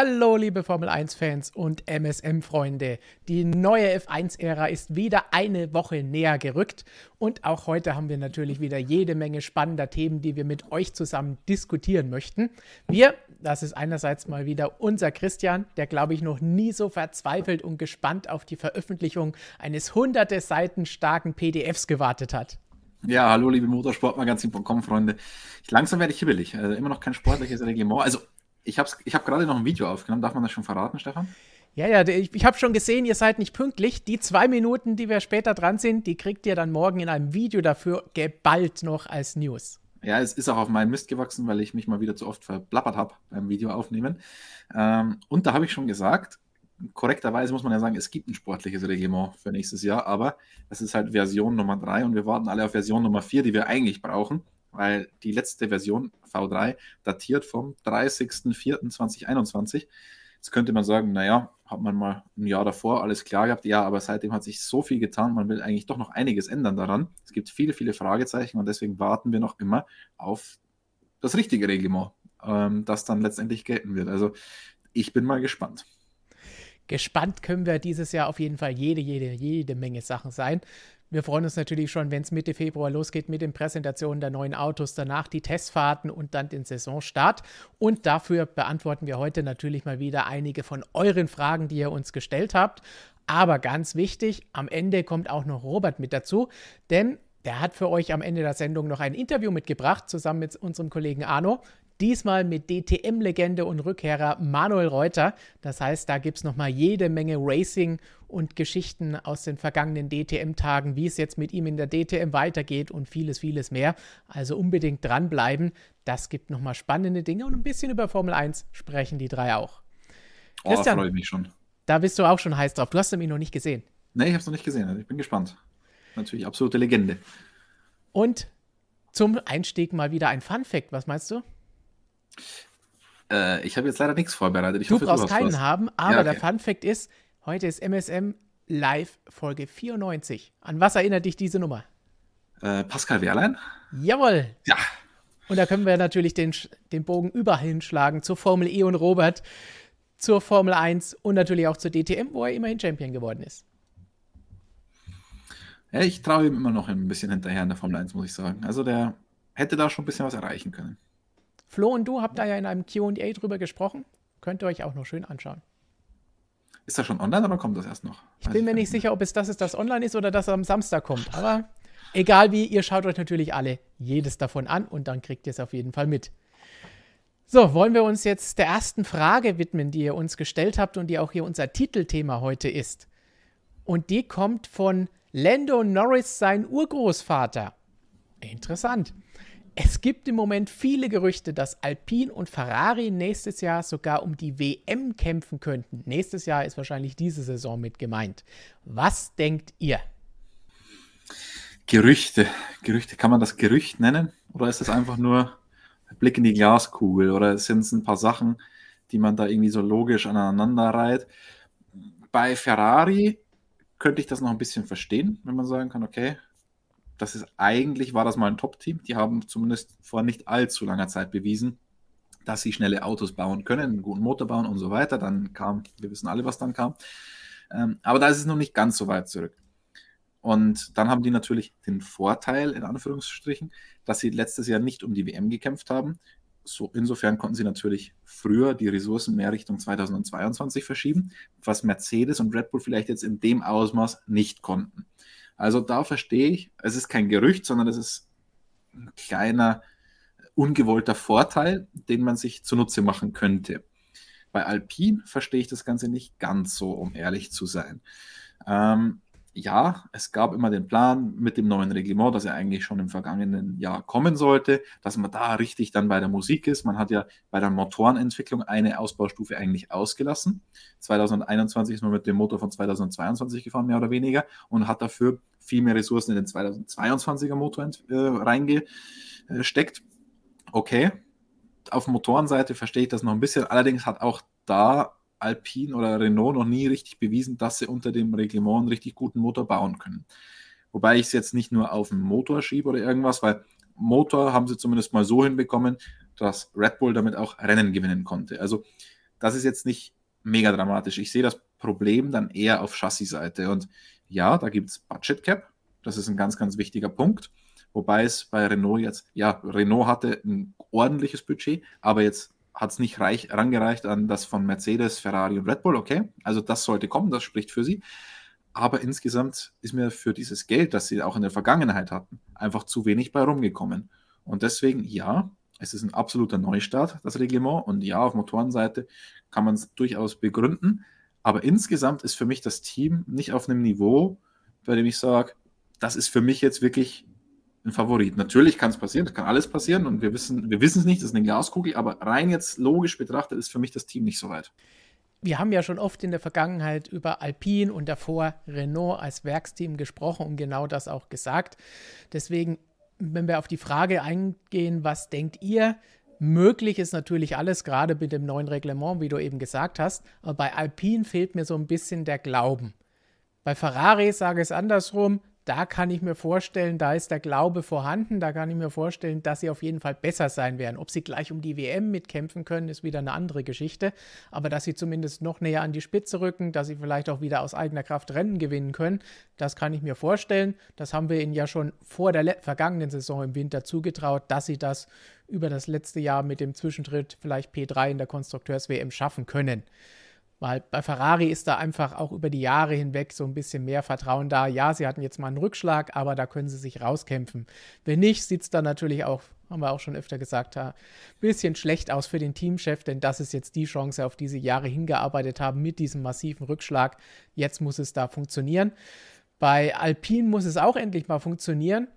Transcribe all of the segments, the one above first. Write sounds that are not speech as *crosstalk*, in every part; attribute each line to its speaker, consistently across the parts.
Speaker 1: Hallo, liebe Formel 1-Fans und MSM-Freunde. Die neue F1-Ära ist wieder eine Woche näher gerückt. Und auch heute haben wir natürlich wieder jede Menge spannender Themen, die wir mit euch zusammen diskutieren möchten. Wir, das ist einerseits mal wieder unser Christian, der, glaube ich, noch nie so verzweifelt und gespannt auf die Veröffentlichung eines hunderte Seiten starken PDFs gewartet hat.
Speaker 2: Ja, hallo, liebe Motorsportmagazin.com, Freunde. Ich, langsam werde ich hibbelig. Also immer noch kein sportliches Reglement. Also ich habe ich hab gerade noch ein Video aufgenommen. Darf man das schon verraten, Stefan?
Speaker 1: Ja, ja, ich, ich habe schon gesehen, ihr seid nicht pünktlich. Die zwei Minuten, die wir später dran sind, die kriegt ihr dann morgen in einem Video dafür geballt noch als News.
Speaker 2: Ja, es ist auch auf meinen Mist gewachsen, weil ich mich mal wieder zu oft verplappert habe beim Video aufnehmen. Ähm, und da habe ich schon gesagt, korrekterweise muss man ja sagen, es gibt ein sportliches Reglement für nächstes Jahr, aber es ist halt Version Nummer 3 und wir warten alle auf Version Nummer 4, die wir eigentlich brauchen weil die letzte Version V3 datiert vom 30.04.2021. Jetzt könnte man sagen, naja, hat man mal ein Jahr davor alles klar gehabt. Ja, aber seitdem hat sich so viel getan, man will eigentlich doch noch einiges ändern daran. Es gibt viele, viele Fragezeichen und deswegen warten wir noch immer auf das richtige Reglement, ähm, das dann letztendlich gelten wird. Also ich bin mal gespannt.
Speaker 1: Gespannt können wir dieses Jahr auf jeden Fall jede, jede, jede Menge Sachen sein. Wir freuen uns natürlich schon, wenn es Mitte Februar losgeht mit den Präsentationen der neuen Autos, danach die Testfahrten und dann den Saisonstart. Und dafür beantworten wir heute natürlich mal wieder einige von euren Fragen, die ihr uns gestellt habt. Aber ganz wichtig, am Ende kommt auch noch Robert mit dazu, denn der hat für euch am Ende der Sendung noch ein Interview mitgebracht, zusammen mit unserem Kollegen Arno. Diesmal mit DTM-Legende und Rückkehrer Manuel Reuter. Das heißt, da gibt es nochmal jede Menge Racing und Geschichten aus den vergangenen DTM-Tagen, wie es jetzt mit ihm in der DTM weitergeht und vieles, vieles mehr. Also unbedingt dranbleiben. Das gibt nochmal spannende Dinge und ein bisschen über Formel 1 sprechen die drei auch.
Speaker 2: Oh, Christian, freue ich mich schon.
Speaker 1: Da bist du auch schon heiß drauf. Du hast ihn noch nicht gesehen.
Speaker 2: Nee, ich habe es noch nicht gesehen. Also ich bin gespannt. Natürlich absolute Legende.
Speaker 1: Und zum Einstieg mal wieder ein Fun-Fact. Was meinst du?
Speaker 2: Äh, ich habe jetzt leider nichts vorbereitet. Ich
Speaker 1: du hoffe, brauchst du keinen was. haben, aber ja, okay. der Fun Fact ist, heute ist MSM Live Folge 94. An was erinnert dich diese Nummer?
Speaker 2: Äh, Pascal Wehrlein?
Speaker 1: Jawohl.
Speaker 2: Ja.
Speaker 1: Und da können wir natürlich den, den Bogen überall hinschlagen zur Formel E und Robert, zur Formel 1 und natürlich auch zur DTM, wo er immerhin Champion geworden ist.
Speaker 2: Ja, ich traue ihm immer noch ein bisschen hinterher in der Formel 1, muss ich sagen. Also der hätte da schon ein bisschen was erreichen können.
Speaker 1: Flo und du habt da ja in einem QA drüber gesprochen. Könnt ihr euch auch noch schön anschauen.
Speaker 2: Ist das schon online oder kommt das erst noch?
Speaker 1: Ich bin mir nicht sicher, ob es das ist, das online ist oder das am Samstag kommt. Aber egal wie, ihr schaut euch natürlich alle jedes davon an und dann kriegt ihr es auf jeden Fall mit. So, wollen wir uns jetzt der ersten Frage widmen, die ihr uns gestellt habt und die auch hier unser Titelthema heute ist. Und die kommt von Lando Norris, sein Urgroßvater. Interessant. Es gibt im Moment viele Gerüchte, dass Alpine und Ferrari nächstes Jahr sogar um die WM kämpfen könnten. Nächstes Jahr ist wahrscheinlich diese Saison mit gemeint. Was denkt ihr?
Speaker 2: Gerüchte. Gerüchte. Kann man das Gerücht nennen? Oder ist es einfach nur ein Blick in die Glaskugel? Oder sind es ein paar Sachen, die man da irgendwie so logisch aneinander reiht? Bei Ferrari könnte ich das noch ein bisschen verstehen, wenn man sagen kann, okay, das ist eigentlich, war das mal ein Top-Team. Die haben zumindest vor nicht allzu langer Zeit bewiesen, dass sie schnelle Autos bauen können, einen guten Motor bauen und so weiter. Dann kam, wir wissen alle, was dann kam. Ähm, aber da ist es noch nicht ganz so weit zurück. Und dann haben die natürlich den Vorteil, in Anführungsstrichen, dass sie letztes Jahr nicht um die WM gekämpft haben. So, insofern konnten sie natürlich früher die Ressourcen mehr Richtung 2022 verschieben, was Mercedes und Red Bull vielleicht jetzt in dem Ausmaß nicht konnten. Also da verstehe ich, es ist kein Gerücht, sondern es ist ein kleiner ungewollter Vorteil, den man sich zunutze machen könnte. Bei Alpine verstehe ich das Ganze nicht ganz so, um ehrlich zu sein. Ähm, ja, es gab immer den Plan mit dem neuen Reglement, das ja eigentlich schon im vergangenen Jahr kommen sollte, dass man da richtig dann bei der Musik ist. Man hat ja bei der Motorenentwicklung eine Ausbaustufe eigentlich ausgelassen. 2021 ist man mit dem Motor von 2022 gefahren, mehr oder weniger, und hat dafür viel mehr Ressourcen in den 2022er Motor äh, reingesteckt. Okay, auf Motorenseite verstehe ich das noch ein bisschen. Allerdings hat auch da Alpine oder Renault noch nie richtig bewiesen, dass sie unter dem Reglement einen richtig guten Motor bauen können. Wobei ich es jetzt nicht nur auf den Motor schiebe oder irgendwas, weil Motor haben sie zumindest mal so hinbekommen, dass Red Bull damit auch Rennen gewinnen konnte. Also das ist jetzt nicht mega dramatisch. Ich sehe das Problem dann eher auf Chassis-Seite. Und ja, da gibt es Budget Cap. Das ist ein ganz, ganz wichtiger Punkt. Wobei es bei Renault jetzt, ja, Renault hatte ein ordentliches Budget, aber jetzt hat es nicht reich, rangereicht an das von Mercedes, Ferrari und Red Bull. Okay, also das sollte kommen, das spricht für sie. Aber insgesamt ist mir für dieses Geld, das sie auch in der Vergangenheit hatten, einfach zu wenig bei rumgekommen. Und deswegen, ja, es ist ein absoluter Neustart, das Reglement. Und ja, auf Motorenseite kann man es durchaus begründen. Aber insgesamt ist für mich das Team nicht auf einem Niveau, bei dem ich sage, das ist für mich jetzt wirklich ein Favorit. Natürlich kann es passieren, das kann alles passieren und wir wissen, wir wissen es nicht, das ist eine Glaskugel, aber rein jetzt logisch betrachtet ist für mich das Team nicht so weit.
Speaker 1: Wir haben ja schon oft in der Vergangenheit über Alpine und davor Renault als Werksteam gesprochen und genau das auch gesagt. Deswegen wenn wir auf die Frage eingehen, was denkt ihr? Möglich ist natürlich alles, gerade mit dem neuen Reglement, wie du eben gesagt hast. Aber bei Alpine fehlt mir so ein bisschen der Glauben. Bei Ferrari sage ich es andersrum da kann ich mir vorstellen, da ist der Glaube vorhanden, da kann ich mir vorstellen, dass sie auf jeden Fall besser sein werden. Ob sie gleich um die WM mitkämpfen können, ist wieder eine andere Geschichte, aber dass sie zumindest noch näher an die Spitze rücken, dass sie vielleicht auch wieder aus eigener Kraft Rennen gewinnen können, das kann ich mir vorstellen. Das haben wir ihnen ja schon vor der vergangenen Saison im Winter zugetraut, dass sie das über das letzte Jahr mit dem Zwischentritt vielleicht P3 in der Konstrukteurs-WM schaffen können. Weil bei Ferrari ist da einfach auch über die Jahre hinweg so ein bisschen mehr Vertrauen da. Ja, sie hatten jetzt mal einen Rückschlag, aber da können sie sich rauskämpfen. Wenn nicht, sieht es dann natürlich auch, haben wir auch schon öfter gesagt, ein bisschen schlecht aus für den Teamchef, denn das ist jetzt die Chance, auf die sie Jahre hingearbeitet haben mit diesem massiven Rückschlag. Jetzt muss es da funktionieren. Bei Alpine muss es auch endlich mal funktionieren.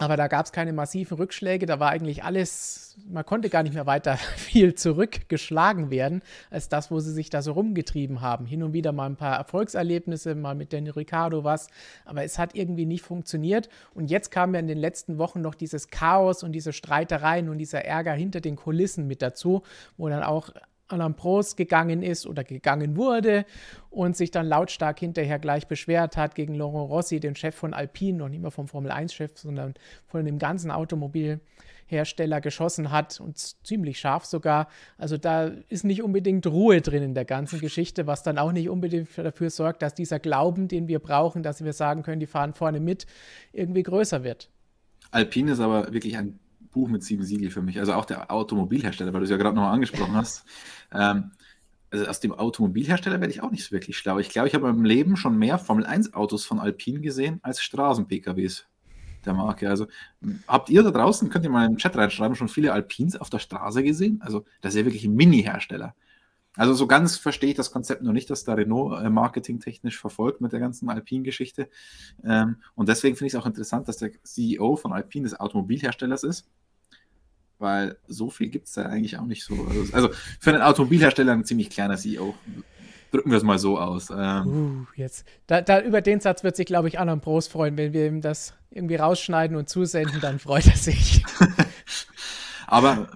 Speaker 1: Aber da gab es keine massiven Rückschläge, da war eigentlich alles, man konnte gar nicht mehr weiter *laughs* viel zurückgeschlagen werden, als das, wo sie sich da so rumgetrieben haben. Hin und wieder mal ein paar Erfolgserlebnisse, mal mit Danny Ricciardo was, aber es hat irgendwie nicht funktioniert. Und jetzt kam ja in den letzten Wochen noch dieses Chaos und diese Streitereien und dieser Ärger hinter den Kulissen mit dazu, wo dann auch Alain Prost gegangen ist oder gegangen wurde und sich dann lautstark hinterher gleich beschwert hat gegen Laurent Rossi, den Chef von Alpine, noch nicht mehr vom Formel-1-Chef, sondern von dem ganzen Automobilhersteller geschossen hat und ziemlich scharf sogar. Also da ist nicht unbedingt Ruhe drin in der ganzen Geschichte, was dann auch nicht unbedingt dafür sorgt, dass dieser Glauben, den wir brauchen, dass wir sagen können, die fahren vorne mit, irgendwie größer wird.
Speaker 2: Alpine ist aber wirklich ein Buch mit sieben Siegel für mich. Also auch der Automobilhersteller, weil du es ja gerade nochmal angesprochen hast. Ähm, also aus dem Automobilhersteller werde ich auch nicht so wirklich schlau. Ich glaube, ich habe im Leben schon mehr Formel-1-Autos von Alpine gesehen als Straßen-PKWs der Marke. Also habt ihr da draußen, könnt ihr mal im Chat reinschreiben, schon viele Alpines auf der Straße gesehen? Also das ist ja wirklich ein Mini-Hersteller. Also so ganz verstehe ich das Konzept noch nicht, dass da Renault äh, marketingtechnisch verfolgt mit der ganzen Alpine-Geschichte. Ähm, und deswegen finde ich es auch interessant, dass der CEO von Alpine des Automobilherstellers ist weil so viel gibt es da eigentlich auch nicht so. Also, für einen Automobilhersteller ein ziemlich kleiner CEO. Drücken wir es mal so aus.
Speaker 1: Ähm, uh, jetzt. Da, da, über den Satz wird sich, glaube ich, Alan Prost freuen, wenn wir ihm das irgendwie rausschneiden und zusenden, dann freut er sich. *laughs*
Speaker 2: Aber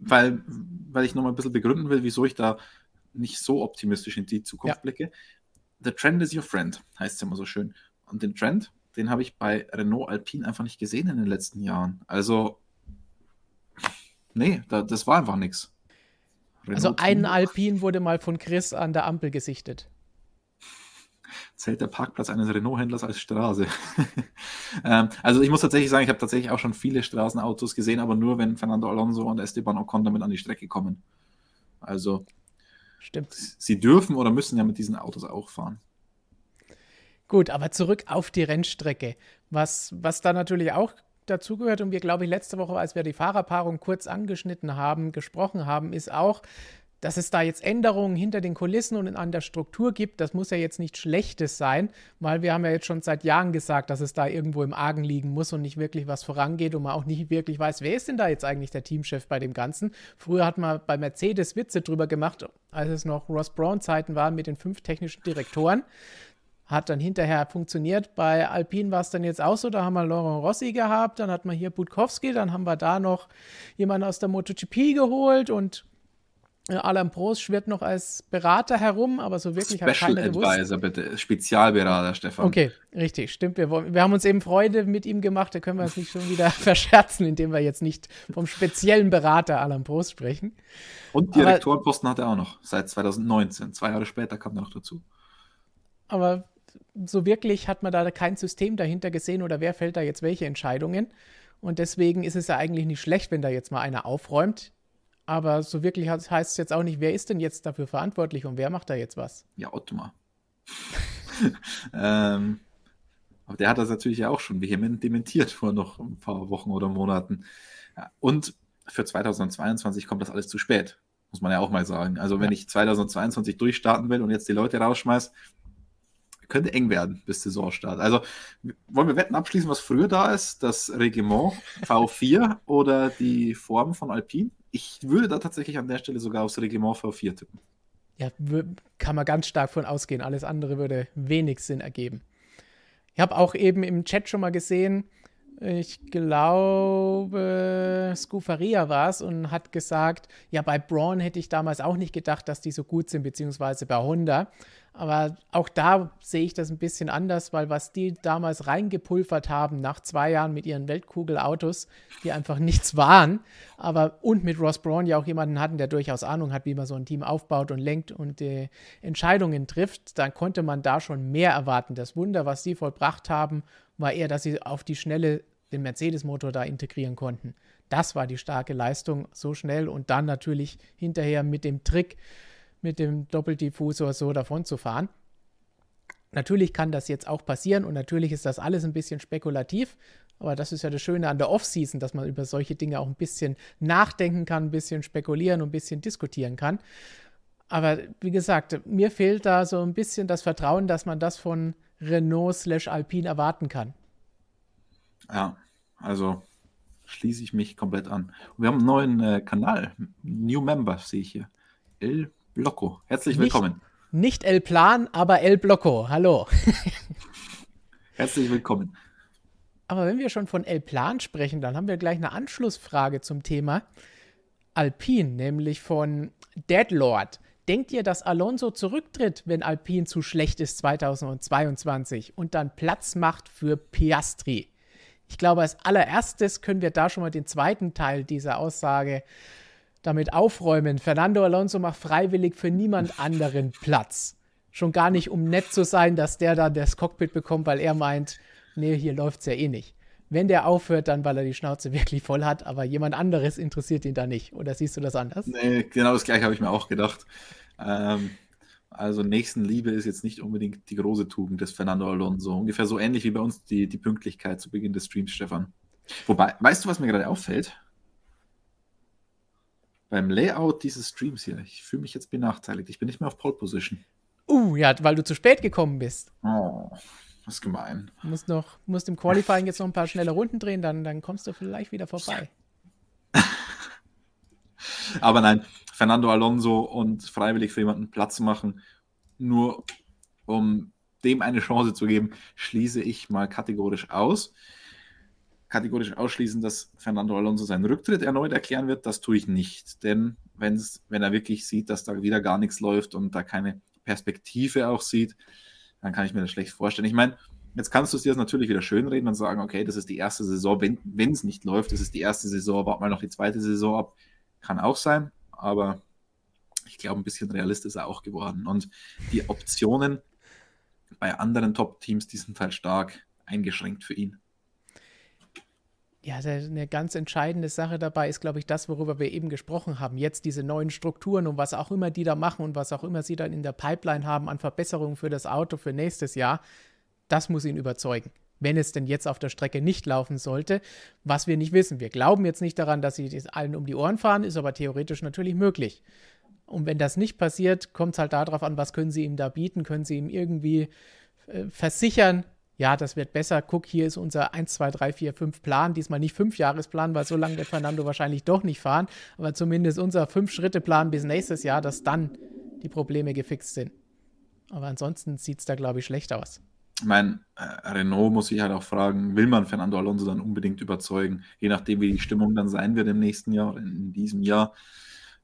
Speaker 2: weil, weil ich nochmal ein bisschen begründen will, wieso ich da nicht so optimistisch in die Zukunft ja. blicke. The trend is your friend, heißt es immer so schön. Und den Trend, den habe ich bei Renault Alpine einfach nicht gesehen in den letzten Jahren. Also nee, da, das war einfach nichts.
Speaker 1: Also ein Alpin wurde mal von Chris an der Ampel gesichtet. *laughs*
Speaker 2: Zählt der Parkplatz eines Renault-Händlers als Straße? *laughs* ähm, also ich muss tatsächlich sagen, ich habe tatsächlich auch schon viele Straßenautos gesehen, aber nur wenn Fernando Alonso und Esteban Ocon damit an die Strecke kommen. Also
Speaker 1: Stimmt.
Speaker 2: sie dürfen oder müssen ja mit diesen Autos auch fahren.
Speaker 1: Gut, aber zurück auf die Rennstrecke. Was, was da natürlich auch dazugehört. Und wir, glaube ich, letzte Woche, als wir die Fahrerpaarung kurz angeschnitten haben, gesprochen haben, ist auch, dass es da jetzt Änderungen hinter den Kulissen und an der Struktur gibt, das muss ja jetzt nichts Schlechtes sein, weil wir haben ja jetzt schon seit Jahren gesagt, dass es da irgendwo im Argen liegen muss und nicht wirklich was vorangeht und man auch nicht wirklich weiß, wer ist denn da jetzt eigentlich der Teamchef bei dem Ganzen. Früher hat man bei Mercedes Witze drüber gemacht, als es noch Ross Brown Zeiten waren mit den fünf technischen Direktoren hat dann hinterher funktioniert. Bei Alpine war es dann jetzt auch so, da haben wir Laurent Rossi gehabt, dann hat man hier Budkowski, dann haben wir da noch jemanden aus der MotoGP geholt und Alain Prost schwirrt noch als Berater herum, aber so wirklich
Speaker 2: Special hat keiner Advisor, gewusst. bitte. Spezialberater, Stefan.
Speaker 1: Okay, richtig, stimmt. Wir, wir haben uns eben Freude mit ihm gemacht. Da können wir uns nicht schon wieder *laughs* verscherzen, indem wir jetzt nicht vom speziellen Berater Alain Prost sprechen.
Speaker 2: Und Direktorposten hat er auch noch, seit 2019. Zwei Jahre später kam er noch dazu.
Speaker 1: Aber so wirklich hat man da kein System dahinter gesehen oder wer fällt da jetzt welche Entscheidungen. Und deswegen ist es ja eigentlich nicht schlecht, wenn da jetzt mal einer aufräumt. Aber so wirklich heißt es jetzt auch nicht, wer ist denn jetzt dafür verantwortlich und wer macht da jetzt was?
Speaker 2: Ja, Ottmar. *laughs* ähm, aber der hat das natürlich auch schon vehement dementiert vor noch ein paar Wochen oder Monaten. Und für 2022 kommt das alles zu spät, muss man ja auch mal sagen. Also wenn ja. ich 2022 durchstarten will und jetzt die Leute rausschmeiße, könnte eng werden bis Saisonstart. Also wollen wir Wetten abschließen, was früher da ist? Das Regiment V4 *laughs* oder die Form von Alpine? Ich würde da tatsächlich an der Stelle sogar aufs Reglement V4 tippen.
Speaker 1: Ja, kann man ganz stark von ausgehen. Alles andere würde wenig Sinn ergeben. Ich habe auch eben im Chat schon mal gesehen, ich glaube, Scufaria war es und hat gesagt, ja, bei Braun hätte ich damals auch nicht gedacht, dass die so gut sind, beziehungsweise bei Honda. Aber auch da sehe ich das ein bisschen anders, weil was die damals reingepulvert haben nach zwei Jahren mit ihren Weltkugelautos, die einfach nichts waren, aber und mit Ross Braun ja auch jemanden hatten, der durchaus Ahnung hat, wie man so ein Team aufbaut und lenkt und äh, Entscheidungen trifft, dann konnte man da schon mehr erwarten. Das Wunder, was sie vollbracht haben, war eher, dass sie auf die Schnelle den Mercedes-Motor da integrieren konnten. Das war die starke Leistung, so schnell und dann natürlich hinterher mit dem Trick, mit dem Doppeldiffusor so davon zu fahren. Natürlich kann das jetzt auch passieren und natürlich ist das alles ein bisschen spekulativ, aber das ist ja das Schöne an der Offseason, dass man über solche Dinge auch ein bisschen nachdenken kann, ein bisschen spekulieren und ein bisschen diskutieren kann. Aber wie gesagt, mir fehlt da so ein bisschen das Vertrauen, dass man das von Renault slash Alpine erwarten kann.
Speaker 2: Ja, also schließe ich mich komplett an. Wir haben einen neuen äh, Kanal, New Member sehe ich hier. El Blocco. Herzlich willkommen.
Speaker 1: Nicht, nicht El Plan, aber El Blocco. Hallo. *laughs*
Speaker 2: Herzlich willkommen.
Speaker 1: Aber wenn wir schon von El Plan sprechen, dann haben wir gleich eine Anschlussfrage zum Thema Alpine, nämlich von Deadlord. Denkt ihr, dass Alonso zurücktritt, wenn Alpine zu schlecht ist 2022 und dann Platz macht für Piastri? Ich glaube, als allererstes können wir da schon mal den zweiten Teil dieser Aussage damit aufräumen. Fernando Alonso macht freiwillig für niemand anderen Platz. Schon gar nicht, um nett zu sein, dass der dann das Cockpit bekommt, weil er meint, nee, hier läuft es ja eh nicht. Wenn der aufhört, dann weil er die Schnauze *laughs* wirklich voll hat, aber jemand anderes interessiert ihn da nicht. Oder siehst du das anders?
Speaker 2: Nee, genau das gleiche habe ich mir auch gedacht. Ähm, also Nächstenliebe ist jetzt nicht unbedingt die große Tugend des Fernando Alonso. Ungefähr so ähnlich wie bei uns die, die Pünktlichkeit zu Beginn des Streams, Stefan. Wobei, weißt du, was mir gerade auffällt? Beim Layout dieses Streams hier, ich fühle mich jetzt benachteiligt. Ich bin nicht mehr auf Pole Position.
Speaker 1: Uh, ja, weil du zu spät gekommen bist.
Speaker 2: Oh, das ist gemein.
Speaker 1: Du musst, noch, musst im Qualifying jetzt noch ein paar schnelle Runden drehen, dann, dann kommst du vielleicht wieder vorbei. *laughs*
Speaker 2: Aber nein, Fernando Alonso und freiwillig für jemanden Platz machen, nur um dem eine Chance zu geben, schließe ich mal kategorisch aus kategorisch ausschließen, dass Fernando Alonso seinen Rücktritt erneut erklären wird. Das tue ich nicht. Denn wenn's, wenn er wirklich sieht, dass da wieder gar nichts läuft und da keine Perspektive auch sieht, dann kann ich mir das schlecht vorstellen. Ich meine, jetzt kannst du es dir natürlich wieder schönreden und sagen, okay, das ist die erste Saison, wenn es nicht läuft, das ist die erste Saison, warte mal noch die zweite Saison ab. Kann auch sein, aber ich glaube, ein bisschen realist ist er auch geworden. Und die Optionen bei anderen Top-Teams, die sind halt stark eingeschränkt für ihn
Speaker 1: ja, eine ganz entscheidende Sache dabei ist, glaube ich, das, worüber wir eben gesprochen haben. Jetzt diese neuen Strukturen und was auch immer die da machen und was auch immer sie dann in der Pipeline haben an Verbesserungen für das Auto für nächstes Jahr, das muss ihn überzeugen. Wenn es denn jetzt auf der Strecke nicht laufen sollte, was wir nicht wissen. Wir glauben jetzt nicht daran, dass sie es allen um die Ohren fahren, ist aber theoretisch natürlich möglich. Und wenn das nicht passiert, kommt es halt darauf an, was können sie ihm da bieten, können sie ihm irgendwie äh, versichern, ja, das wird besser. Guck, hier ist unser 1, 2, 3, 4, 5 Plan. Diesmal nicht 5 Jahresplan, weil so lange wird Fernando wahrscheinlich doch nicht fahren. Aber zumindest unser 5-Schritte-Plan bis nächstes Jahr, dass dann die Probleme gefixt sind. Aber ansonsten sieht es da, glaube ich, schlecht aus.
Speaker 2: Ich meine, äh, Renault muss sich halt auch fragen, will man Fernando Alonso dann unbedingt überzeugen? Je nachdem, wie die Stimmung dann sein wird im nächsten Jahr oder in diesem Jahr.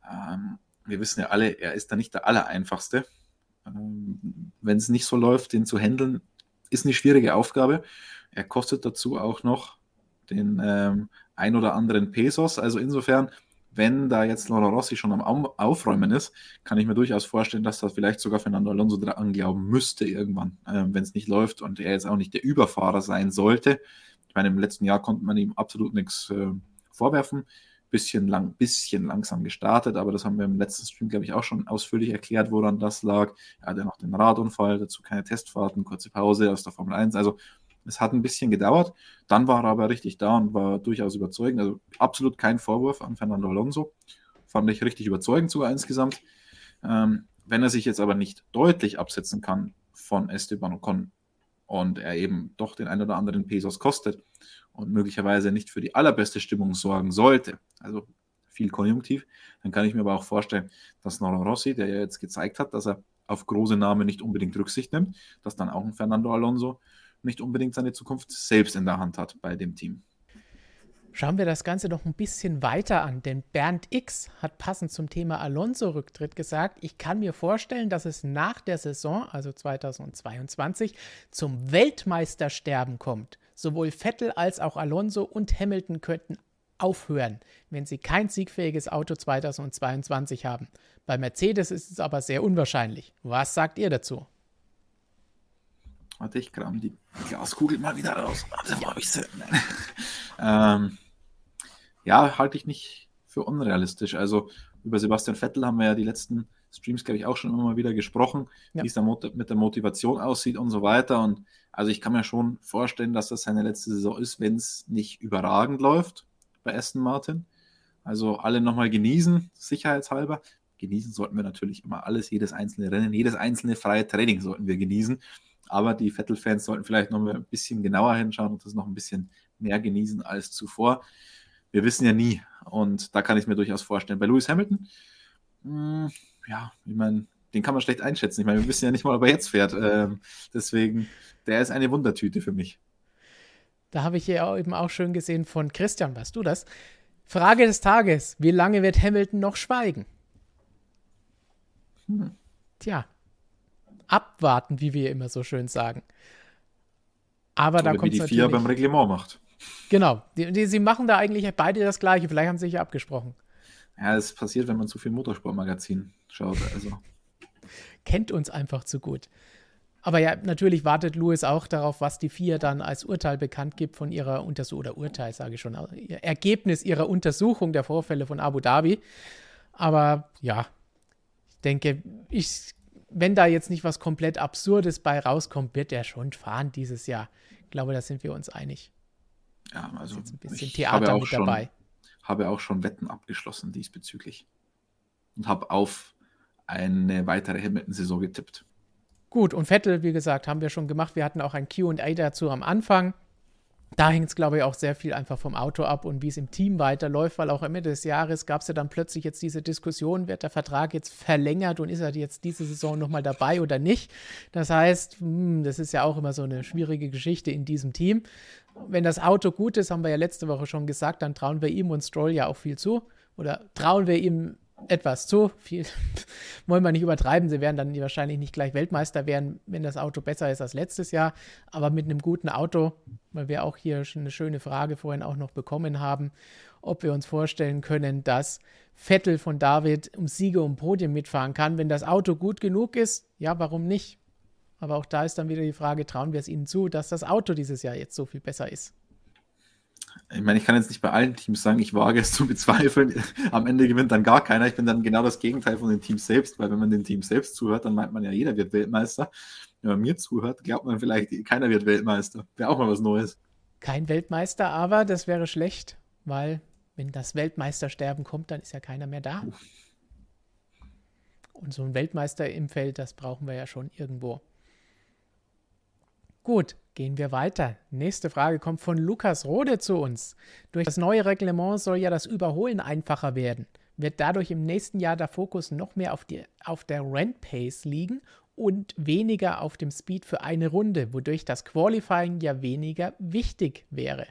Speaker 2: Ähm, wir wissen ja alle, er ist da nicht der Allereinfachste. Ähm, Wenn es nicht so läuft, den zu handeln, ist eine schwierige Aufgabe. Er kostet dazu auch noch den ähm, ein oder anderen Pesos. Also insofern, wenn da jetzt Laura Rossi schon am Aufräumen ist, kann ich mir durchaus vorstellen, dass da vielleicht sogar Fernando Alonso dran glauben müsste irgendwann, äh, wenn es nicht läuft und er jetzt auch nicht der Überfahrer sein sollte. Ich meine, im letzten Jahr konnte man ihm absolut nichts äh, vorwerfen. Bisschen, lang, bisschen langsam gestartet, aber das haben wir im letzten Stream, glaube ich, auch schon ausführlich erklärt, woran das lag. Er hatte noch den Radunfall, dazu keine Testfahrten, kurze Pause aus der Formel 1. Also es hat ein bisschen gedauert. Dann war er aber richtig da und war durchaus überzeugend. Also absolut kein Vorwurf an Fernando Alonso. Fand ich richtig überzeugend sogar insgesamt. Ähm, wenn er sich jetzt aber nicht deutlich absetzen kann von Esteban Ocon und er eben doch den ein oder anderen Pesos kostet und möglicherweise nicht für die allerbeste Stimmung sorgen sollte, also viel Konjunktiv, dann kann ich mir aber auch vorstellen, dass Noro Rossi, der ja jetzt gezeigt hat, dass er auf große Namen nicht unbedingt Rücksicht nimmt, dass dann auch ein Fernando Alonso nicht unbedingt seine Zukunft selbst in der Hand hat bei dem Team.
Speaker 1: Schauen wir das Ganze noch ein bisschen weiter an, denn Bernd X hat passend zum Thema Alonso-Rücktritt gesagt, ich kann mir vorstellen, dass es nach der Saison, also 2022, zum Weltmeistersterben kommt. Sowohl Vettel als auch Alonso und Hamilton könnten aufhören, wenn sie kein siegfähiges Auto 2022 haben. Bei Mercedes ist es aber sehr unwahrscheinlich. Was sagt ihr dazu?
Speaker 2: Warte, ich kram die Glaskugel mal wieder raus. Warte, wo habe ich sie? *laughs* ähm, ja, halte ich nicht für unrealistisch. Also über Sebastian Vettel haben wir ja die letzten Streams, glaube ich, auch schon immer mal wieder gesprochen, ja. wie es da mit der Motivation aussieht und so weiter. Und also ich kann mir schon vorstellen, dass das seine letzte Saison ist, wenn es nicht überragend läuft bei Aston Martin. Also alle nochmal genießen, sicherheitshalber. Genießen sollten wir natürlich immer alles, jedes einzelne Rennen, jedes einzelne freie Training sollten wir genießen. Aber die Vettel-Fans sollten vielleicht noch mal ein bisschen genauer hinschauen und das noch ein bisschen mehr genießen als zuvor. Wir wissen ja nie. Und da kann ich mir durchaus vorstellen. Bei Lewis Hamilton, mh, hm, ja, ich meine, den kann man schlecht einschätzen. Ich meine, wir wissen ja nicht mal, ob er jetzt fährt. Ähm, deswegen, der ist eine Wundertüte für mich.
Speaker 1: Da habe ich ja eben auch schön gesehen von Christian, weißt du das? Frage des Tages: Wie lange wird Hamilton noch schweigen? Hm. Tja, abwarten, wie wir immer so schön sagen. Aber Oder da kommt
Speaker 2: wie die FIA beim Reglement macht.
Speaker 1: Genau, die, die, sie machen da eigentlich beide das Gleiche. Vielleicht haben sie sich ja abgesprochen.
Speaker 2: Ja, es passiert, wenn man zu viel Motorsportmagazin schaut. Also.
Speaker 1: Kennt uns einfach zu gut. Aber ja, natürlich wartet Louis auch darauf, was die FIA dann als Urteil bekannt gibt von ihrer Untersuchung, oder Urteil sage ich schon, Ergebnis ihrer Untersuchung der Vorfälle von Abu Dhabi. Aber ja, ich denke, ich wenn da jetzt nicht was komplett Absurdes bei rauskommt, wird er schon fahren dieses Jahr. Ich glaube, da sind wir uns einig.
Speaker 2: Ja, also
Speaker 1: ein bisschen Theater mit
Speaker 2: schon,
Speaker 1: dabei.
Speaker 2: Habe auch schon Wetten abgeschlossen diesbezüglich. Und habe auf eine weitere Hamilton-Saison getippt.
Speaker 1: Gut, und Vettel, wie gesagt, haben wir schon gemacht. Wir hatten auch ein QA dazu am Anfang da hängt es, glaube ich, auch sehr viel einfach vom Auto ab und wie es im Team weiterläuft, weil auch Ende des Jahres gab es ja dann plötzlich jetzt diese Diskussion, wird der Vertrag jetzt verlängert und ist er jetzt diese Saison nochmal dabei oder nicht. Das heißt, hm, das ist ja auch immer so eine schwierige Geschichte in diesem Team. Wenn das Auto gut ist, haben wir ja letzte Woche schon gesagt, dann trauen wir ihm und Stroll ja auch viel zu. Oder trauen wir ihm etwas zu. Viel *laughs* wollen wir nicht übertreiben. Sie werden dann wahrscheinlich nicht gleich Weltmeister werden, wenn das Auto besser ist als letztes Jahr. Aber mit einem guten Auto, weil wir auch hier schon eine schöne Frage vorhin auch noch bekommen haben, ob wir uns vorstellen können, dass Vettel von David um Siege um Podium mitfahren kann. Wenn das Auto gut genug ist, ja, warum nicht? Aber auch da ist dann wieder die Frage, trauen wir es ihnen zu, dass das Auto dieses Jahr jetzt so viel besser ist?
Speaker 2: Ich meine, ich kann jetzt nicht bei allen Teams sagen, ich wage es zu bezweifeln. Am Ende gewinnt dann gar keiner. Ich bin dann genau das Gegenteil von den Teams selbst, weil wenn man den Teams selbst zuhört, dann meint man ja, jeder wird Weltmeister. Wenn man mir zuhört, glaubt man vielleicht, keiner wird Weltmeister. Wäre auch mal was Neues.
Speaker 1: Kein Weltmeister, aber das wäre schlecht, weil wenn das Weltmeistersterben kommt, dann ist ja keiner mehr da. Und so ein Weltmeister im Feld, das brauchen wir ja schon irgendwo. Gut, Gehen wir weiter. Nächste Frage kommt von Lukas Rode zu uns. Durch das neue Reglement soll ja das Überholen einfacher werden. Wird dadurch im nächsten Jahr der Fokus noch mehr auf, die, auf der Rent Pace liegen und weniger auf dem Speed für eine Runde, wodurch das Qualifying ja weniger wichtig wäre?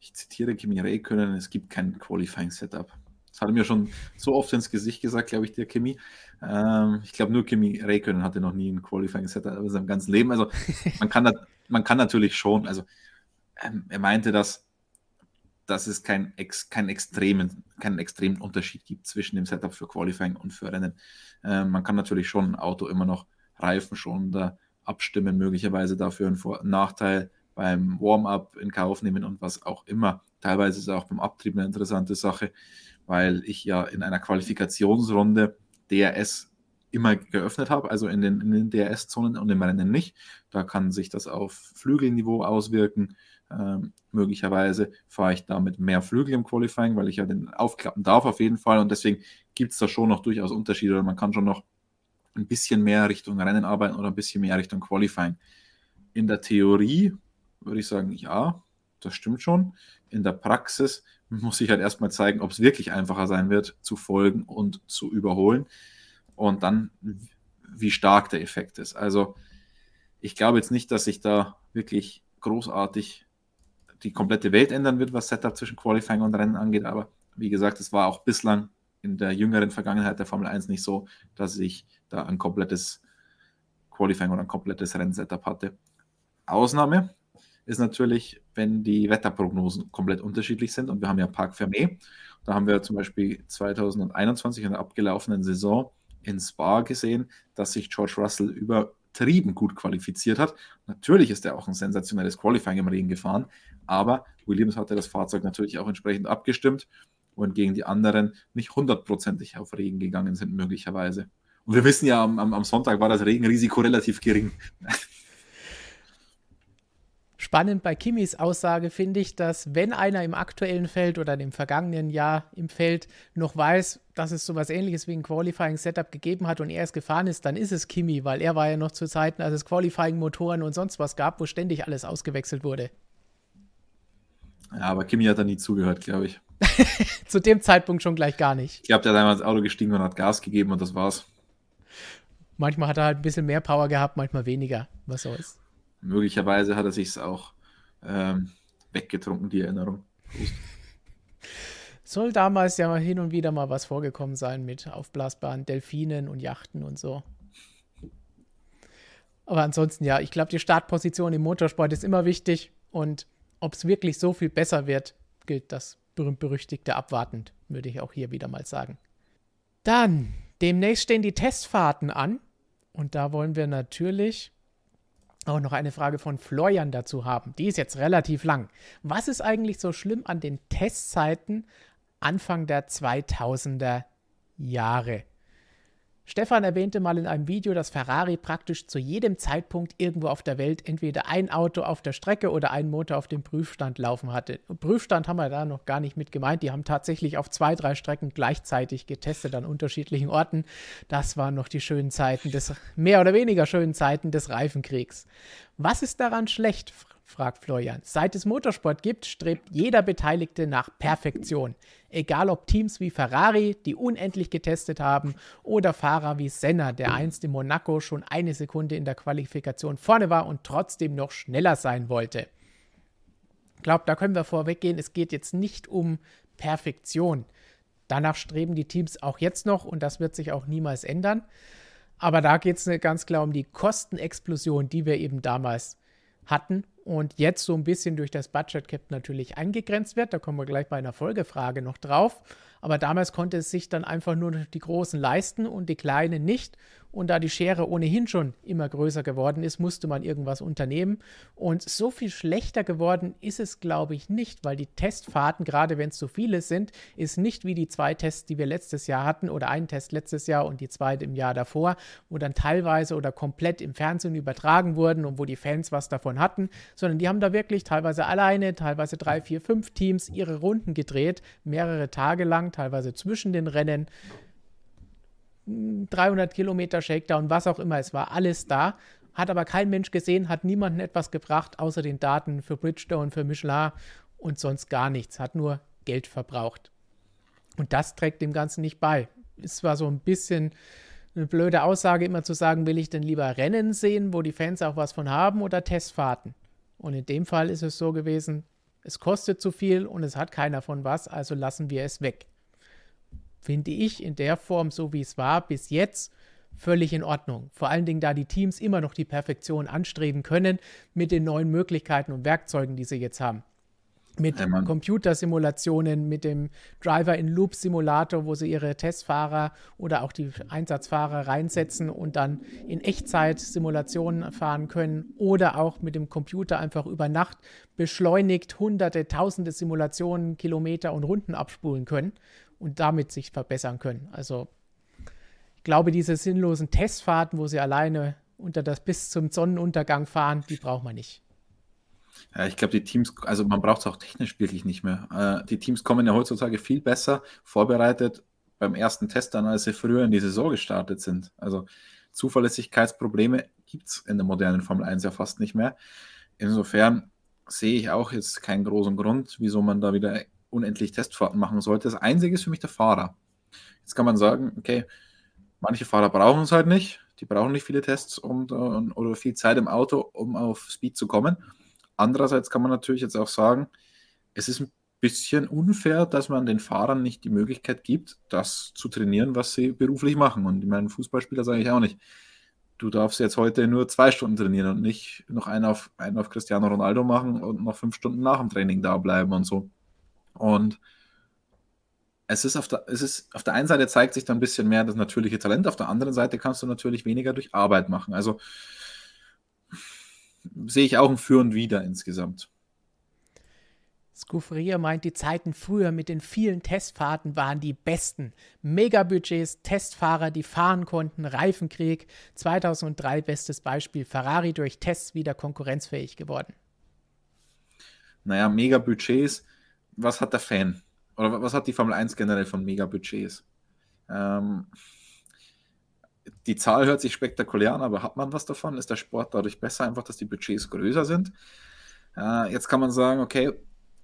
Speaker 2: Ich zitiere Kimi Räikkönen, es gibt kein Qualifying-Setup. Das hat er mir schon so oft ins Gesicht gesagt, glaube ich, der Kimi. Ähm, ich glaube, nur Kimi Räikkönen hatte noch nie ein Qualifying-Setup in seinem ganzen Leben. Also *laughs* man kann, da, man kann natürlich schon, also ähm, er meinte, dass, dass es kein, ex, kein extremen, keinen extremen Unterschied gibt zwischen dem Setup für Qualifying und für Rennen. Ähm, man kann natürlich schon ein Auto immer noch Reifen schon da abstimmen, möglicherweise dafür einen Vor Nachteil beim Warm-up in Kauf nehmen und was auch immer. Teilweise ist es auch beim Abtrieb eine interessante Sache, weil ich ja in einer Qualifikationsrunde DRS immer geöffnet habe, also in den, in den DRS-Zonen und im Rennen nicht. Da kann sich das auf Flügelniveau auswirken. Ähm, möglicherweise fahre ich damit mehr Flügel im Qualifying, weil ich ja den aufklappen darf auf jeden Fall. Und deswegen gibt es da schon noch durchaus Unterschiede. Man kann schon noch ein bisschen mehr Richtung Rennen arbeiten oder ein bisschen mehr Richtung Qualifying. In der Theorie würde ich sagen, ja, das stimmt schon. In der Praxis muss ich halt erstmal zeigen, ob es wirklich einfacher sein wird, zu folgen und zu überholen. Und dann, wie stark der Effekt ist. Also, ich glaube jetzt nicht, dass sich da wirklich großartig die komplette Welt ändern wird, was Setup zwischen Qualifying und Rennen angeht. Aber wie gesagt, es war auch bislang in der jüngeren Vergangenheit der Formel 1 nicht so, dass ich da ein komplettes Qualifying oder ein komplettes Rennsetup hatte. Ausnahme ist natürlich, wenn die Wetterprognosen komplett unterschiedlich sind. Und wir haben ja Park Fermé. Da haben wir zum Beispiel 2021 in der abgelaufenen Saison in Spa gesehen, dass sich George Russell übertrieben gut qualifiziert hat. Natürlich ist er auch ein sensationelles Qualifying im Regen gefahren, aber Williams hatte das Fahrzeug natürlich auch entsprechend abgestimmt und gegen die anderen nicht hundertprozentig auf Regen gegangen sind, möglicherweise. Und wir wissen ja, am, am Sonntag war das Regenrisiko relativ gering.
Speaker 1: Spannend bei Kimis Aussage finde ich, dass wenn einer im aktuellen Feld oder im vergangenen Jahr im Feld noch weiß, dass es sowas ähnliches wie ein Qualifying-Setup gegeben hat und er es gefahren ist, dann ist es Kimi, weil er war ja noch zu Zeiten, als es Qualifying-Motoren und sonst was gab, wo ständig alles ausgewechselt wurde.
Speaker 2: Ja, aber Kimi hat da nie zugehört, glaube ich. *laughs*
Speaker 1: zu dem Zeitpunkt schon gleich gar nicht.
Speaker 2: Ich glaube, der hat einmal ins Auto gestiegen und hat Gas gegeben und das war's.
Speaker 1: Manchmal hat er halt ein bisschen mehr Power gehabt, manchmal weniger. Was soll's.
Speaker 2: Möglicherweise hat er sich auch ähm, weggetrunken, die Erinnerung. *laughs*
Speaker 1: Soll damals ja hin und wieder mal was vorgekommen sein mit aufblasbaren Delfinen und Yachten und so. Aber ansonsten ja, ich glaube, die Startposition im Motorsport ist immer wichtig und ob es wirklich so viel besser wird, gilt das berühmt-berüchtigte abwartend, würde ich auch hier wieder mal sagen. Dann, demnächst stehen die Testfahrten an und da wollen wir natürlich auch noch eine Frage von Florian dazu haben. Die ist jetzt relativ lang. Was ist eigentlich so schlimm an den Testzeiten Anfang der 2000er Jahre? Stefan erwähnte mal in einem Video, dass Ferrari praktisch zu jedem Zeitpunkt irgendwo auf der Welt entweder ein Auto auf der Strecke oder einen Motor auf dem Prüfstand laufen hatte. Und Prüfstand haben wir da noch gar nicht mit gemeint. Die haben tatsächlich auf zwei, drei Strecken gleichzeitig getestet an unterschiedlichen Orten. Das waren noch die schönen Zeiten des, mehr oder weniger schönen Zeiten des Reifenkriegs. Was ist daran schlecht? Fragt Florian. Seit es Motorsport gibt, strebt jeder Beteiligte nach Perfektion. Egal ob Teams wie Ferrari, die unendlich getestet haben, oder Fahrer wie Senna, der einst in Monaco schon eine Sekunde in der Qualifikation vorne war und trotzdem noch schneller sein wollte. Ich glaube, da können wir vorweggehen, es geht jetzt nicht um Perfektion. Danach streben die Teams auch jetzt noch und das wird sich auch niemals ändern. Aber da geht es ganz klar um die Kostenexplosion, die wir eben damals hatten und jetzt so ein bisschen durch das Budget Cap natürlich eingegrenzt wird. Da kommen wir gleich bei einer Folgefrage noch drauf. Aber damals konnte es sich dann einfach nur die Großen leisten und die Kleinen nicht. Und da die Schere ohnehin schon immer größer geworden ist, musste man irgendwas unternehmen. Und so viel schlechter geworden ist es, glaube ich, nicht, weil die Testfahrten, gerade wenn es so viele sind, ist nicht wie die zwei Tests, die wir letztes Jahr hatten oder ein Test letztes Jahr und die zweite im Jahr davor, wo dann teilweise oder komplett im Fernsehen übertragen wurden und wo die Fans was davon hatten, sondern die haben da wirklich teilweise alleine, teilweise drei, vier, fünf Teams ihre Runden gedreht, mehrere Tage lang, teilweise zwischen den Rennen. 300 Kilometer Shakedown, was auch immer, es war alles da. Hat aber kein Mensch gesehen, hat niemanden etwas gebracht, außer den Daten für Bridgestone, für Michelin und sonst gar nichts. Hat nur Geld verbraucht. Und das trägt dem Ganzen nicht bei. Es war so ein bisschen eine blöde Aussage, immer zu sagen, will ich denn lieber Rennen sehen, wo die Fans auch was von haben, oder Testfahrten? Und in dem Fall ist es so gewesen, es kostet zu viel und es hat keiner von was, also lassen wir es weg. Finde ich in der Form, so wie es war, bis jetzt völlig in Ordnung. Vor allen Dingen, da die Teams immer noch die Perfektion anstreben können mit den neuen Möglichkeiten und Werkzeugen, die sie jetzt haben. Mit ja, Computersimulationen, mit dem Driver-in-Loop-Simulator, wo sie ihre Testfahrer oder auch die Einsatzfahrer reinsetzen und dann in Echtzeit Simulationen fahren können oder auch mit dem Computer einfach über Nacht beschleunigt hunderte, tausende Simulationen, Kilometer und Runden abspulen können und damit sich verbessern können. Also ich glaube, diese sinnlosen Testfahrten, wo sie alleine unter das bis zum Sonnenuntergang fahren, die braucht man nicht.
Speaker 2: Ja, ich glaube, die Teams, also man braucht es auch technisch wirklich nicht mehr. Äh, die Teams kommen ja heutzutage viel besser vorbereitet beim ersten Test an, als sie früher in die Saison gestartet sind. Also Zuverlässigkeitsprobleme gibt es in der modernen Formel 1 ja fast nicht mehr. Insofern sehe ich auch jetzt keinen großen Grund, wieso man da wieder unendlich Testfahrten machen sollte. Das Einzige ist für mich der Fahrer. Jetzt kann man sagen, okay, manche Fahrer brauchen es halt nicht. Die brauchen nicht viele Tests und, und, oder viel Zeit im Auto, um auf Speed zu kommen. Andererseits kann man natürlich jetzt auch sagen, es ist ein bisschen unfair, dass man den Fahrern nicht die Möglichkeit gibt, das zu trainieren, was sie beruflich machen. Und ich meine, Fußballspieler sage ich auch nicht. Du darfst jetzt heute nur zwei Stunden trainieren und nicht noch einen auf, einen auf Cristiano Ronaldo machen und noch fünf Stunden nach dem Training da bleiben und so. Und es ist, auf der, es ist auf der einen Seite zeigt sich da ein bisschen mehr das natürliche Talent, auf der anderen Seite kannst du natürlich weniger durch Arbeit machen. Also sehe ich auch ein Für und Wider insgesamt.
Speaker 1: Scuferia meint, die Zeiten früher mit den vielen Testfahrten waren die besten. Megabudgets, Testfahrer, die fahren konnten, Reifenkrieg. 2003 bestes Beispiel, Ferrari durch Tests wieder konkurrenzfähig geworden.
Speaker 2: Naja, Megabudgets, was hat der Fan? Oder was hat die Formel 1 generell von Megabudgets? Ähm, die Zahl hört sich spektakulär an, aber hat man was davon? Ist der Sport dadurch besser, einfach, dass die Budgets größer sind? Äh, jetzt kann man sagen, okay,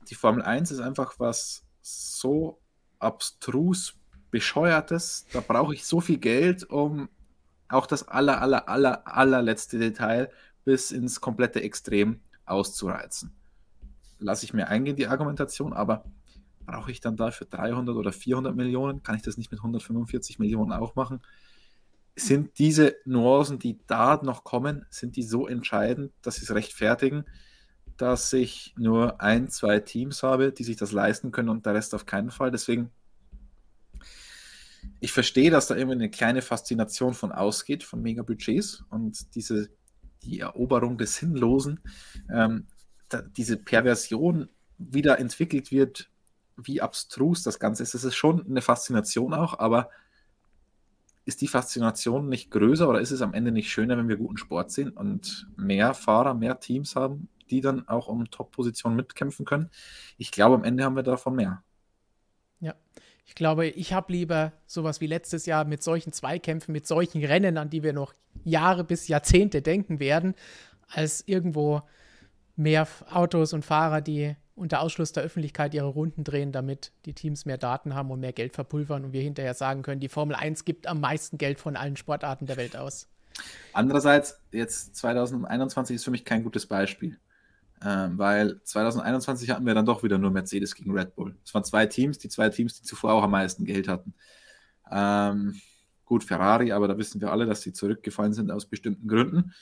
Speaker 2: die Formel 1 ist einfach was so abstrus bescheuertes, da brauche ich so viel Geld, um auch das aller, aller, aller, allerletzte Detail bis ins komplette Extrem auszureizen. Lasse ich mir eingehen, die Argumentation, aber brauche ich dann dafür 300 oder 400 Millionen? Kann ich das nicht mit 145 Millionen auch machen? sind diese Nuancen, die da noch kommen, sind die so entscheidend, dass sie es rechtfertigen, dass ich nur ein, zwei Teams habe, die sich das leisten können und der Rest auf keinen Fall. Deswegen, ich verstehe, dass da irgendwie eine kleine Faszination von ausgeht, von Megabudgets und diese, die Eroberung des Sinnlosen, ähm, diese Perversion wieder entwickelt wird, wie abstrus das Ganze ist. Das ist schon eine Faszination auch, aber ist die Faszination nicht größer oder ist es am Ende nicht schöner, wenn wir guten Sport sehen und mehr Fahrer, mehr Teams haben, die dann auch um Top-Positionen mitkämpfen können? Ich glaube, am Ende haben wir davon mehr.
Speaker 1: Ja, ich glaube, ich habe lieber sowas wie letztes Jahr mit solchen Zweikämpfen, mit solchen Rennen, an die wir noch Jahre bis Jahrzehnte denken werden, als irgendwo mehr Autos und Fahrer, die unter Ausschluss der Öffentlichkeit ihre Runden drehen, damit die Teams mehr Daten haben und mehr Geld verpulvern und wir hinterher sagen können, die Formel 1 gibt am meisten Geld von allen Sportarten der Welt aus.
Speaker 2: Andererseits, jetzt 2021 ist für mich kein gutes Beispiel, ähm, weil 2021 hatten wir dann doch wieder nur Mercedes gegen Red Bull. Es waren zwei Teams, die zwei Teams, die zuvor auch am meisten Geld hatten. Ähm, gut, Ferrari, aber da wissen wir alle, dass sie zurückgefallen sind aus bestimmten Gründen.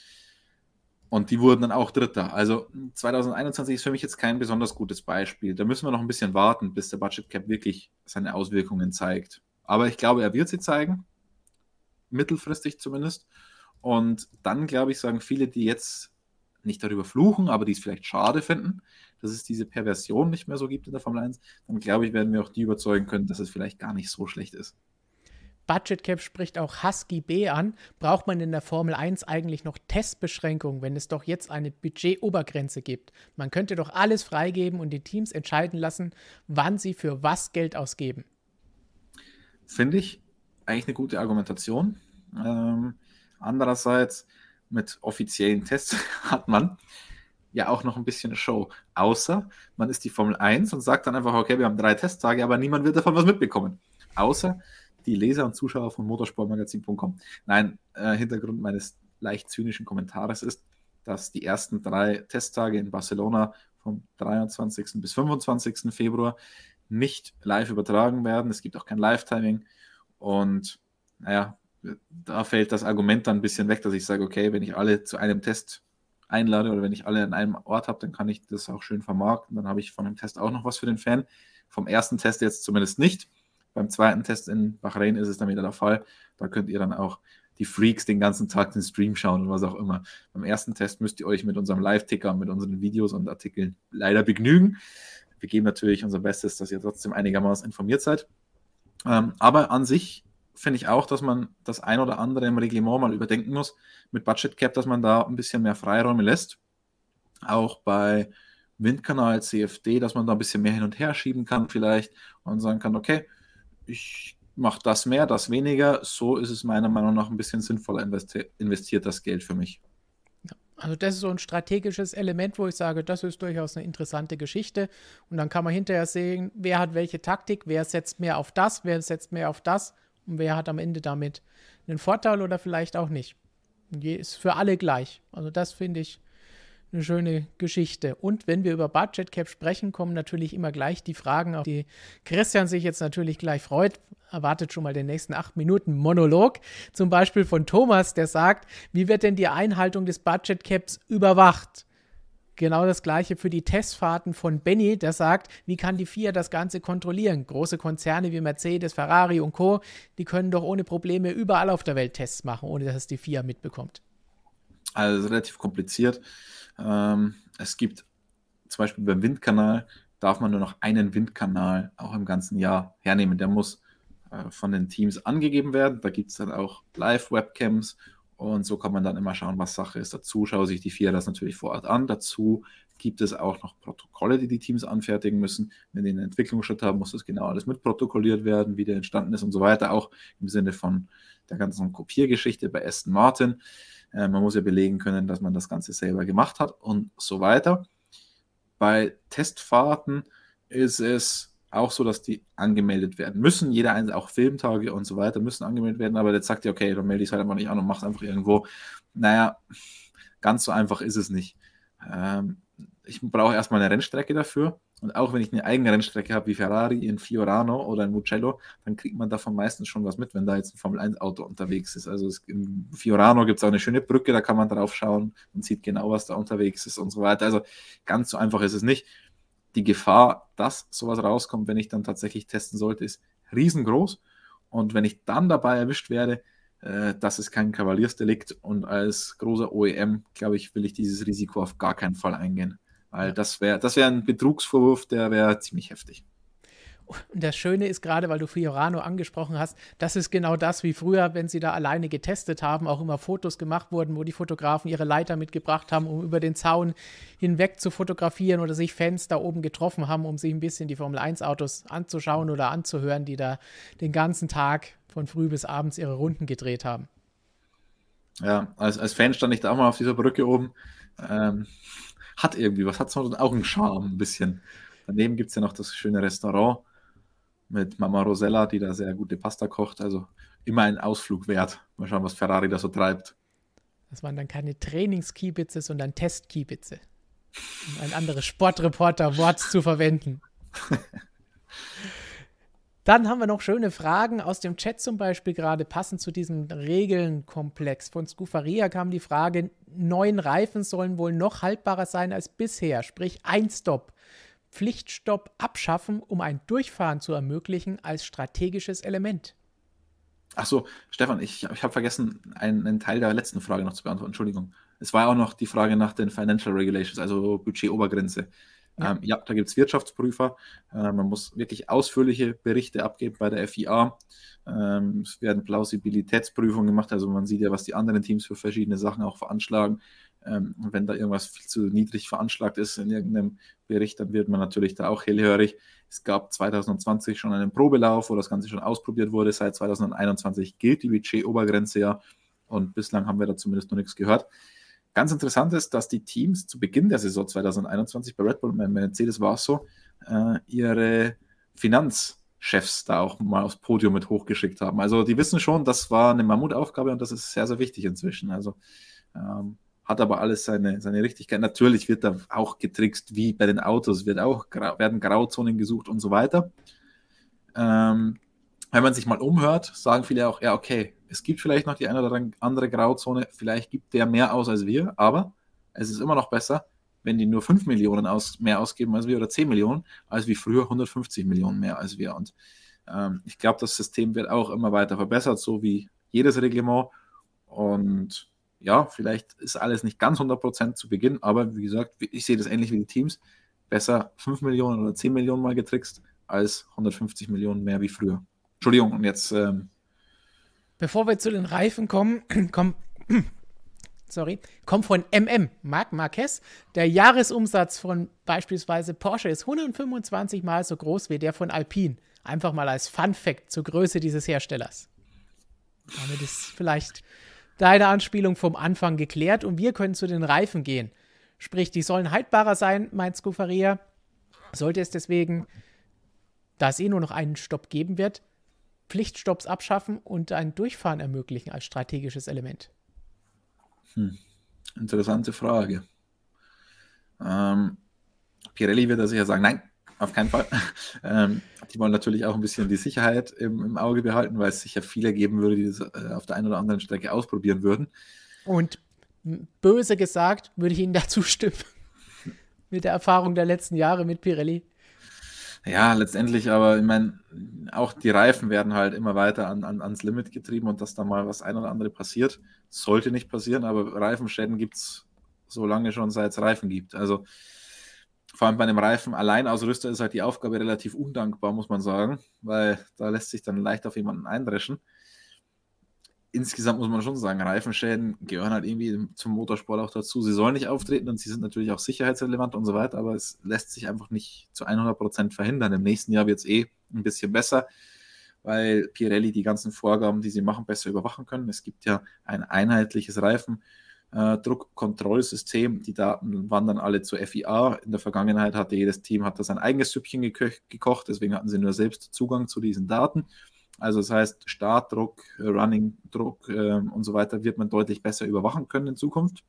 Speaker 2: Und die wurden dann auch Dritter. Also 2021 ist für mich jetzt kein besonders gutes Beispiel. Da müssen wir noch ein bisschen warten, bis der Budget Cap wirklich seine Auswirkungen zeigt. Aber ich glaube, er wird sie zeigen. Mittelfristig zumindest. Und dann, glaube ich, sagen viele, die jetzt nicht darüber fluchen, aber die es vielleicht schade finden, dass es diese Perversion nicht mehr so gibt in der Formel 1, dann glaube ich, werden wir auch die überzeugen können, dass es vielleicht gar nicht so schlecht ist.
Speaker 1: Budget Cap spricht auch Husky B an. Braucht man in der Formel 1 eigentlich noch Testbeschränkungen, wenn es doch jetzt eine Budgetobergrenze gibt? Man könnte doch alles freigeben und die Teams entscheiden lassen, wann sie für was Geld ausgeben.
Speaker 2: Finde ich eigentlich eine gute Argumentation. Ähm, andererseits, mit offiziellen Tests *laughs* hat man ja auch noch ein bisschen Show. Außer man ist die Formel 1 und sagt dann einfach, okay, wir haben drei Testtage, aber niemand wird davon was mitbekommen. Außer die Leser und Zuschauer von motorsportmagazin.com. Nein, äh, Hintergrund meines leicht zynischen Kommentares ist, dass die ersten drei Testtage in Barcelona vom 23. bis 25. Februar nicht live übertragen werden. Es gibt auch kein Live-Timing. Und naja, da fällt das Argument dann ein bisschen weg, dass ich sage, okay, wenn ich alle zu einem Test einlade oder wenn ich alle an einem Ort habe, dann kann ich das auch schön vermarkten. Dann habe ich von dem Test auch noch was für den Fan. Vom ersten Test jetzt zumindest nicht. Beim zweiten Test in Bahrain ist es dann wieder der Fall. Da könnt ihr dann auch die Freaks den ganzen Tag den Stream schauen und was auch immer. Beim ersten Test müsst ihr euch mit unserem Live-Ticker, mit unseren Videos und Artikeln leider begnügen. Wir geben natürlich unser Bestes, dass ihr trotzdem einigermaßen informiert seid. Ähm, aber an sich finde ich auch, dass man das ein oder andere im Reglement mal überdenken muss mit Budget Cap, dass man da ein bisschen mehr Freiräume lässt. Auch bei Windkanal, CFD, dass man da ein bisschen mehr hin und her schieben kann vielleicht und sagen kann, okay, ich mache das mehr, das weniger. So ist es meiner Meinung nach ein bisschen sinnvoller investi investiert, das Geld für mich.
Speaker 1: Also das ist so ein strategisches Element, wo ich sage, das ist durchaus eine interessante Geschichte. Und dann kann man hinterher sehen, wer hat welche Taktik, wer setzt mehr auf das, wer setzt mehr auf das und wer hat am Ende damit einen Vorteil oder vielleicht auch nicht. Ist für alle gleich. Also das finde ich eine schöne Geschichte. Und wenn wir über Budget Cap sprechen, kommen natürlich immer gleich die Fragen, auf die Christian sich jetzt natürlich gleich freut. Erwartet schon mal den nächsten acht Minuten Monolog. Zum Beispiel von Thomas, der sagt, wie wird denn die Einhaltung des Budget Caps überwacht? Genau das gleiche für die Testfahrten von Benny, der sagt, wie kann die FIA das Ganze kontrollieren? Große Konzerne wie Mercedes, Ferrari und Co., die können doch ohne Probleme überall auf der Welt Tests machen, ohne dass es die FIA mitbekommt.
Speaker 2: Also relativ kompliziert. Ähm, es gibt zum Beispiel beim Windkanal, darf man nur noch einen Windkanal auch im ganzen Jahr hernehmen. Der muss äh, von den Teams angegeben werden. Da gibt es dann auch Live-Webcams und so kann man dann immer schauen, was Sache ist. Dazu schaue sich die FIA das natürlich vor Ort an. Dazu gibt es auch noch Protokolle, die die Teams anfertigen müssen. Wenn die einen Entwicklungsschritt haben, muss das genau alles mitprotokolliert werden, wie der entstanden ist und so weiter. Auch im Sinne von der ganzen Kopiergeschichte bei Aston Martin. Äh, man muss ja belegen können, dass man das Ganze selber gemacht hat und so weiter. Bei Testfahrten ist es auch so, dass die angemeldet werden müssen. Jeder einzelne, auch Filmtage und so weiter, müssen angemeldet werden. Aber jetzt sagt ihr, okay, dann melde ich es halt einfach nicht an und mache es einfach irgendwo. Naja, ganz so einfach ist es nicht. Ähm, ich brauche erstmal eine Rennstrecke dafür. Und auch wenn ich eine eigene Rennstrecke habe, wie Ferrari in Fiorano oder in Mugello, dann kriegt man davon meistens schon was mit, wenn da jetzt ein Formel-1-Auto unterwegs ist. Also es, in Fiorano gibt es auch eine schöne Brücke, da kann man drauf schauen und sieht genau, was da unterwegs ist und so weiter. Also ganz so einfach ist es nicht die Gefahr, dass sowas rauskommt, wenn ich dann tatsächlich testen sollte, ist riesengroß. Und wenn ich dann dabei erwischt werde, äh, das ist kein Kavaliersdelikt. Und als großer OEM, glaube ich, will ich dieses Risiko auf gar keinen Fall eingehen. Weil das wäre das wär ein Betrugsvorwurf, der wäre ziemlich heftig.
Speaker 1: Und das Schöne ist gerade, weil du Fiorano angesprochen hast, das ist genau das, wie früher, wenn sie da alleine getestet haben, auch immer Fotos gemacht wurden, wo die Fotografen ihre Leiter mitgebracht haben, um über den Zaun hinweg zu fotografieren oder sich Fans da oben getroffen haben, um sich ein bisschen die Formel 1 Autos anzuschauen oder anzuhören, die da den ganzen Tag von früh bis abends ihre Runden gedreht haben.
Speaker 2: Ja, als, als Fan stand ich da auch mal auf dieser Brücke oben. Ähm, hat irgendwie was, hat so auch einen Charme ein bisschen. Daneben gibt es ja noch das schöne Restaurant mit Mama Rosella, die da sehr gute Pasta kocht. Also immer ein Ausflug wert. Mal schauen, was Ferrari da so treibt.
Speaker 1: Das waren dann keine Trainingskiebitze, sondern Testkiebitze. Um ein anderes Sportreporter-Wort zu verwenden. *laughs* Dann haben wir noch schöne Fragen aus dem Chat zum Beispiel gerade passend zu diesem Regelnkomplex. Von Scufaria kam die Frage, neun Reifen sollen wohl noch haltbarer sein als bisher, sprich ein Stop. Pflichtstopp abschaffen, um ein Durchfahren zu ermöglichen, als strategisches Element.
Speaker 2: Achso, Stefan, ich, ich habe vergessen, einen, einen, Teil der letzten Frage noch zu beantworten. Entschuldigung. Es war auch noch die Frage nach den Financial Regulations, also Budgetobergrenze. Ja, ähm, ja da gibt es Wirtschaftsprüfer. Äh, man muss wirklich ausführliche Berichte abgeben bei der FIA. Ähm, es werden Plausibilitätsprüfungen gemacht, also man sieht ja, was die anderen Teams für verschiedene Sachen auch veranschlagen. Ähm, wenn da irgendwas viel zu niedrig veranschlagt ist in irgendeinem Bericht, dann wird man natürlich da auch hellhörig. Es gab 2020 schon einen Probelauf, wo das Ganze schon ausprobiert wurde. Seit 2021 gilt die Budget-Obergrenze ja und bislang haben wir da zumindest noch nichts gehört. Ganz interessant ist, dass die Teams zu Beginn der Saison 2021 bei Red Bull und bei Mercedes war es so, äh, ihre Finanzchefs da auch mal aufs Podium mit hochgeschickt haben. Also die wissen schon, das war eine Mammutaufgabe und das ist sehr, sehr wichtig inzwischen. Also ähm, hat aber alles seine, seine Richtigkeit. Natürlich wird da auch getrickst, wie bei den Autos, wird auch, werden Grauzonen gesucht und so weiter. Ähm, wenn man sich mal umhört, sagen viele auch, ja, okay, es gibt vielleicht noch die eine oder andere Grauzone, vielleicht gibt der mehr aus als wir, aber es ist immer noch besser, wenn die nur 5 Millionen aus, mehr ausgeben als wir oder 10 Millionen, als wie früher 150 Millionen mehr als wir. Und ähm, ich glaube, das System wird auch immer weiter verbessert, so wie jedes Reglement. Und ja, vielleicht ist alles nicht ganz 100% zu Beginn, aber wie gesagt, ich sehe das ähnlich wie die Teams. Besser 5 Millionen oder 10 Millionen mal getrickst, als 150 Millionen mehr wie früher. Entschuldigung, und jetzt. Ähm
Speaker 1: Bevor wir zu den Reifen kommen, *clears throat* kommen. *clears throat* Sorry, kommt von MM, Marc Marquez. Der Jahresumsatz von beispielsweise Porsche ist 125 Mal so groß wie der von Alpine. Einfach mal als Fun Fact zur Größe dieses Herstellers. Damit ist vielleicht deine Anspielung vom Anfang geklärt und wir können zu den Reifen gehen. Sprich, die sollen haltbarer sein, meint Scufaria. Sollte es deswegen, da es eh nur noch einen Stopp geben wird, Pflichtstopps abschaffen und ein Durchfahren ermöglichen als strategisches Element?
Speaker 2: Hm. Interessante Frage. Ähm, Pirelli wird da sicher sagen, nein, auf keinen Fall. *laughs* Ähm, die wollen natürlich auch ein bisschen die Sicherheit im, im, Auge behalten, weil es sicher viele geben würde, die das äh, auf der einen oder anderen Strecke ausprobieren würden.
Speaker 1: Und böse gesagt, würde ich Ihnen *laughs* dazu stimmen. mit der Erfahrung der letzten Jahre mit Pirelli.
Speaker 2: Ja, letztendlich, aber ich meine, auch die Reifen werden halt immer weiter an, an, ans Limit getrieben und dass da mal was ein oder andere passiert, sollte nicht passieren, aber Reifenschäden gibt es so lange schon, seit es Reifen gibt. Also vor allem bei einem Reifen Alleinausrüster ist halt die Aufgabe relativ undankbar, muss man sagen, weil da lässt sich dann leicht auf jemanden eindreschen. Insgesamt muss man schon sagen, Reifenschäden gehören halt irgendwie zum Motorsport auch dazu. Sie sollen nicht auftreten und sie sind natürlich auch sicherheitsrelevant und so weiter, aber es lässt sich einfach nicht zu 100% verhindern. Im nächsten Jahr wird es eh ein bisschen besser, weil Pirelli die ganzen Vorgaben, die sie machen, besser überwachen können. Es gibt ja ein einheitliches Reifen äh, Druckkontrollsystem. Die Daten wandern alle zur FIA. In der Vergangenheit hatte jedes Team hat da sein eigenes Süppchen gekocht, deswegen hatten sie nur selbst Zugang zu diesen Daten. Also das heißt, Startdruck, Running-Druck äh, und so weiter wird man deutlich besser überwachen können in Zukunft.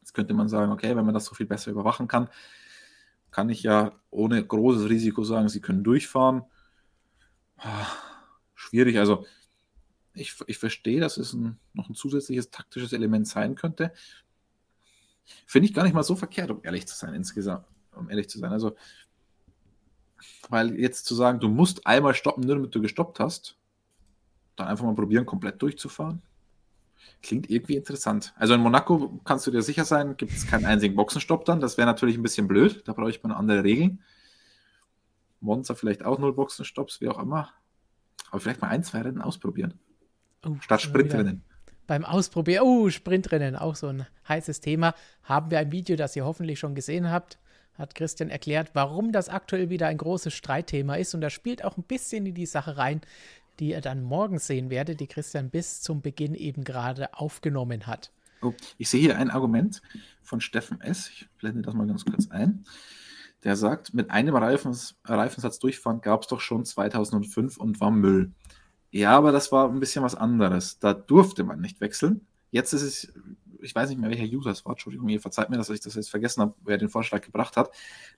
Speaker 2: Jetzt könnte man sagen, okay, wenn man das so viel besser überwachen kann, kann ich ja ohne großes Risiko sagen, sie können durchfahren. Ah, schwierig, also ich, ich verstehe, dass es ein, noch ein zusätzliches taktisches Element sein könnte. Finde ich gar nicht mal so verkehrt, um ehrlich zu sein, insgesamt. Um ehrlich zu sein. Also, weil jetzt zu sagen, du musst einmal stoppen, nur damit du gestoppt hast, dann einfach mal probieren, komplett durchzufahren. Klingt irgendwie interessant. Also in Monaco kannst du dir sicher sein, gibt es keinen einzigen Boxenstopp dann. Das wäre natürlich ein bisschen blöd. Da brauche ich mal andere Regeln. Monza vielleicht auch null Boxenstopps, wie auch immer. Aber vielleicht mal ein, zwei Rennen ausprobieren. Oh, Statt Sprintrennen.
Speaker 1: Beim Ausprobieren, oh, Sprintrennen, auch so ein heißes Thema. Haben wir ein Video, das ihr hoffentlich schon gesehen habt, hat Christian erklärt, warum das aktuell wieder ein großes Streitthema ist. Und das spielt auch ein bisschen in die Sache rein, die ihr dann morgen sehen werdet, die Christian bis zum Beginn eben gerade aufgenommen hat.
Speaker 2: Oh, ich sehe hier ein Argument von Steffen S. Ich blende das mal ganz kurz ein. Der sagt, mit einem Reifens, Reifensatz durchfahren gab es doch schon 2005 und war Müll. Ja, aber das war ein bisschen was anderes. Da durfte man nicht wechseln. Jetzt ist es, ich weiß nicht mehr, welcher User es war, Entschuldigung, ihr verzeiht mir, dass ich das jetzt vergessen habe, wer den Vorschlag gebracht hat.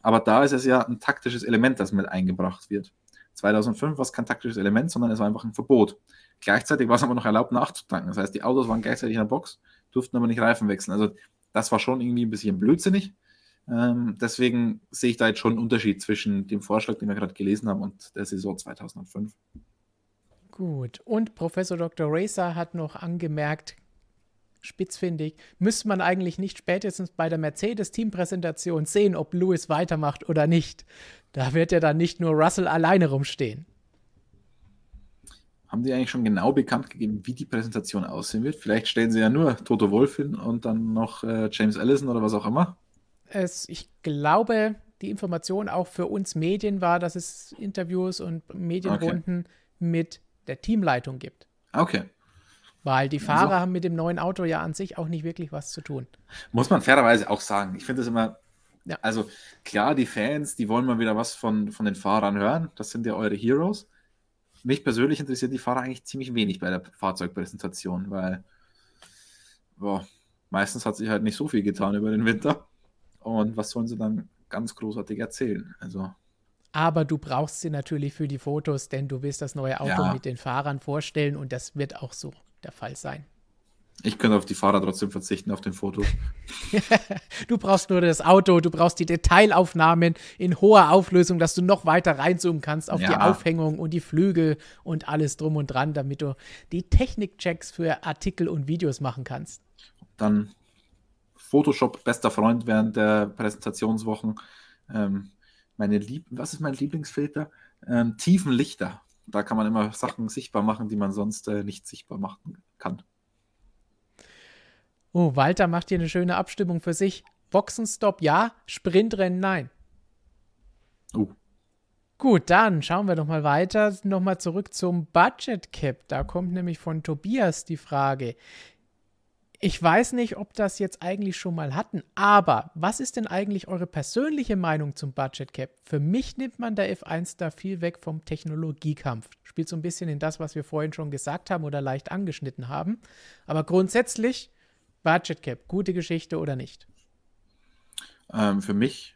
Speaker 2: Aber da ist es ja ein taktisches Element, das mit eingebracht wird. 2005 war es kein taktisches Element, sondern es war einfach ein Verbot. Gleichzeitig war es aber noch erlaubt nachzutanken. Das heißt, die Autos waren gleichzeitig in der Box, durften aber nicht Reifen wechseln. Also das war schon irgendwie ein bisschen blödsinnig. Ähm, deswegen sehe ich da jetzt schon einen Unterschied zwischen dem Vorschlag, den wir gerade gelesen haben, und der Saison 2005.
Speaker 1: Gut. Und Professor Dr. Racer hat noch angemerkt, spitzfindig, müsste man eigentlich nicht spätestens bei der Mercedes-Teampräsentation sehen, ob Lewis weitermacht oder nicht. Da wird ja dann nicht nur Russell alleine rumstehen.
Speaker 2: Haben die eigentlich schon genau bekannt gegeben, wie die Präsentation aussehen wird? Vielleicht stellen sie ja nur Toto Wolf hin und dann noch äh, James Allison oder was auch immer.
Speaker 1: Es, ich glaube, die Information auch für uns Medien war, dass es Interviews und Medienrunden okay. mit der Teamleitung gibt.
Speaker 2: Okay.
Speaker 1: Weil die Fahrer also, haben mit dem neuen Auto ja an sich auch nicht wirklich was zu tun.
Speaker 2: Muss man fairerweise auch sagen. Ich finde es immer, ja. also klar, die Fans, die wollen mal wieder was von, von den Fahrern hören. Das sind ja eure Heroes. Mich persönlich interessiert die Fahrer eigentlich ziemlich wenig bei der Fahrzeugpräsentation, weil boah, meistens hat sich halt nicht so viel getan über den Winter. Und was sollen sie dann ganz großartig erzählen? Also.
Speaker 1: Aber du brauchst sie natürlich für die Fotos, denn du willst das neue Auto ja. mit den Fahrern vorstellen und das wird auch so der Fall sein.
Speaker 2: Ich könnte auf die Fahrer trotzdem verzichten, auf den Fotos. *laughs*
Speaker 1: du brauchst nur das Auto, du brauchst die Detailaufnahmen in hoher Auflösung, dass du noch weiter reinzoomen kannst auf ja. die Aufhängung und die Flügel und alles drum und dran, damit du die Technikchecks für Artikel und Videos machen kannst.
Speaker 2: Dann Photoshop, bester Freund während der Präsentationswochen. Ähm, meine Lieb was ist mein Lieblingsfilter? Ähm, tiefen Lichter. Da kann man immer Sachen sichtbar machen, die man sonst äh, nicht sichtbar machen kann.
Speaker 1: Oh, Walter macht hier eine schöne Abstimmung für sich. Boxenstopp ja, Sprintrennen nein.
Speaker 2: Oh.
Speaker 1: Gut, dann schauen wir doch mal weiter. Nochmal zurück zum Budget Cap. Da kommt nämlich von Tobias die Frage. Ich weiß nicht, ob das jetzt eigentlich schon mal hatten, aber was ist denn eigentlich eure persönliche Meinung zum Budget Cap? Für mich nimmt man der F1 da viel weg vom Technologiekampf. Spielt so ein bisschen in das, was wir vorhin schon gesagt haben oder leicht angeschnitten haben. Aber grundsätzlich, Budget Cap, gute Geschichte oder nicht?
Speaker 2: Ähm, für mich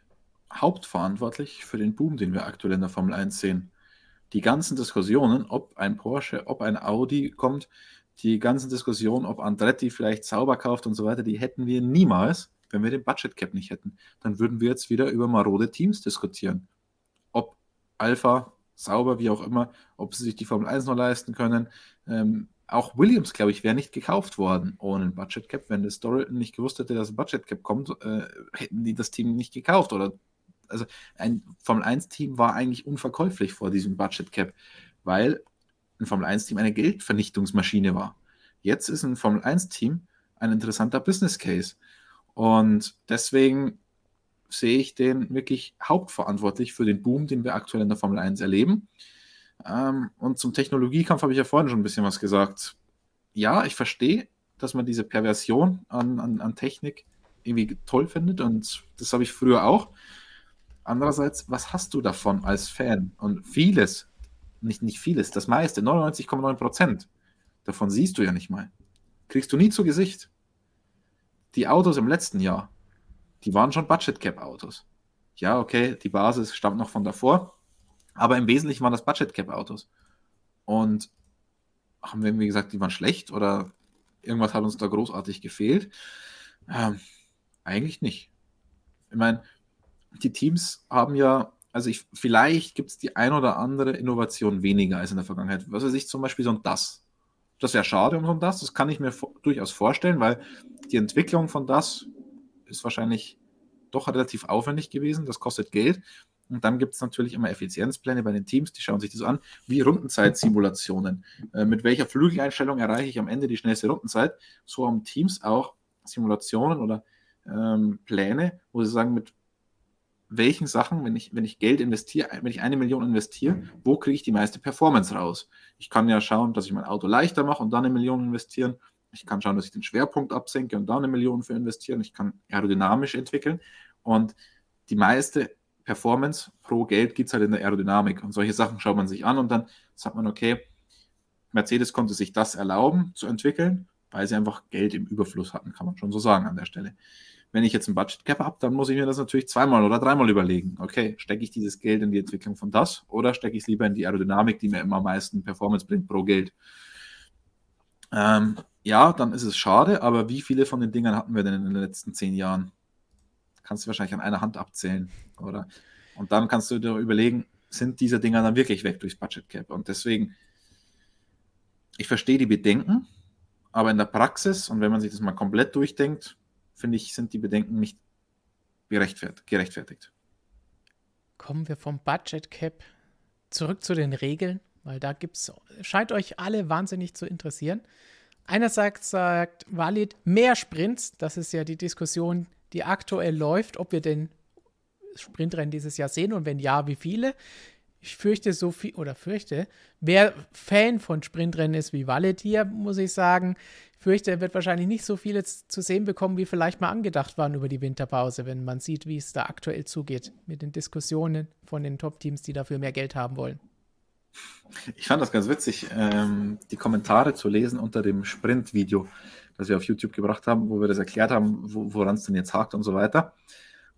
Speaker 2: hauptverantwortlich für den Boom, den wir aktuell in der Formel 1 sehen. Die ganzen Diskussionen, ob ein Porsche, ob ein Audi kommt, die ganzen Diskussionen, ob Andretti vielleicht sauber kauft und so weiter, die hätten wir niemals, wenn wir den Budget Cap nicht hätten. Dann würden wir jetzt wieder über marode Teams diskutieren. Ob Alpha, sauber, wie auch immer, ob sie sich die Formel 1 noch leisten können. Ähm, auch Williams, glaube ich, wäre nicht gekauft worden ohne ein Budget Cap. Wenn das Story nicht gewusst hätte, dass ein Budget Cap kommt, äh, hätten die das Team nicht gekauft. Oder also ein Formel 1-Team war eigentlich unverkäuflich vor diesem Budget Cap, weil ein Formel-1-Team eine Geldvernichtungsmaschine war. Jetzt ist ein Formel-1-Team ein interessanter Business Case. Und deswegen sehe ich den wirklich hauptverantwortlich für den Boom, den wir aktuell in der Formel 1 erleben. Ähm, und zum Technologiekampf habe ich ja vorhin schon ein bisschen was gesagt. Ja, ich verstehe, dass man diese Perversion an, an, an Technik irgendwie toll findet und das habe ich früher auch. Andererseits, was hast du davon als Fan? Und vieles nicht, nicht vieles, das meiste, 99,9 Prozent davon siehst du ja nicht mal. Kriegst du nie zu Gesicht. Die Autos im letzten Jahr, die waren schon Budget Cap Autos. Ja, okay, die Basis stammt noch von davor, aber im Wesentlichen waren das Budget Cap Autos. Und haben wir, wie gesagt, die waren schlecht oder irgendwas hat uns da großartig gefehlt? Ähm, eigentlich nicht. Ich meine, die Teams haben ja also ich, vielleicht gibt es die ein oder andere Innovation weniger als in der Vergangenheit. Was weiß ich, zum Beispiel so ein DAS. Das wäre schade um so ein DAS, das kann ich mir durchaus vorstellen, weil die Entwicklung von DAS ist wahrscheinlich doch relativ aufwendig gewesen, das kostet Geld. Und dann gibt es natürlich immer Effizienzpläne bei den Teams, die schauen sich das an, wie Rundenzeitsimulationen. Äh, mit welcher Flügeleinstellung erreiche ich am Ende die schnellste Rundenzeit? So haben Teams auch Simulationen oder ähm, Pläne, wo sie sagen, mit welchen Sachen, wenn ich, wenn ich Geld investiere, wenn ich eine Million investiere, wo kriege ich die meiste Performance raus? Ich kann ja schauen, dass ich mein Auto leichter mache und dann eine Million investieren. Ich kann schauen, dass ich den Schwerpunkt absenke und da eine Million für investieren. Ich kann aerodynamisch entwickeln und die meiste Performance pro Geld gibt es halt in der Aerodynamik. Und solche Sachen schaut man sich an und dann sagt man, okay, Mercedes konnte sich das erlauben zu entwickeln, weil sie einfach Geld im Überfluss hatten, kann man schon so sagen an der Stelle. Wenn ich jetzt ein Budget Cap habe, dann muss ich mir das natürlich zweimal oder dreimal überlegen. Okay, stecke ich dieses Geld in die Entwicklung von das oder stecke ich es lieber in die Aerodynamik, die mir immer am meisten Performance bringt pro Geld? Ähm, ja, dann ist es schade, aber wie viele von den Dingern hatten wir denn in den letzten zehn Jahren? Kannst du wahrscheinlich an einer Hand abzählen, oder? Und dann kannst du dir überlegen, sind diese Dinger dann wirklich weg durchs Budget Cap? Und deswegen, ich verstehe die Bedenken, aber in der Praxis und wenn man sich das mal komplett durchdenkt, finde ich, sind die Bedenken nicht gerechtfertigt.
Speaker 1: Kommen wir vom Budget Cap zurück zu den Regeln, weil da gibt's, scheint euch alle wahnsinnig zu interessieren. Einerseits sagt Walid mehr Sprints, das ist ja die Diskussion, die aktuell läuft, ob wir den Sprintrennen dieses Jahr sehen und wenn ja, wie viele. Ich fürchte so viel, oder fürchte, wer Fan von Sprintrennen ist wie Walid hier, muss ich sagen, fürchte, er wird wahrscheinlich nicht so viele zu sehen bekommen, wie vielleicht mal angedacht waren über die Winterpause, wenn man sieht, wie es da aktuell zugeht mit den Diskussionen von den Top-Teams, die dafür mehr Geld haben wollen.
Speaker 2: Ich fand das ganz witzig, ähm, die Kommentare zu lesen unter dem Sprint-Video. das wir auf YouTube gebracht haben, wo wir das erklärt haben, wo, woran es denn jetzt hakt und so weiter.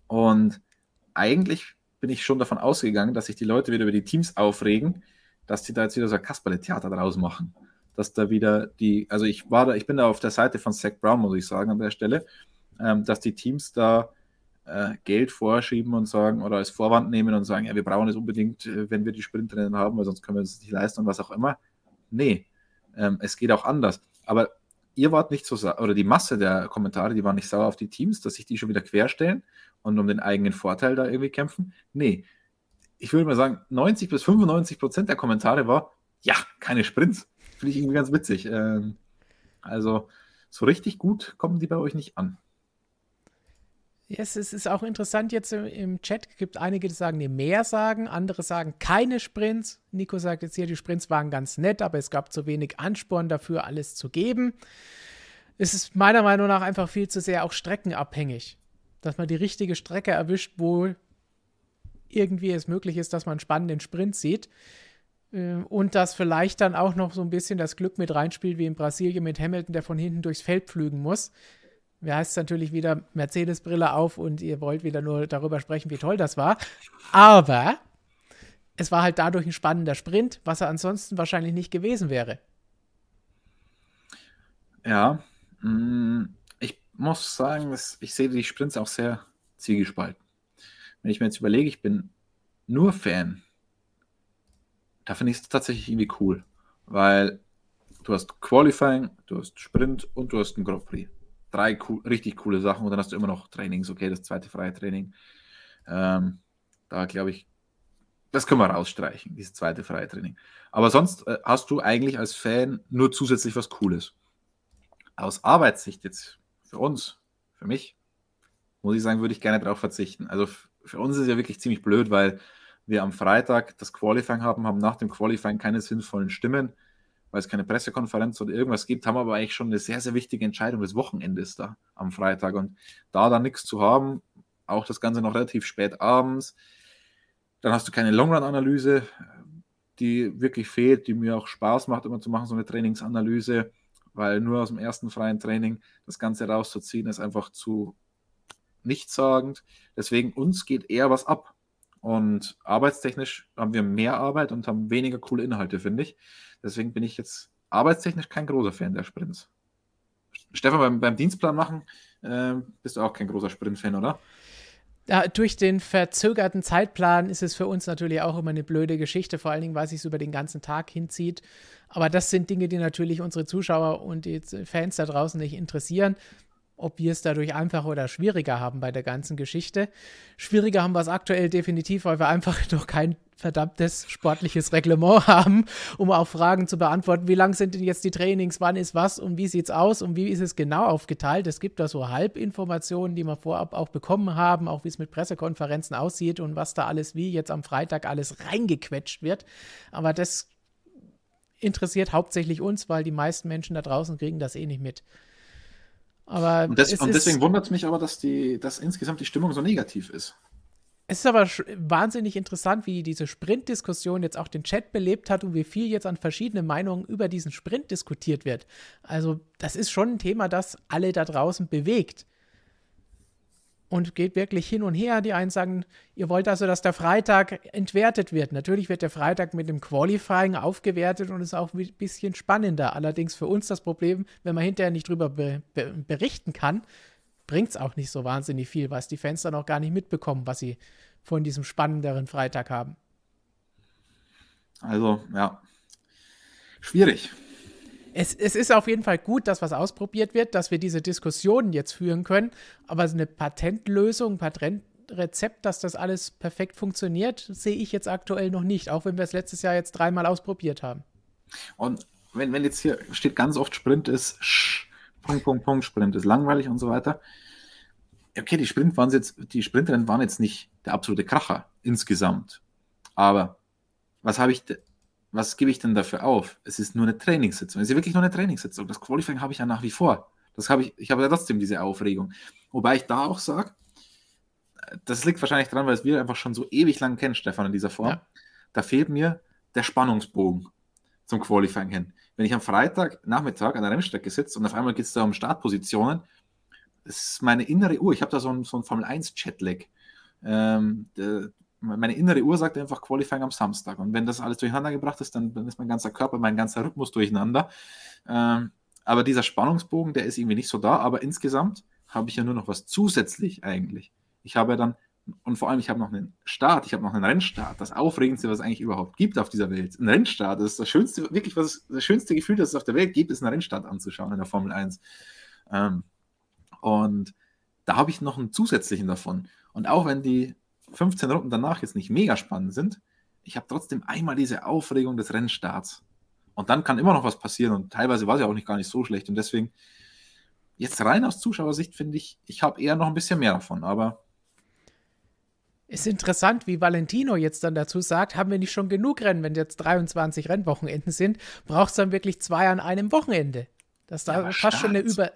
Speaker 2: Und eigentlich bin ich schon davon ausgegangen, dass sich die Leute wieder über die Teams aufregen, dass sie da jetzt wieder so ein Kasperle-Theater draus machen. Dass da wieder die, also ich war da, ich bin da auf der Seite von Zach Brown, muss ich sagen, an der Stelle, ähm, dass die Teams da äh, Geld vorschieben und sagen oder als Vorwand nehmen und sagen, ja, wir brauchen es unbedingt, äh, wenn wir die Sprinterinnen haben, weil sonst können wir es nicht leisten und was auch immer. Nee, ähm, es geht auch anders. Aber ihr wart nicht so, oder die Masse der Kommentare, die waren nicht sauer auf die Teams, dass sich die schon wieder querstellen und um den eigenen Vorteil da irgendwie kämpfen. Nee, ich würde mal sagen, 90 bis 95 Prozent der Kommentare war, ja, keine Sprints. Finde ich irgendwie ganz witzig. Ähm, also, so richtig gut kommen die bei euch nicht an.
Speaker 1: Yes, es ist auch interessant jetzt im Chat. Es gibt einige, die sagen, nee, mehr sagen, andere sagen keine Sprints. Nico sagt jetzt hier, die Sprints waren ganz nett, aber es gab zu wenig Ansporn dafür, alles zu geben. Es ist meiner Meinung nach einfach viel zu sehr auch streckenabhängig. Dass man die richtige Strecke erwischt, wo irgendwie es möglich ist, dass man einen spannenden Sprint sieht. Äh, und dass vielleicht dann auch noch so ein bisschen das Glück mit reinspielt, wie in Brasilien mit Hamilton, der von hinten durchs Feld pflügen muss Wer heißt natürlich wieder Mercedes-Brille auf und ihr wollt wieder nur darüber sprechen, wie toll das war. Aber es war halt dadurch ein spannender Sprint, was er ansonsten wahrscheinlich nicht gewesen wäre.
Speaker 2: Ja, mm, ich muss sagen, ich sehe die Sprints auch sehr zielgespalten. Wenn ich mir jetzt überlege, ich bin nur Fan, da finde ich es tatsächlich irgendwie cool, weil du hast Qualifying, du hast Sprint und du hast ein Grand Prix drei co richtig coole Sachen und dann hast du immer noch Trainings, okay, das zweite freie Training. Ähm, da glaube ich, das können wir rausstreichen, dieses zweite freie Training. Aber sonst äh, hast du eigentlich als Fan nur zusätzlich was Cooles. Aus Arbeitssicht jetzt für uns, für mich, muss ich sagen, würde ich gerne darauf verzichten. Also für uns ist es ja wirklich ziemlich blöd, weil wir am Freitag das Qualifying haben, haben nach dem Qualifying keine sinnvollen Stimmen weil es keine Pressekonferenz oder irgendwas gibt, haben aber eigentlich schon eine sehr, sehr wichtige Entscheidung des Wochenendes da am Freitag. Und da dann nichts zu haben, auch das Ganze noch relativ spät abends, dann hast du keine Longrun-Analyse, die wirklich fehlt, die mir auch Spaß macht, immer zu machen, so eine Trainingsanalyse, weil nur aus dem ersten freien Training das Ganze rauszuziehen, ist einfach zu nichtssagend. Deswegen uns geht eher was ab. Und arbeitstechnisch haben wir mehr Arbeit und haben weniger coole Inhalte, finde ich. Deswegen bin ich jetzt arbeitstechnisch kein großer Fan der Sprints. Stefan, beim, beim Dienstplan machen äh, bist du auch kein großer Sprint-Fan, oder?
Speaker 1: Ja, durch den verzögerten Zeitplan ist es für uns natürlich auch immer eine blöde Geschichte, vor allen Dingen, weil es sich über den ganzen Tag hinzieht. Aber das sind Dinge, die natürlich unsere Zuschauer und die Fans da draußen nicht interessieren ob wir es dadurch einfacher oder schwieriger haben bei der ganzen Geschichte. Schwieriger haben wir es aktuell definitiv, weil wir einfach *laughs* noch kein verdammtes sportliches Reglement *laughs* haben, um auch Fragen zu beantworten. Wie lang sind denn jetzt die Trainings? Wann ist was und wie sieht es aus und wie ist es genau aufgeteilt? Es gibt da so Halbinformationen, die wir vorab auch bekommen haben, auch wie es mit Pressekonferenzen aussieht und was da alles wie jetzt am Freitag alles reingequetscht wird. Aber das interessiert hauptsächlich uns, weil die meisten Menschen da draußen kriegen das eh nicht mit. Aber
Speaker 2: und, des, und deswegen wundert es mich aber, dass, die, dass insgesamt die Stimmung so negativ ist.
Speaker 1: Es ist aber wahnsinnig interessant, wie diese Sprint-Diskussion jetzt auch den Chat belebt hat und wie viel jetzt an verschiedenen Meinungen über diesen Sprint diskutiert wird. Also, das ist schon ein Thema, das alle da draußen bewegt und geht wirklich hin und her. Die einen sagen, ihr wollt also, dass der Freitag entwertet wird. Natürlich wird der Freitag mit dem Qualifying aufgewertet und ist auch ein bisschen spannender. Allerdings für uns das Problem, wenn man hinterher nicht drüber be be berichten kann, bringt es auch nicht so wahnsinnig viel, was die Fans dann auch gar nicht mitbekommen, was sie von diesem spannenderen Freitag haben.
Speaker 2: Also, ja. Schwierig
Speaker 1: es, es ist auf jeden Fall gut, dass was ausprobiert wird, dass wir diese Diskussionen jetzt führen können. Aber eine Patentlösung, ein Patentrezept, dass das alles perfekt funktioniert, sehe ich jetzt aktuell noch nicht, auch wenn wir es letztes Jahr jetzt dreimal ausprobiert haben.
Speaker 2: Und wenn, wenn jetzt hier steht ganz oft Sprint ist, sch, Punkt, Punkt, Punkt, Sprint ist langweilig und so weiter. Okay, die Sprint waren jetzt, die Sprintrennen waren jetzt nicht der absolute Kracher insgesamt. Aber was habe ich was gebe ich denn dafür auf? Es ist nur eine Trainingssitzung. Es ist wirklich nur eine Trainingssitzung. Das Qualifying habe ich ja nach wie vor. Das habe ich, ich habe ja trotzdem diese Aufregung. Wobei ich da auch sage, das liegt wahrscheinlich daran, weil es wir einfach schon so ewig lang kennen, Stefan, in dieser Form. Ja. Da fehlt mir der Spannungsbogen. zum Qualifying hin. Wenn ich am Freitag Nachmittag an der Rennstrecke sitze und auf einmal geht es da um Startpositionen, das ist meine innere Uhr. Ich habe da so ein, so ein Formel 1 Chatlag. Ähm, meine innere Uhr sagt einfach Qualifying am Samstag. Und wenn das alles durcheinander gebracht ist, dann, dann ist mein ganzer Körper, mein ganzer Rhythmus durcheinander. Ähm, aber dieser Spannungsbogen, der ist irgendwie nicht so da. Aber insgesamt habe ich ja nur noch was zusätzlich eigentlich. Ich habe ja dann, und vor allem, ich habe noch einen Start, ich habe noch einen Rennstart. Das Aufregendste, was es eigentlich überhaupt gibt auf dieser Welt. Ein Rennstart, das ist das schönste, wirklich was, das schönste Gefühl, das es auf der Welt gibt, ist einen Rennstart anzuschauen in der Formel 1. Ähm, und da habe ich noch einen zusätzlichen davon. Und auch wenn die 15 Runden danach jetzt nicht mega spannend sind, ich habe trotzdem einmal diese Aufregung des Rennstarts. Und dann kann immer noch was passieren und teilweise war es ja auch nicht gar nicht so schlecht. Und deswegen, jetzt rein aus Zuschauersicht finde ich, ich habe eher noch ein bisschen mehr davon, aber.
Speaker 1: Ist interessant, wie Valentino jetzt dann dazu sagt, haben wir nicht schon genug Rennen, wenn jetzt 23 Rennwochenenden sind, braucht es dann wirklich zwei an einem Wochenende. Dass da ja, fast schon eine Über,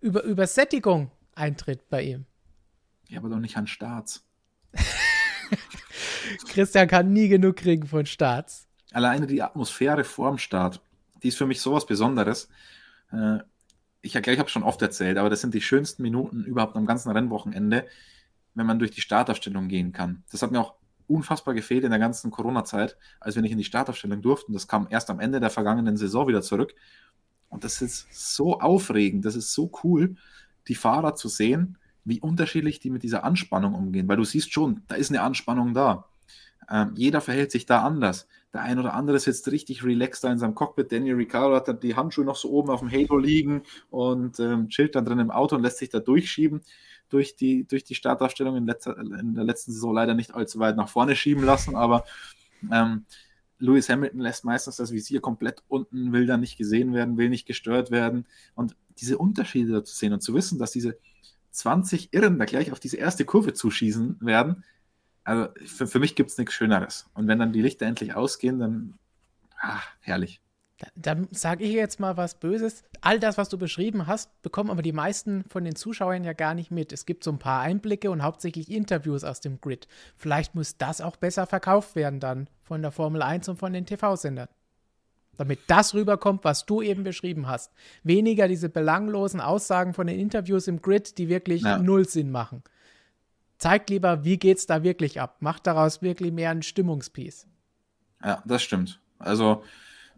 Speaker 1: Über, Übersättigung eintritt bei ihm.
Speaker 2: Ja, aber doch nicht an Starts. *laughs*
Speaker 1: Christian kann nie genug kriegen von Starts.
Speaker 2: Alleine die Atmosphäre vorm Start, die ist für mich sowas Besonderes. Äh, ich, ich habe schon oft erzählt, aber das sind die schönsten Minuten überhaupt am ganzen Rennwochenende, wenn man durch die Startaufstellung gehen kann. Das hat mir auch unfassbar gefehlt in der ganzen Corona-Zeit, als wir nicht in die Startaufstellung durften. Das kam erst am Ende der vergangenen Saison wieder zurück. Und das ist so aufregend, das ist so cool, die Fahrer zu sehen, wie unterschiedlich die mit dieser Anspannung umgehen, weil du siehst schon, da ist eine Anspannung da. Ähm, jeder verhält sich da anders. Der ein oder andere sitzt richtig relaxed da in seinem Cockpit. Daniel Ricciardo hat dann die Handschuhe noch so oben auf dem Halo liegen und ähm, chillt dann drin im Auto und lässt sich da durchschieben durch die, durch die Startaufstellung in, letzter, in der letzten Saison leider nicht allzu weit nach vorne schieben lassen, aber ähm, Lewis Hamilton lässt meistens das Visier komplett unten, will dann nicht gesehen werden, will nicht gestört werden. Und diese Unterschiede zu sehen und zu wissen, dass diese 20 Irren da gleich auf diese erste Kurve zuschießen werden. Also für, für mich gibt es nichts Schöneres. Und wenn dann die Lichter endlich ausgehen, dann ach, herrlich.
Speaker 1: Dann sage ich jetzt mal was Böses. All das, was du beschrieben hast, bekommen aber die meisten von den Zuschauern ja gar nicht mit. Es gibt so ein paar Einblicke und hauptsächlich Interviews aus dem Grid. Vielleicht muss das auch besser verkauft werden dann von der Formel 1 und von den TV-Sendern damit das rüberkommt, was du eben beschrieben hast. Weniger diese belanglosen Aussagen von den Interviews im Grid, die wirklich ja. null Sinn machen. Zeigt lieber, wie geht es da wirklich ab. Macht daraus wirklich mehr ein Stimmungspiece.
Speaker 2: Ja, das stimmt. Also,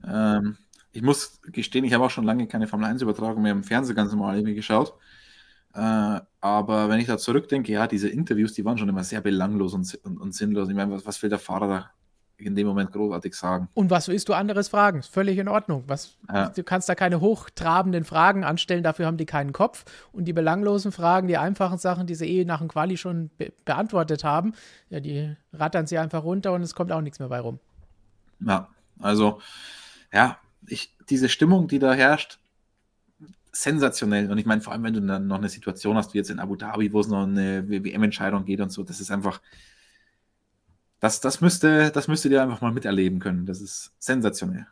Speaker 2: ähm, ich muss gestehen, ich habe auch schon lange keine Formel 1-Übertragung mehr im Fernsehen ganz normal irgendwie geschaut. Äh, aber wenn ich da zurückdenke, ja, diese Interviews, die waren schon immer sehr belanglos und, und, und sinnlos. Ich meine, was, was will der Fahrer da in dem Moment großartig sagen.
Speaker 1: Und was willst du anderes fragen? Völlig in Ordnung. Was, ja. Du kannst da keine hochtrabenden Fragen anstellen, dafür haben die keinen Kopf. Und die belanglosen Fragen, die einfachen Sachen, die sie eh nach dem Quali schon be beantwortet haben, ja, die rattern sie einfach runter und es kommt auch nichts mehr bei rum.
Speaker 2: Ja, also, ja, ich, diese Stimmung, die da herrscht, sensationell. Und ich meine, vor allem, wenn du dann noch eine Situation hast, wie jetzt in Abu Dhabi, wo es noch eine WM-Entscheidung geht und so, das ist einfach, das, das, müsste, das müsstet ihr einfach mal miterleben können. Das ist sensationell.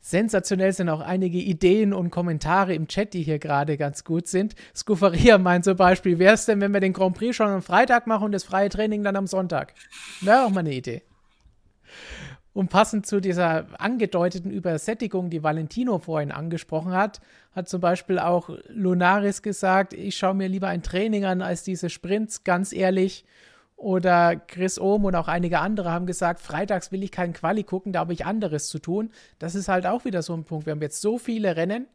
Speaker 1: Sensationell sind auch einige Ideen und Kommentare im Chat, die hier gerade ganz gut sind. Scufaria meint zum Beispiel, wäre es denn, wenn wir den Grand Prix schon am Freitag machen und das freie Training dann am Sonntag? Wäre auch mal eine Idee. Und passend zu dieser angedeuteten Übersättigung, die Valentino vorhin angesprochen hat, hat zum Beispiel auch Lunaris gesagt, ich schaue mir lieber ein Training an als diese Sprints, ganz ehrlich. Oder Chris Ohm und auch einige andere haben gesagt, freitags will ich keinen Quali gucken, da habe ich anderes zu tun. Das ist halt auch wieder so ein Punkt. Wir haben jetzt so viele Rennen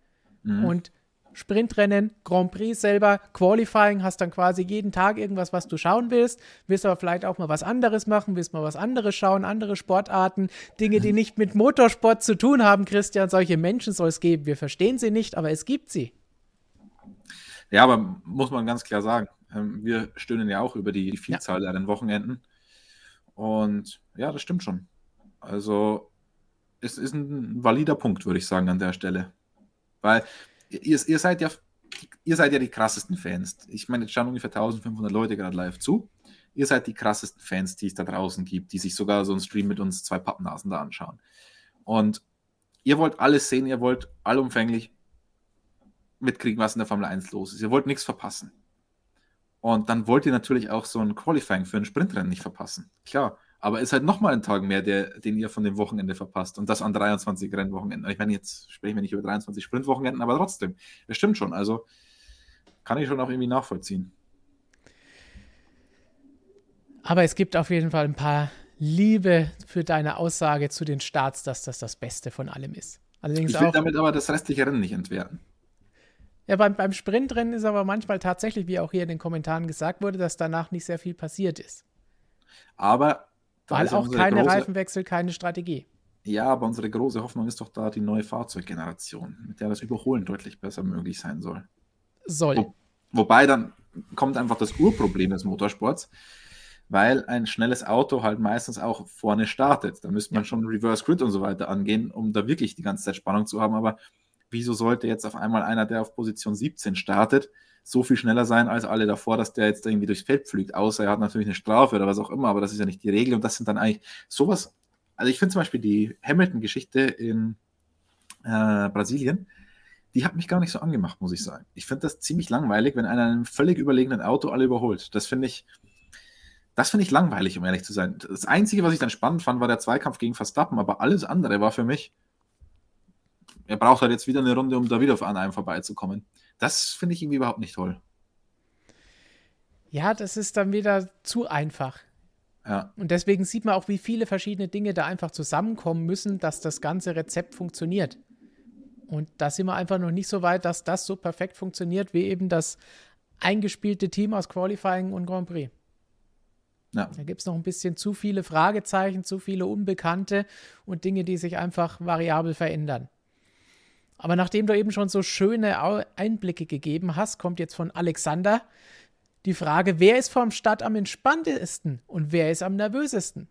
Speaker 1: mhm. und Sprintrennen, Grand Prix selber, Qualifying, hast dann quasi jeden Tag irgendwas, was du schauen willst, willst aber vielleicht auch mal was anderes machen, willst mal was anderes schauen, andere Sportarten, Dinge, die nicht mit Motorsport zu tun haben, Christian, solche Menschen soll es geben. Wir verstehen sie nicht, aber es gibt sie.
Speaker 2: Ja, aber muss man ganz klar sagen, wir stöhnen ja auch über die Vielzahl ja. der Wochenenden. Und ja, das stimmt schon. Also es ist ein valider Punkt, würde ich sagen, an der Stelle. Weil ihr, ihr, seid ja ihr seid ja die krassesten Fans. Ich meine, jetzt schauen ungefähr 1500 Leute gerade live zu. Ihr seid die krassesten Fans, die es da draußen gibt, die sich sogar so einen Stream mit uns zwei Pappnasen da anschauen. Und ihr wollt alles sehen, ihr wollt allumfänglich mitkriegen, was in der Formel 1 los ist. Ihr wollt nichts verpassen. Und dann wollt ihr natürlich auch so ein Qualifying für ein Sprintrennen nicht verpassen. Klar. aber ist halt nochmal ein Tag mehr, der, den ihr von dem Wochenende verpasst. Und das an 23 Rennwochenenden. Ich meine, jetzt sprechen wir nicht über 23 Sprintwochenenden, aber trotzdem, das stimmt schon. Also kann ich schon auch irgendwie nachvollziehen.
Speaker 1: Aber es gibt auf jeden Fall ein paar Liebe für deine Aussage zu den Starts, dass das das Beste von allem ist.
Speaker 2: Allerdings ich will auch, damit aber das restliche Rennen nicht entwerten.
Speaker 1: Ja, beim, beim Sprintrennen ist aber manchmal tatsächlich, wie auch hier in den Kommentaren gesagt wurde, dass danach nicht sehr viel passiert ist.
Speaker 2: Aber.
Speaker 1: Weil auch keine große, Reifenwechsel, keine Strategie.
Speaker 2: Ja, aber unsere große Hoffnung ist doch da die neue Fahrzeuggeneration, mit der das Überholen deutlich besser möglich sein soll.
Speaker 1: Soll. Wo,
Speaker 2: wobei dann kommt einfach das Urproblem des Motorsports weil ein schnelles Auto halt meistens auch vorne startet. Da müsste man ja. schon Reverse Grid und so weiter angehen, um da wirklich die ganze Zeit Spannung zu haben. Aber wieso sollte jetzt auf einmal einer, der auf Position 17 startet, so viel schneller sein als alle davor, dass der jetzt irgendwie durchs Feld fliegt, außer er hat natürlich eine Strafe oder was auch immer, aber das ist ja nicht die Regel und das sind dann eigentlich sowas. Also ich finde zum Beispiel die Hamilton-Geschichte in äh, Brasilien, die hat mich gar nicht so angemacht, muss ich sagen. Ich finde das ziemlich langweilig, wenn einer einem völlig überlegenen Auto alle überholt. Das finde ich, das finde ich langweilig, um ehrlich zu sein. Das Einzige, was ich dann spannend fand, war der Zweikampf gegen Verstappen, aber alles andere war für mich, er braucht halt jetzt wieder eine Runde, um da wieder an einem vorbeizukommen. Das finde ich irgendwie überhaupt nicht toll.
Speaker 1: Ja, das ist dann wieder zu einfach.
Speaker 2: Ja.
Speaker 1: Und deswegen sieht man auch, wie viele verschiedene Dinge da einfach zusammenkommen müssen, dass das ganze Rezept funktioniert. Und da sind wir einfach noch nicht so weit, dass das so perfekt funktioniert, wie eben das eingespielte Team aus Qualifying und Grand Prix. Ja. Da gibt es noch ein bisschen zu viele Fragezeichen, zu viele Unbekannte und Dinge, die sich einfach variabel verändern. Aber nachdem du eben schon so schöne Einblicke gegeben hast, kommt jetzt von Alexander die Frage, wer ist vom Start am entspanntesten und wer ist am nervösesten?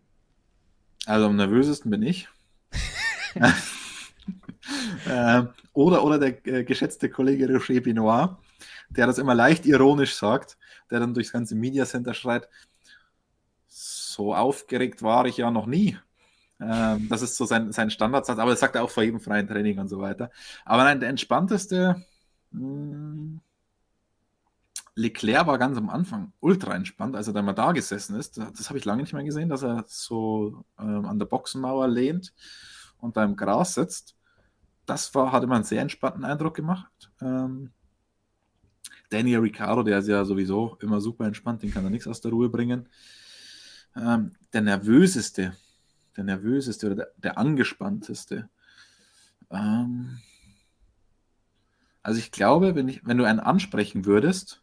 Speaker 2: Also am nervösesten bin ich. *laughs* äh, oder, oder der äh, geschätzte Kollege Rocher Benoit, der das immer leicht ironisch sagt, der dann durchs ganze Media Center schreit, so aufgeregt war ich ja noch nie. Ähm, das ist so sein, sein Standardsatz, aber das sagt er auch vor jedem freien Training und so weiter. Aber nein, der entspannteste mh, hm, Leclerc war ganz am Anfang ultra entspannt, als er dann mal da gesessen ist. Das habe ich lange nicht mehr gesehen, dass er so ähm, an der Boxenmauer lehnt und da im Gras sitzt. Das war, hat immer einen sehr entspannten Eindruck gemacht. Ähm, Daniel Ricciardo, der ist ja sowieso immer super entspannt, den kann er nichts aus der Ruhe bringen. Ähm, der nervöseste, der nervöseste oder der, der angespannteste. Ähm, also ich glaube, wenn, ich, wenn du einen ansprechen würdest,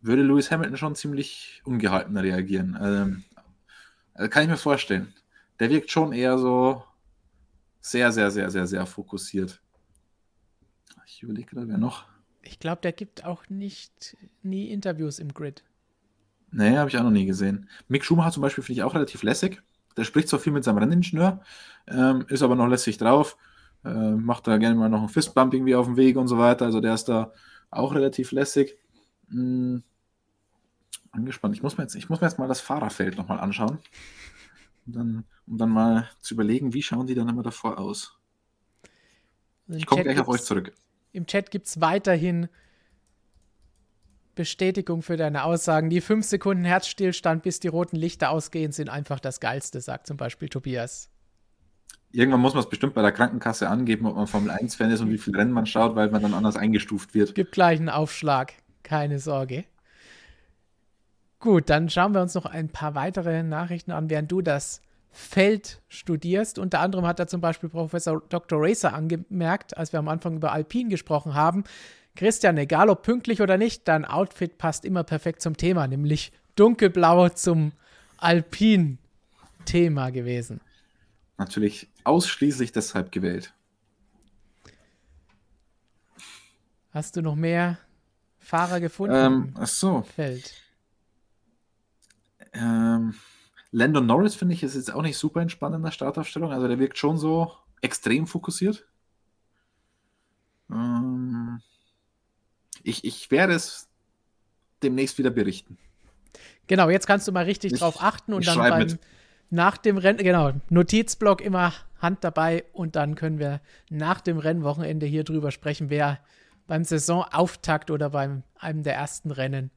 Speaker 2: würde Lewis Hamilton schon ziemlich ungehalten reagieren. Ähm, also kann ich mir vorstellen. Der wirkt schon eher so sehr, sehr, sehr, sehr, sehr fokussiert. Ich überlege gerade, wer noch.
Speaker 1: Ich glaube, der gibt auch nicht nie Interviews im Grid.
Speaker 2: Nee, habe ich auch noch nie gesehen. Mick Schumacher zum Beispiel finde ich auch relativ lässig. Der spricht zwar viel mit seinem Renningenieur, ähm, ist aber noch lässig drauf, äh, macht da gerne mal noch ein Fistbump irgendwie auf dem Weg und so weiter. Also der ist da auch relativ lässig. Hm, angespannt. Ich muss, mir jetzt, ich muss mir jetzt mal das Fahrerfeld nochmal anschauen. Und dann, um dann mal zu überlegen, wie schauen die dann immer davor aus. Ich komme gleich auf euch zurück.
Speaker 1: Im Chat gibt es weiterhin Bestätigung für deine Aussagen. Die fünf Sekunden Herzstillstand, bis die roten Lichter ausgehen, sind einfach das Geilste, sagt zum Beispiel Tobias.
Speaker 2: Irgendwann muss man es bestimmt bei der Krankenkasse angeben, ob man Formel 1-Fan ist und wie viel Rennen man schaut, weil man dann anders eingestuft wird.
Speaker 1: Gibt gleich einen Aufschlag, keine Sorge. Gut, dann schauen wir uns noch ein paar weitere Nachrichten an, während du das Feld studierst. Unter anderem hat da zum Beispiel Professor Dr. Racer angemerkt, als wir am Anfang über Alpine gesprochen haben, Christian, egal ob pünktlich oder nicht, dein Outfit passt immer perfekt zum Thema, nämlich dunkelblau zum Alpin-Thema gewesen.
Speaker 2: Natürlich ausschließlich deshalb gewählt.
Speaker 1: Hast du noch mehr Fahrer gefunden?
Speaker 2: Ähm, ach so.
Speaker 1: Feld.
Speaker 2: Ähm, Landon Norris finde ich ist jetzt auch nicht super entspannt in der Startaufstellung. Also der wirkt schon so extrem fokussiert. Ähm, ich, ich werde es demnächst wieder berichten.
Speaker 1: Genau, jetzt kannst du mal richtig ich, drauf achten und dann beim, mit. nach dem Rennen, genau, Notizblock immer Hand dabei und dann können wir nach dem Rennwochenende hier drüber sprechen, wer beim Saisonauftakt oder beim einem der ersten Rennen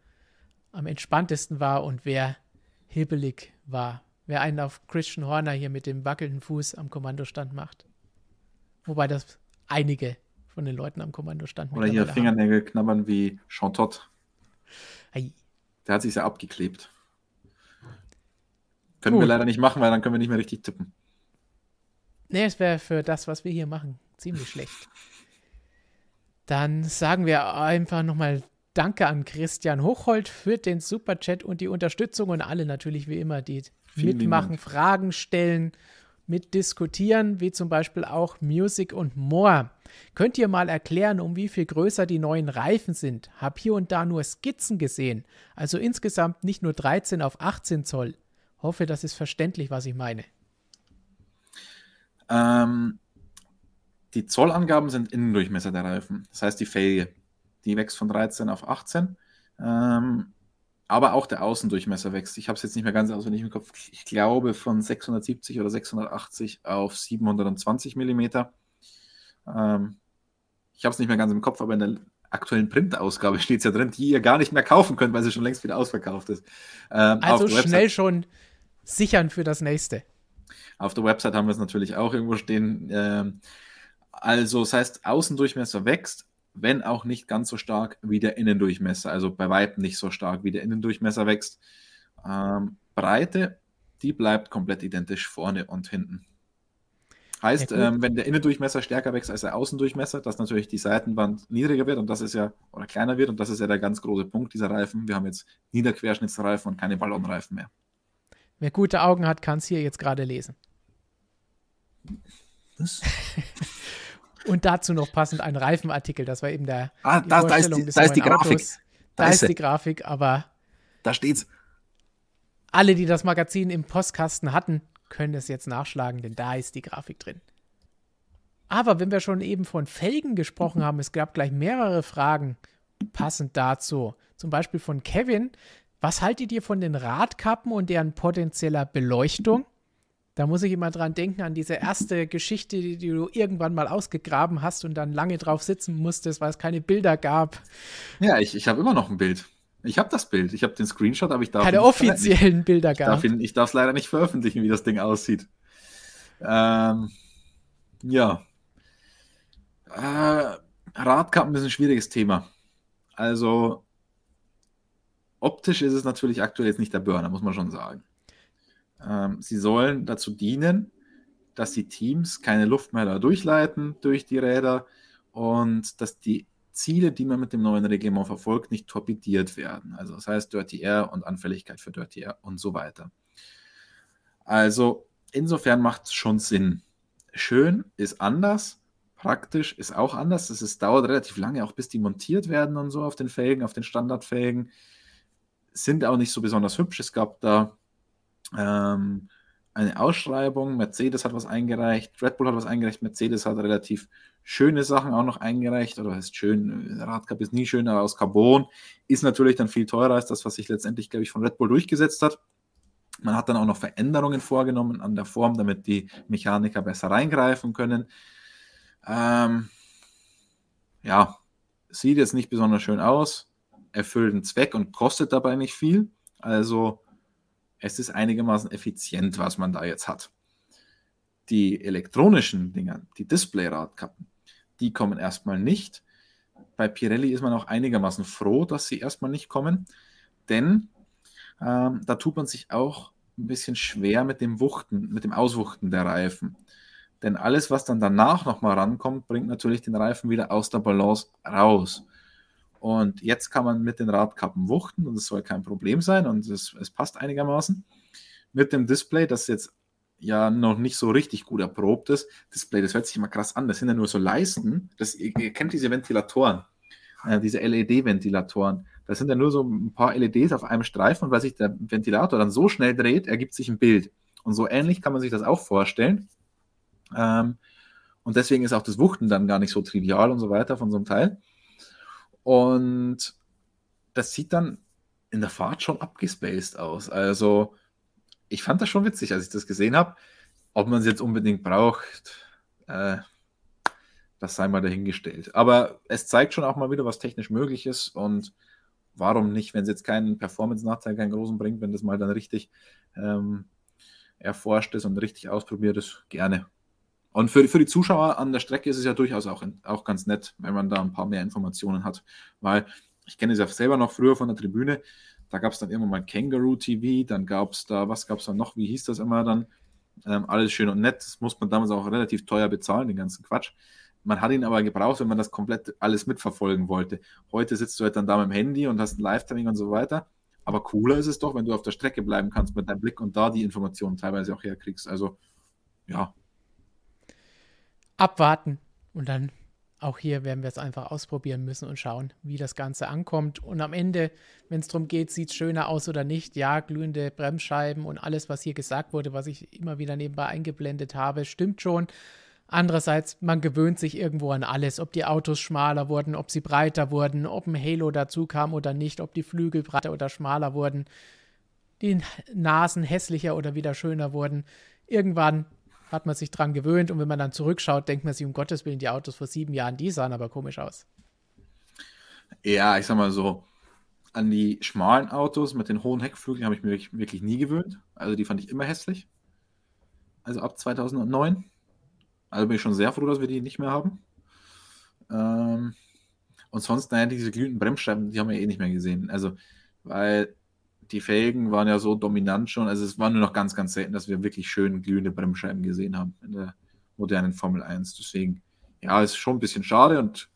Speaker 1: am entspanntesten war und wer hibbelig war wer einen auf Christian Horner hier mit dem wackelnden Fuß am Kommandostand macht. Wobei das einige von den Leuten am Kommandostand
Speaker 2: Oder hier Fingernägel haben. knabbern wie Chantot. Der hat sich ja abgeklebt. Können Gut. wir leider nicht machen, weil dann können wir nicht mehr richtig tippen.
Speaker 1: Nee, es wäre für das, was wir hier machen, ziemlich schlecht. Dann sagen wir einfach nochmal Danke an Christian Hochhold für den Superchat und die Unterstützung und alle natürlich wie immer, die Vielen mitmachen, Fragen stellen, mitdiskutieren, wie zum Beispiel auch Music und More. Könnt ihr mal erklären, um wie viel größer die neuen Reifen sind? Hab hier und da nur Skizzen gesehen, also insgesamt nicht nur 13 auf 18 Zoll. Hoffe, das ist verständlich, was ich meine.
Speaker 2: Ähm, die Zollangaben sind Innendurchmesser der Reifen. Das heißt, die Felge, die wächst von 13 auf 18. Ähm, aber auch der Außendurchmesser wächst. Ich habe es jetzt nicht mehr ganz auswendig im Kopf. Ich glaube von 670 oder 680 auf 720 Millimeter. Ähm, ich habe es nicht mehr ganz im Kopf, aber in der aktuellen Printausgabe *laughs* steht es ja drin, die ihr gar nicht mehr kaufen könnt, weil sie schon längst wieder ausverkauft ist.
Speaker 1: Ähm, also schnell schon sichern für das nächste.
Speaker 2: Auf der Website haben wir es natürlich auch irgendwo stehen. Ähm, also, das heißt, Außendurchmesser wächst, wenn auch nicht ganz so stark wie der Innendurchmesser. Also bei weitem nicht so stark wie der Innendurchmesser wächst. Ähm, Breite, die bleibt komplett identisch vorne und hinten. Heißt, ja, ähm, wenn der Innendurchmesser stärker wächst als der Außendurchmesser, dass natürlich die Seitenwand niedriger wird und das ist ja, oder kleiner wird und das ist ja der ganz große Punkt dieser Reifen. Wir haben jetzt Niederquerschnittsreifen und keine Ballonreifen mehr.
Speaker 1: Wer gute Augen hat, kann es hier jetzt gerade lesen. Was? *laughs* Und dazu noch passend ein Reifenartikel. Das war eben der.
Speaker 2: Ah, da, da, ist die, da ist die Grafik.
Speaker 1: Da, da ist, ist die Grafik, aber.
Speaker 2: Da steht's.
Speaker 1: Alle, die das Magazin im Postkasten hatten, können es jetzt nachschlagen, denn da ist die Grafik drin. Aber wenn wir schon eben von Felgen gesprochen haben, es gab gleich mehrere Fragen passend dazu. Zum Beispiel von Kevin. Was haltet ihr von den Radkappen und deren potenzieller Beleuchtung? Da muss ich immer dran denken, an diese erste Geschichte, die, die, du irgendwann mal ausgegraben hast und dann lange drauf sitzen musstest, weil es keine Bilder gab.
Speaker 2: Ja, ich, ich habe immer noch ein Bild. Ich habe das Bild. Ich habe den Screenshot, aber ich darf
Speaker 1: keine offiziellen nicht, Bilder
Speaker 2: gab. Ich darf es leider nicht veröffentlichen, wie das Ding aussieht. Ähm, ja. Äh, Radkappen ist ein schwieriges Thema. Also optisch ist es natürlich aktuell jetzt nicht der Burner, muss man schon sagen. Ähm, sie sollen dazu dienen, dass die Teams keine Luft mehr da durchleiten durch die Räder und dass die Ziele, die man mit dem neuen Reglement verfolgt, nicht torpediert werden. Also das heißt Dirty Air und Anfälligkeit für Dirty Air und so weiter. Also insofern macht es schon Sinn. Schön ist anders, praktisch ist auch anders. Es dauert relativ lange, auch bis die montiert werden und so auf den Felgen, auf den Standardfelgen. Sind auch nicht so besonders hübsch. Es gab da ähm, eine Ausschreibung. Mercedes hat was eingereicht, Red Bull hat was eingereicht, Mercedes hat relativ schöne Sachen auch noch eingereicht. Oder heißt schön, Radcup ist nie schön, aber aus Carbon ist natürlich dann viel teurer als das, was sich letztendlich, glaube ich, von Red Bull durchgesetzt hat. Man hat dann auch noch Veränderungen vorgenommen an der Form, damit die Mechaniker besser reingreifen können. Ähm, ja, sieht jetzt nicht besonders schön aus, erfüllt einen Zweck und kostet dabei nicht viel. Also es ist einigermaßen effizient, was man da jetzt hat. Die elektronischen Dinger, die Display-Radkappen, die kommen erstmal nicht. Bei Pirelli ist man auch einigermaßen froh, dass sie erstmal nicht kommen, denn ähm, da tut man sich auch ein bisschen schwer mit dem Wuchten, mit dem Auswuchten der Reifen. Denn alles, was dann danach nochmal rankommt, bringt natürlich den Reifen wieder aus der Balance raus. Und jetzt kann man mit den Radkappen wuchten und es soll kein Problem sein und es, es passt einigermaßen. Mit dem Display, das jetzt ja noch nicht so richtig gut erprobt ist. Display, das hört sich immer krass an. Das sind ja nur so Leisten. Das, ihr, ihr kennt diese Ventilatoren, äh, diese LED-Ventilatoren. Das sind ja nur so ein paar LEDs auf einem Streifen und weil sich der Ventilator dann so schnell dreht, ergibt sich ein Bild. Und so ähnlich kann man sich das auch vorstellen. Ähm, und deswegen ist auch das Wuchten dann gar nicht so trivial und so weiter von so einem Teil. Und das sieht dann in der Fahrt schon abgespaced aus. Also, ich fand das schon witzig, als ich das gesehen habe. Ob man es jetzt unbedingt braucht, äh, das sei mal dahingestellt. Aber es zeigt schon auch mal wieder, was technisch möglich ist und warum nicht, wenn es jetzt keinen Performance-Nachteil, keinen großen bringt, wenn das mal dann richtig ähm, erforscht ist und richtig ausprobiert ist, gerne. Und für, für die Zuschauer an der Strecke ist es ja durchaus auch, auch ganz nett, wenn man da ein paar mehr Informationen hat. Weil ich kenne es ja selber noch früher von der Tribüne. Da gab es dann irgendwann mal Kangaroo TV, dann gab es da, was gab es da noch, wie hieß das immer dann? Ähm, alles schön und nett. Das muss man damals auch relativ teuer bezahlen, den ganzen Quatsch. Man hat ihn aber gebraucht, wenn man das komplett alles mitverfolgen wollte. Heute sitzt du halt dann da mit dem Handy und hast ein Live-Timing und so weiter. Aber cooler ist es doch, wenn du auf der Strecke bleiben kannst mit deinem Blick und da die Informationen teilweise auch herkriegst. Also, ja.
Speaker 1: Abwarten und dann auch hier werden wir es einfach ausprobieren müssen und schauen, wie das Ganze ankommt. Und am Ende, wenn es darum geht, sieht es schöner aus oder nicht, ja, glühende Bremsscheiben und alles, was hier gesagt wurde, was ich immer wieder nebenbei eingeblendet habe, stimmt schon. Andererseits, man gewöhnt sich irgendwo an alles, ob die Autos schmaler wurden, ob sie breiter wurden, ob ein Halo dazu kam oder nicht, ob die Flügel breiter oder schmaler wurden, die Nasen hässlicher oder wieder schöner wurden. Irgendwann hat man sich dran gewöhnt und wenn man dann zurückschaut, denkt man sich, um Gottes Willen, die Autos vor sieben Jahren, die sahen aber komisch aus.
Speaker 2: Ja, ich sag mal so, an die schmalen Autos mit den hohen Heckflügeln habe ich mir wirklich, wirklich nie gewöhnt. Also die fand ich immer hässlich. Also ab 2009. Also bin ich schon sehr froh, dass wir die nicht mehr haben. Ähm, und sonst, naja, diese glühenden Bremsscheiben, die haben wir eh nicht mehr gesehen. Also, weil die Felgen waren ja so dominant schon. Also, es war nur noch ganz, ganz selten, dass wir wirklich schön glühende Bremsscheiben gesehen haben in der modernen Formel 1. Deswegen, ja, ist schon ein bisschen schade und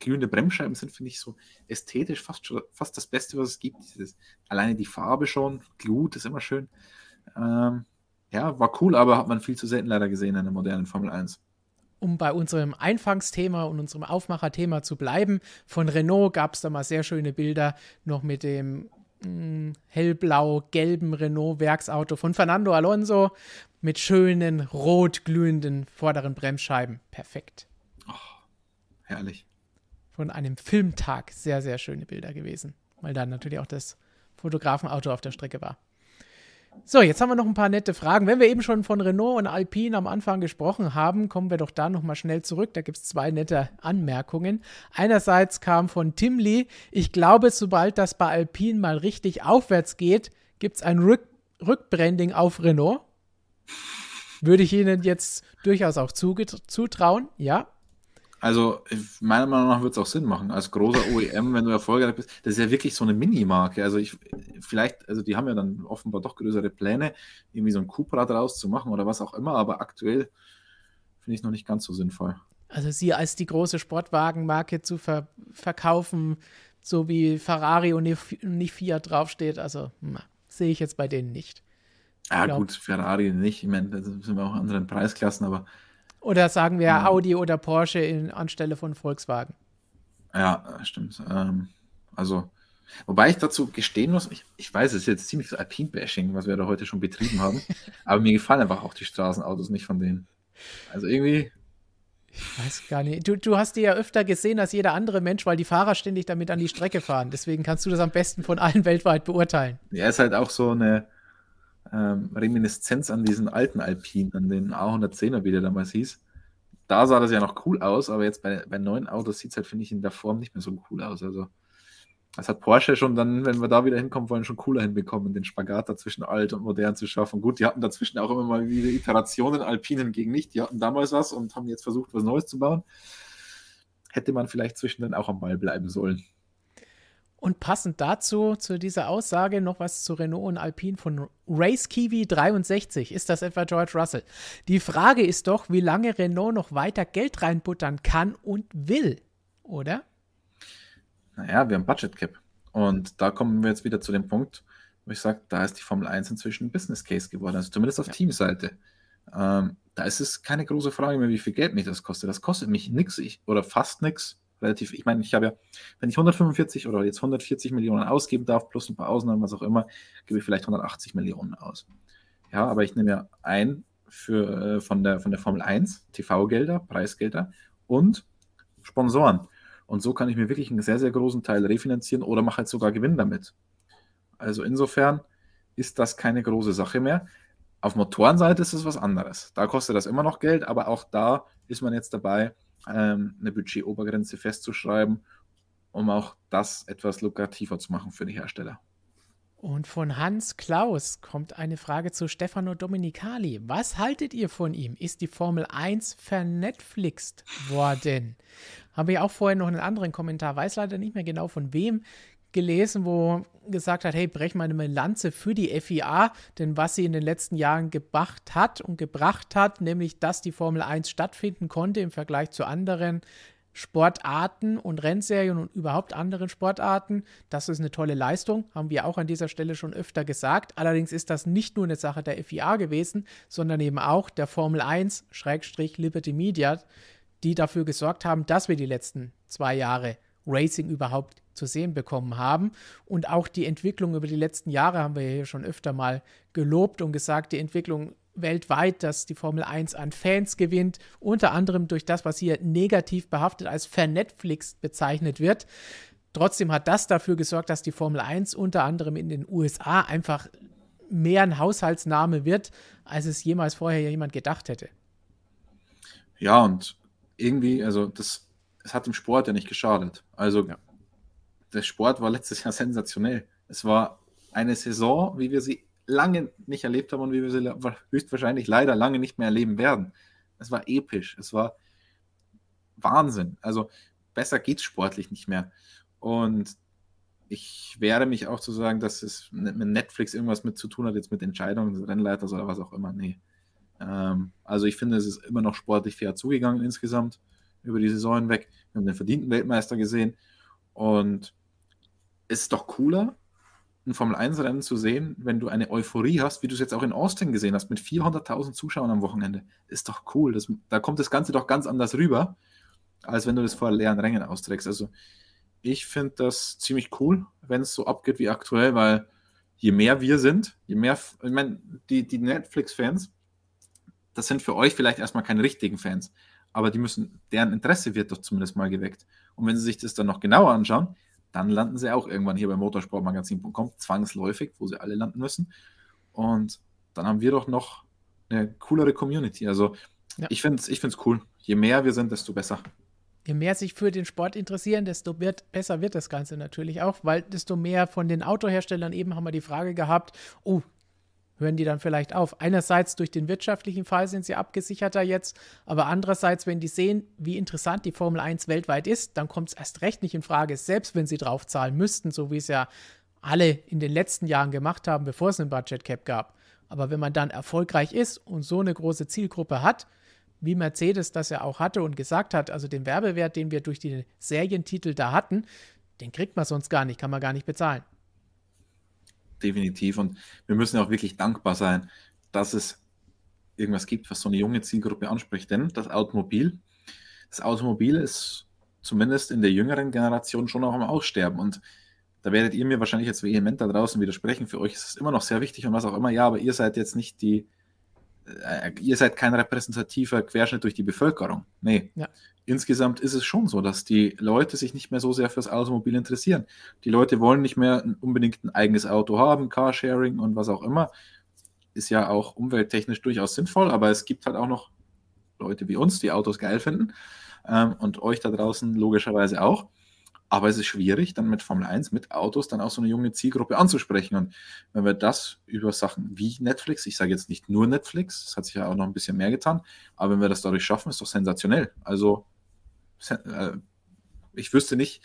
Speaker 2: glühende Bremsscheiben sind, finde ich, so ästhetisch fast, schon, fast das Beste, was es gibt. Dieses, alleine die Farbe schon, Glut ist immer schön. Ähm, ja, war cool, aber hat man viel zu selten leider gesehen in der modernen Formel 1
Speaker 1: um bei unserem Einfangsthema und unserem Aufmacherthema zu bleiben, von Renault gab es da mal sehr schöne Bilder noch mit dem hellblau-gelben Renault-Werksauto von Fernando Alonso mit schönen rot glühenden vorderen Bremsscheiben. Perfekt. Oh,
Speaker 2: herrlich.
Speaker 1: Von einem Filmtag sehr, sehr schöne Bilder gewesen, weil da natürlich auch das Fotografenauto auf der Strecke war. So, jetzt haben wir noch ein paar nette Fragen. Wenn wir eben schon von Renault und Alpine am Anfang gesprochen haben, kommen wir doch da nochmal schnell zurück. Da gibt es zwei nette Anmerkungen. Einerseits kam von Tim Lee, ich glaube, sobald das bei Alpine mal richtig aufwärts geht, gibt es ein Rück Rückbranding auf Renault. Würde ich Ihnen jetzt durchaus auch zutrauen, ja.
Speaker 2: Also, meiner Meinung nach wird es auch Sinn machen. Als großer OEM, wenn du erfolgreich bist, das ist ja wirklich so eine Minimarke. Also, ich, vielleicht, also, die haben ja dann offenbar doch größere Pläne, irgendwie so ein Cupra draus zu machen oder was auch immer, aber aktuell finde ich es noch nicht ganz so sinnvoll.
Speaker 1: Also, sie als die große Sportwagenmarke zu ver verkaufen, so wie Ferrari und nicht Fiat draufsteht, also, sehe ich jetzt bei denen nicht.
Speaker 2: Ja, gut, Ferrari nicht. Ich meine, da sind wir auch in anderen Preisklassen, aber
Speaker 1: oder sagen wir ja. Audi oder Porsche in, anstelle von Volkswagen.
Speaker 2: Ja, stimmt. Ähm, also, wobei ich dazu gestehen muss, ich, ich weiß, es ist jetzt ziemlich so Alpine-Bashing, was wir da heute schon betrieben haben, *laughs* aber mir gefallen einfach auch die Straßenautos nicht von denen. Also irgendwie.
Speaker 1: Ich weiß gar nicht. Du, du hast die ja öfter gesehen als jeder andere Mensch, weil die Fahrer ständig damit an die Strecke fahren. Deswegen kannst du das am besten von allen *laughs* weltweit beurteilen.
Speaker 2: Ja, ist halt auch so eine ähm, Reminiszenz an diesen alten Alpinen, an den A110er, wie der damals hieß. Da sah das ja noch cool aus, aber jetzt bei, bei neuen Autos sieht es halt, finde ich, in der Form nicht mehr so cool aus. Also, das hat Porsche schon dann, wenn wir da wieder hinkommen wollen, schon cooler hinbekommen, den Spagat dazwischen alt und modern zu schaffen. Gut, die hatten dazwischen auch immer mal wieder Iterationen, Alpinen gegen nicht. Die hatten damals was und haben jetzt versucht, was Neues zu bauen. Hätte man vielleicht zwischendrin auch am Ball bleiben sollen.
Speaker 1: Und passend dazu, zu dieser Aussage, noch was zu Renault und Alpine von Race Kiwi 63. Ist das etwa George Russell? Die Frage ist doch, wie lange Renault noch weiter Geld reinbuttern kann und will, oder?
Speaker 2: Naja, wir haben Budget Cap. Und da kommen wir jetzt wieder zu dem Punkt, wo ich sage, da ist die Formel 1 inzwischen ein Business Case geworden, also zumindest auf ja. Teamseite. Ähm, da ist es keine große Frage mehr, wie viel Geld mich das kostet. Das kostet mich nichts oder fast nichts relativ, ich meine, ich habe ja, wenn ich 145 oder jetzt 140 Millionen ausgeben darf, plus ein paar Ausnahmen, was auch immer, gebe ich vielleicht 180 Millionen aus. Ja, aber ich nehme ja ein für, äh, von, der, von der Formel 1 TV-Gelder, Preisgelder und Sponsoren. Und so kann ich mir wirklich einen sehr, sehr großen Teil refinanzieren oder mache halt sogar Gewinn damit. Also insofern ist das keine große Sache mehr. Auf Motorenseite ist es was anderes. Da kostet das immer noch Geld, aber auch da ist man jetzt dabei, ähm, eine Budgetobergrenze festzuschreiben, um auch das etwas lukrativer zu machen für die Hersteller.
Speaker 1: Und von Hans Klaus kommt eine Frage zu Stefano Domenicali. Was haltet ihr von ihm? Ist die Formel 1 vernetflixt worden? Habe ich auch vorher noch einen anderen Kommentar, weiß leider nicht mehr genau von wem, gelesen, wo gesagt hat, hey, brech mal eine Lanze für die FIA, denn was sie in den letzten Jahren gebracht hat und gebracht hat, nämlich dass die Formel 1 stattfinden konnte im Vergleich zu anderen Sportarten und Rennserien und überhaupt anderen Sportarten. Das ist eine tolle Leistung, haben wir auch an dieser Stelle schon öfter gesagt. Allerdings ist das nicht nur eine Sache der FIA gewesen, sondern eben auch der Formel 1, Schrägstrich Liberty Media, die dafür gesorgt haben, dass wir die letzten zwei Jahre Racing überhaupt zu sehen bekommen haben. Und auch die Entwicklung über die letzten Jahre haben wir hier schon öfter mal gelobt und gesagt, die Entwicklung weltweit, dass die Formel 1 an Fans gewinnt, unter anderem durch das, was hier negativ behaftet als vernetflixt bezeichnet wird. Trotzdem hat das dafür gesorgt, dass die Formel 1 unter anderem in den USA einfach mehr ein Haushaltsname wird, als es jemals vorher jemand gedacht hätte.
Speaker 2: Ja, und irgendwie, also das, es hat dem Sport ja nicht geschadet. Also ja. Der Sport war letztes Jahr sensationell. Es war eine Saison, wie wir sie lange nicht erlebt haben und wie wir sie höchstwahrscheinlich leider lange nicht mehr erleben werden. Es war episch, es war Wahnsinn. Also besser geht es sportlich nicht mehr. Und ich wehre mich auch zu sagen, dass es mit Netflix irgendwas mit zu tun hat, jetzt mit Entscheidungen des Rennleiters oder was auch immer. Nee. Ähm, also ich finde, es ist immer noch sportlich fair zugegangen insgesamt über die Saison hinweg. Wir haben den verdienten Weltmeister gesehen. Und es ist doch cooler, ein Formel-1-Rennen zu sehen, wenn du eine Euphorie hast, wie du es jetzt auch in Austin gesehen hast, mit 400.000 Zuschauern am Wochenende. Ist doch cool. Das, da kommt das Ganze doch ganz anders rüber, als wenn du das vor leeren Rängen austrägst. Also ich finde das ziemlich cool, wenn es so abgeht wie aktuell, weil je mehr wir sind, je mehr, ich meine, die, die Netflix-Fans, das sind für euch vielleicht erstmal keine richtigen Fans, aber die müssen, deren Interesse wird doch zumindest mal geweckt. Und wenn sie sich das dann noch genauer anschauen, dann landen sie auch irgendwann hier bei motorsportmagazin.com, zwangsläufig, wo sie alle landen müssen. Und dann haben wir doch noch eine coolere Community. Also ja. ich finde es ich find's cool. Je mehr wir sind, desto besser.
Speaker 1: Je mehr sich für den Sport interessieren, desto wird, besser wird das Ganze natürlich auch, weil desto mehr von den Autoherstellern eben haben wir die Frage gehabt, oh, hören die dann vielleicht auf. Einerseits durch den wirtschaftlichen Fall sind sie abgesicherter jetzt, aber andererseits, wenn die sehen, wie interessant die Formel 1 weltweit ist, dann kommt es erst recht nicht in Frage, selbst wenn sie drauf zahlen müssten, so wie es ja alle in den letzten Jahren gemacht haben, bevor es ein Budget Cap gab. Aber wenn man dann erfolgreich ist und so eine große Zielgruppe hat, wie Mercedes das ja auch hatte und gesagt hat, also den Werbewert, den wir durch die Serientitel da hatten, den kriegt man sonst gar nicht, kann man gar nicht bezahlen
Speaker 2: definitiv. Und wir müssen auch wirklich dankbar sein, dass es irgendwas gibt, was so eine junge Zielgruppe anspricht. Denn das Automobil, das Automobil ist zumindest in der jüngeren Generation schon auch am Aussterben. Und da werdet ihr mir wahrscheinlich jetzt vehement da draußen widersprechen. Für euch ist es immer noch sehr wichtig und was auch immer. Ja, aber ihr seid jetzt nicht die, äh, ihr seid kein repräsentativer Querschnitt durch die Bevölkerung. Nee. Ja. Insgesamt ist es schon so, dass die Leute sich nicht mehr so sehr fürs Automobil interessieren. Die Leute wollen nicht mehr unbedingt ein eigenes Auto haben, Carsharing und was auch immer. Ist ja auch umwelttechnisch durchaus sinnvoll, aber es gibt halt auch noch Leute wie uns, die Autos geil finden ähm, und euch da draußen logischerweise auch. Aber es ist schwierig, dann mit Formel 1, mit Autos, dann auch so eine junge Zielgruppe anzusprechen. Und wenn wir das über Sachen wie Netflix, ich sage jetzt nicht nur Netflix, es hat sich ja auch noch ein bisschen mehr getan, aber wenn wir das dadurch schaffen, ist doch sensationell. Also äh, ich wüsste nicht,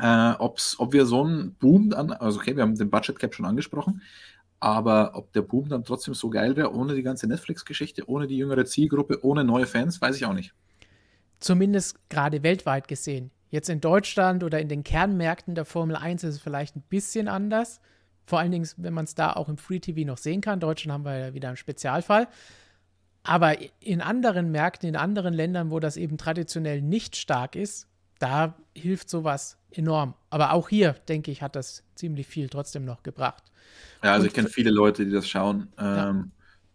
Speaker 2: äh, ob's, ob wir so einen Boom dann, also okay, wir haben den Budget Cap schon angesprochen, aber ob der Boom dann trotzdem so geil wäre, ohne die ganze Netflix-Geschichte, ohne die jüngere Zielgruppe, ohne neue Fans, weiß ich auch nicht.
Speaker 1: Zumindest gerade weltweit gesehen. Jetzt in Deutschland oder in den Kernmärkten der Formel 1 ist es vielleicht ein bisschen anders. Vor allen Dingen, wenn man es da auch im Free TV noch sehen kann. In Deutschland haben wir ja wieder einen Spezialfall. Aber in anderen Märkten, in anderen Ländern, wo das eben traditionell nicht stark ist, da hilft sowas enorm. Aber auch hier, denke ich, hat das ziemlich viel trotzdem noch gebracht.
Speaker 2: Ja, also Und ich kenne viele Leute, die das schauen, ähm, ja.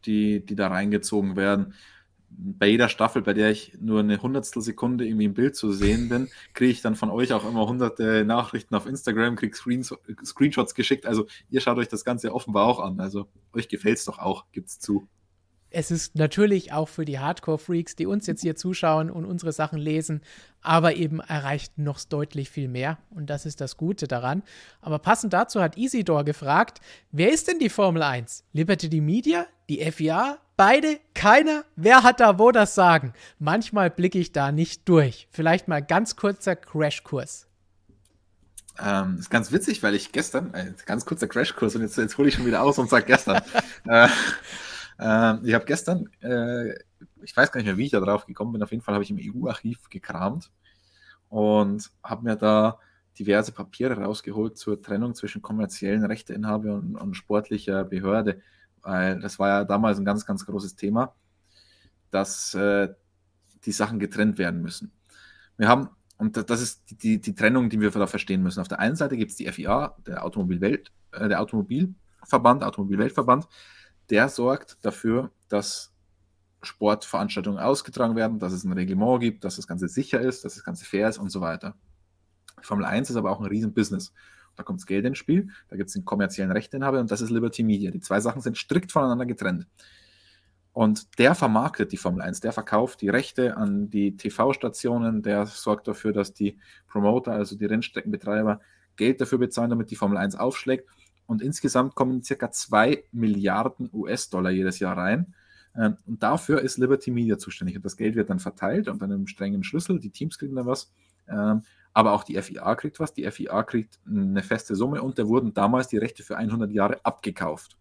Speaker 2: die, die da reingezogen werden bei jeder Staffel, bei der ich nur eine hundertstel Sekunde irgendwie im Bild zu sehen bin, kriege ich dann von euch auch immer hunderte Nachrichten auf Instagram, kriege Screenshots geschickt. Also ihr schaut euch das Ganze offenbar auch an. Also euch gefällt es doch auch, gibt es zu.
Speaker 1: Es ist natürlich auch für die Hardcore-Freaks, die uns jetzt hier zuschauen und unsere Sachen lesen, aber eben erreicht noch deutlich viel mehr. Und das ist das Gute daran. Aber passend dazu hat Isidor gefragt: Wer ist denn die Formel 1? Liberty Media? Die FIA? Beide? Keiner? Wer hat da wo das Sagen? Manchmal blicke ich da nicht durch. Vielleicht mal ganz kurzer Crashkurs.
Speaker 2: Ähm, ist ganz witzig, weil ich gestern, äh, ganz kurzer Crashkurs und jetzt, jetzt hole ich schon wieder aus und sage gestern. *laughs* äh, äh, ich habe gestern, äh, ich weiß gar nicht mehr, wie ich da drauf gekommen bin, auf jeden Fall habe ich im EU-Archiv gekramt und habe mir da diverse Papiere rausgeholt zur Trennung zwischen kommerziellen Rechteinhaber und, und sportlicher Behörde, weil das war ja damals ein ganz, ganz großes Thema, dass äh, die Sachen getrennt werden müssen. Wir haben, und das ist die, die, die Trennung, die wir da verstehen müssen. Auf der einen Seite gibt es die FIA, der Automobilwelt, äh, der Automobilverband, Automobilweltverband, der sorgt dafür, dass Sportveranstaltungen ausgetragen werden, dass es ein Reglement gibt, dass das Ganze sicher ist, dass das Ganze fair ist und so weiter. Formel 1 ist aber auch ein Riesenbusiness. Da kommt das Geld ins Spiel, da gibt es den kommerziellen Rechteinhaber und das ist Liberty Media. Die zwei Sachen sind strikt voneinander getrennt. Und der vermarktet die Formel 1, der verkauft die Rechte an die TV-Stationen, der sorgt dafür, dass die Promoter, also die Rennstreckenbetreiber, Geld dafür bezahlen, damit die Formel 1 aufschlägt. Und insgesamt kommen circa 2 Milliarden US-Dollar jedes Jahr rein. Ähm, und dafür ist Liberty Media zuständig. Und das Geld wird dann verteilt unter einem strengen Schlüssel. Die Teams kriegen dann was. Ähm, aber auch die FIA kriegt was. Die FIA kriegt eine feste Summe und da wurden damals die Rechte für 100 Jahre abgekauft.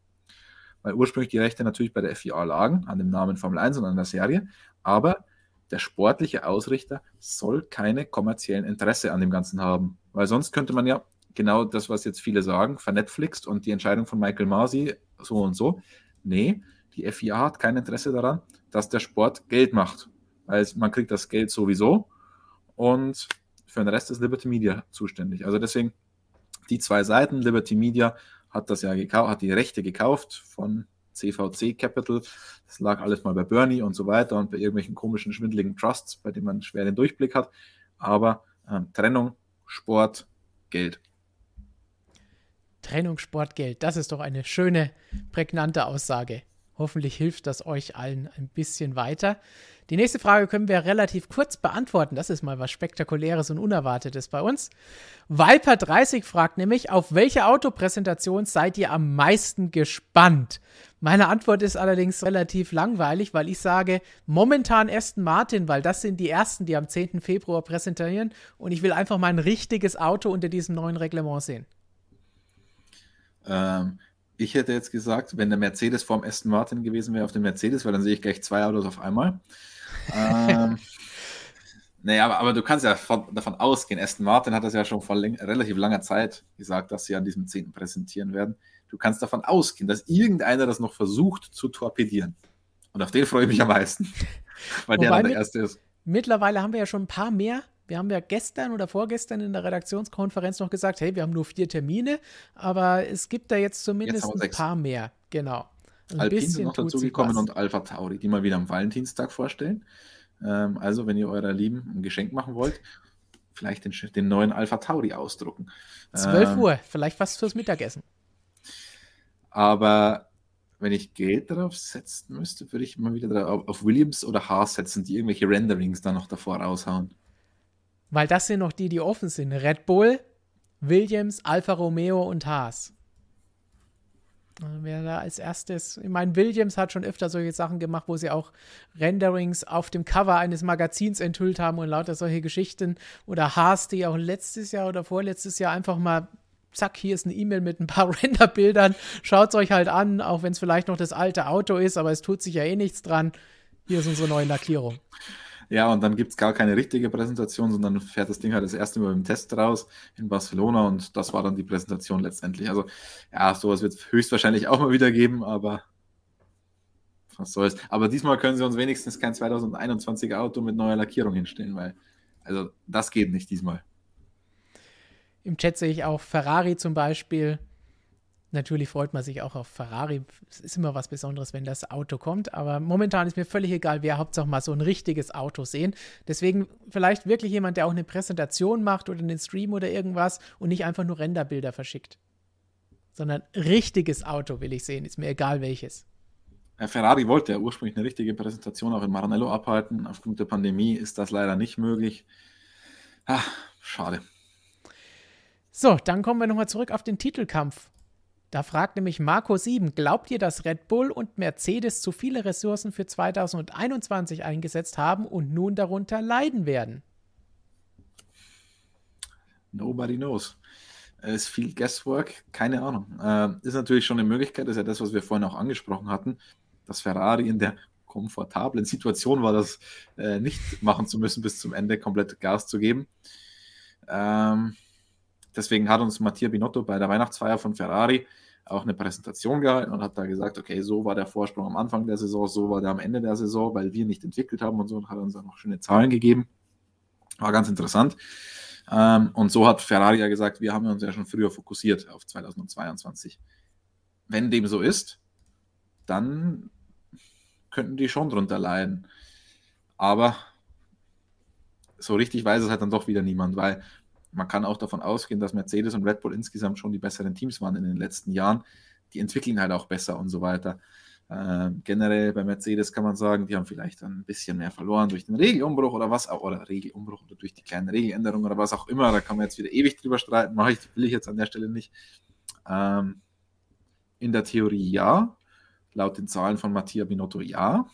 Speaker 2: Weil ursprünglich die Rechte natürlich bei der FIA lagen, an dem Namen Formel 1 und an der Serie. Aber der sportliche Ausrichter soll keine kommerziellen Interesse an dem Ganzen haben. Weil sonst könnte man ja genau das, was jetzt viele sagen, vernetflixt und die Entscheidung von Michael Masi so und so. Nee, die FIA hat kein Interesse daran, dass der Sport Geld macht. Weil man kriegt das Geld sowieso und für den Rest ist Liberty Media zuständig. Also deswegen die zwei Seiten. Liberty Media hat das ja gekauft, hat die Rechte gekauft von CVC Capital. Das lag alles mal bei Bernie und so weiter und bei irgendwelchen komischen, schwindeligen Trusts, bei denen man schwer den Durchblick hat. Aber ähm, Trennung, Sport, Geld.
Speaker 1: Trennung, Sport, Geld. Das ist doch eine schöne, prägnante Aussage. Hoffentlich hilft das euch allen ein bisschen weiter. Die nächste Frage können wir relativ kurz beantworten. Das ist mal was Spektakuläres und Unerwartetes bei uns. Viper30 fragt nämlich, auf welche Autopräsentation seid ihr am meisten gespannt? Meine Antwort ist allerdings relativ langweilig, weil ich sage, momentan Aston Martin, weil das sind die ersten, die am 10. Februar präsentieren und ich will einfach mal ein richtiges Auto unter diesem neuen Reglement sehen.
Speaker 2: Ähm, ich hätte jetzt gesagt, wenn der Mercedes vorm Aston Martin gewesen wäre auf dem Mercedes, weil dann sehe ich gleich zwei Autos auf einmal. ähm, *laughs* naja, aber, aber, du kannst ja von, davon ausgehen, Aston Martin hat das ja schon vor relativ langer Zeit gesagt, dass sie an diesem 10. präsentieren werden. Du kannst davon ausgehen, dass irgendeiner das noch versucht zu torpedieren. Und auf den freue ich mich am meisten, *laughs* weil Wobei der dann der Erste ist.
Speaker 1: Mittlerweile haben wir ja schon ein paar mehr wir haben ja gestern oder vorgestern in der Redaktionskonferenz noch gesagt, hey, wir haben nur vier Termine, aber es gibt da jetzt zumindest jetzt ein paar mehr. Genau.
Speaker 2: Ein Alpine sind noch dazugekommen und Alpha Tauri, die mal wieder am Valentinstag vorstellen. Ähm, also, wenn ihr eurer Lieben ein Geschenk machen wollt, vielleicht den, den neuen Alpha Tauri ausdrucken.
Speaker 1: 12 ähm, Uhr, vielleicht was fürs Mittagessen.
Speaker 2: Aber wenn ich Geld darauf setzen müsste, würde ich mal wieder auf Williams oder Haas setzen, die irgendwelche Renderings dann noch davor raushauen.
Speaker 1: Weil das sind noch die, die offen sind. Red Bull, Williams, Alfa Romeo und Haas. Wer da als erstes, ich meine, Williams hat schon öfter solche Sachen gemacht, wo sie auch Renderings auf dem Cover eines Magazins enthüllt haben und lauter solche Geschichten. Oder Haas, die auch letztes Jahr oder vorletztes Jahr einfach mal, zack, hier ist eine E-Mail mit ein paar *laughs* Renderbildern. Schaut es euch halt an, auch wenn es vielleicht noch das alte Auto ist, aber es tut sich ja eh nichts dran. Hier ist unsere neue Lackierung.
Speaker 2: Ja, und dann gibt es gar keine richtige Präsentation, sondern fährt das Ding halt das erste Mal im Test raus in Barcelona und das war dann die Präsentation letztendlich. Also ja, sowas wird es höchstwahrscheinlich auch mal wieder geben, aber was soll's. Aber diesmal können sie uns wenigstens kein 2021er Auto mit neuer Lackierung hinstellen, weil also das geht nicht diesmal.
Speaker 1: Im Chat sehe ich auch Ferrari zum Beispiel Natürlich freut man sich auch auf Ferrari. Es ist immer was Besonderes, wenn das Auto kommt. Aber momentan ist mir völlig egal, wer Hauptsache mal so ein richtiges Auto sehen. Deswegen vielleicht wirklich jemand, der auch eine Präsentation macht oder einen Stream oder irgendwas und nicht einfach nur Renderbilder verschickt. Sondern richtiges Auto will ich sehen, ist mir egal welches.
Speaker 2: Ferrari wollte ja ursprünglich eine richtige Präsentation auch in Maranello abhalten. Aufgrund der Pandemie ist das leider nicht möglich. Ah, schade.
Speaker 1: So, dann kommen wir nochmal zurück auf den Titelkampf. Da fragt nämlich Marco 7, glaubt ihr, dass Red Bull und Mercedes zu viele Ressourcen für 2021 eingesetzt haben und nun darunter leiden werden?
Speaker 2: Nobody knows. Es ist viel Guesswork, keine Ahnung. Äh, ist natürlich schon eine Möglichkeit, das ist ja das, was wir vorhin auch angesprochen hatten, dass Ferrari in der komfortablen Situation war, das äh, nicht machen zu müssen, bis zum Ende komplett Gas zu geben. Ähm, deswegen hat uns Mattia Binotto bei der Weihnachtsfeier von Ferrari auch eine Präsentation gehalten und hat da gesagt, okay, so war der Vorsprung am Anfang der Saison, so war der am Ende der Saison, weil wir nicht entwickelt haben und so und hat uns dann noch schöne Zahlen gegeben. War ganz interessant. Ähm, und so hat Ferrari ja gesagt, wir haben uns ja schon früher fokussiert auf 2022. Wenn dem so ist, dann könnten die schon drunter leiden. Aber so richtig weiß es halt dann doch wieder niemand, weil man kann auch davon ausgehen, dass Mercedes und Red Bull insgesamt schon die besseren Teams waren in den letzten Jahren. Die entwickeln halt auch besser und so weiter. Äh, generell bei Mercedes kann man sagen, die haben vielleicht ein bisschen mehr verloren durch den Regelumbruch oder was auch, oder Regelumbruch oder durch die kleinen Regeländerungen oder was auch immer. Da kann man jetzt wieder ewig drüber streiten, mache ich, will ich jetzt an der Stelle nicht. Ähm, in der Theorie ja, laut den Zahlen von Mattia Binotto ja,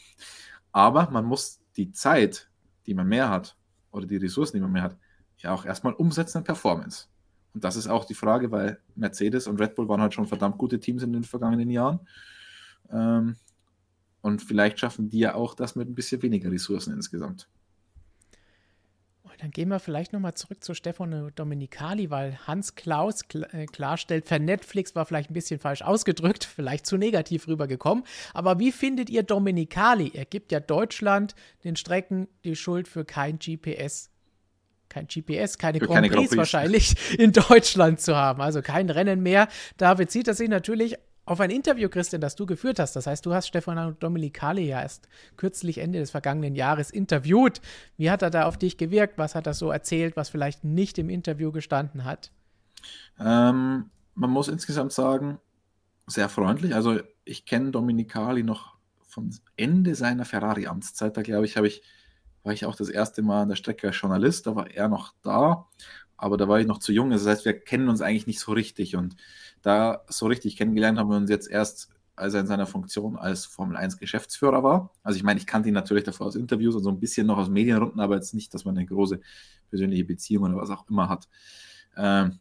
Speaker 2: aber man muss die Zeit, die man mehr hat, oder die Ressourcen, die man mehr hat, ja auch erstmal umsetzen in Performance. Und das ist auch die Frage, weil Mercedes und Red Bull waren halt schon verdammt gute Teams in den vergangenen Jahren. Ähm, und vielleicht schaffen die ja auch das mit ein bisschen weniger Ressourcen insgesamt.
Speaker 1: Dann gehen wir vielleicht nochmal zurück zu Stefano Domenicali, weil Hans Klaus äh, klarstellt, für Netflix war vielleicht ein bisschen falsch ausgedrückt, vielleicht zu negativ rübergekommen. Aber wie findet ihr Domenicali? Er gibt ja Deutschland den Strecken die Schuld für kein GPS kein GPS, keine Grand, keine Grand Prix wahrscheinlich in Deutschland zu haben. Also kein Rennen mehr. Da bezieht er sich natürlich auf ein Interview, Christian, das du geführt hast. Das heißt, du hast Stefano Domenicali ja erst kürzlich Ende des vergangenen Jahres interviewt. Wie hat er da auf dich gewirkt? Was hat er so erzählt, was vielleicht nicht im Interview gestanden hat?
Speaker 2: Ähm, man muss insgesamt sagen, sehr freundlich. Also ich kenne Domenicali noch vom Ende seiner Ferrari-Amtszeit. Da glaube ich, habe ich, war ich auch das erste Mal an der Strecke als Journalist. Da war er noch da, aber da war ich noch zu jung. Das heißt, wir kennen uns eigentlich nicht so richtig und da so richtig kennengelernt haben wir uns jetzt erst, als er in seiner Funktion als Formel 1 Geschäftsführer war. Also ich meine, ich kannte ihn natürlich davor aus Interviews und so ein bisschen noch aus Medienrunden, aber jetzt nicht, dass man eine große persönliche Beziehung oder was auch immer hat. Ähm,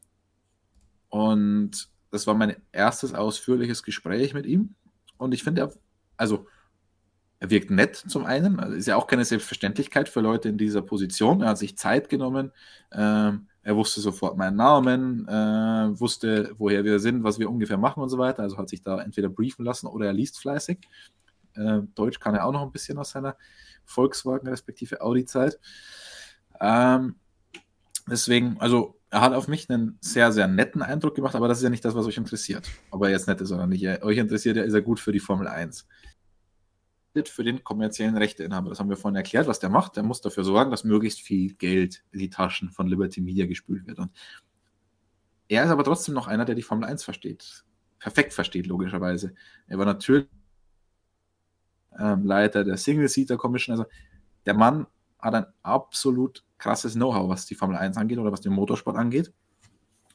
Speaker 2: und das war mein erstes ausführliches Gespräch mit ihm. Und ich finde, also er wirkt nett zum einen, also ist ja auch keine Selbstverständlichkeit für Leute in dieser Position. Er hat sich Zeit genommen. Ähm, er wusste sofort meinen Namen, äh, wusste, woher wir sind, was wir ungefähr machen und so weiter. Also hat sich da entweder briefen lassen oder er liest fleißig. Äh, Deutsch kann er auch noch ein bisschen aus seiner Volkswagen respektive Audi-Zeit. Ähm, deswegen, also er hat auf mich einen sehr, sehr netten Eindruck gemacht, aber das ist ja nicht das, was euch interessiert. Ob er jetzt nett ist oder nicht. Euch interessiert ja, ist er gut für die Formel 1 für den kommerziellen Rechteinhaber. Das haben wir vorhin erklärt, was der macht. Der muss dafür sorgen, dass möglichst viel Geld in die Taschen von Liberty Media gespült wird. Und er ist aber trotzdem noch einer, der die Formel 1 versteht. Perfekt versteht, logischerweise. Er war natürlich ähm, Leiter der Single-Seater Commission. Also der Mann hat ein absolut krasses Know-how, was die Formel 1 angeht oder was den Motorsport angeht.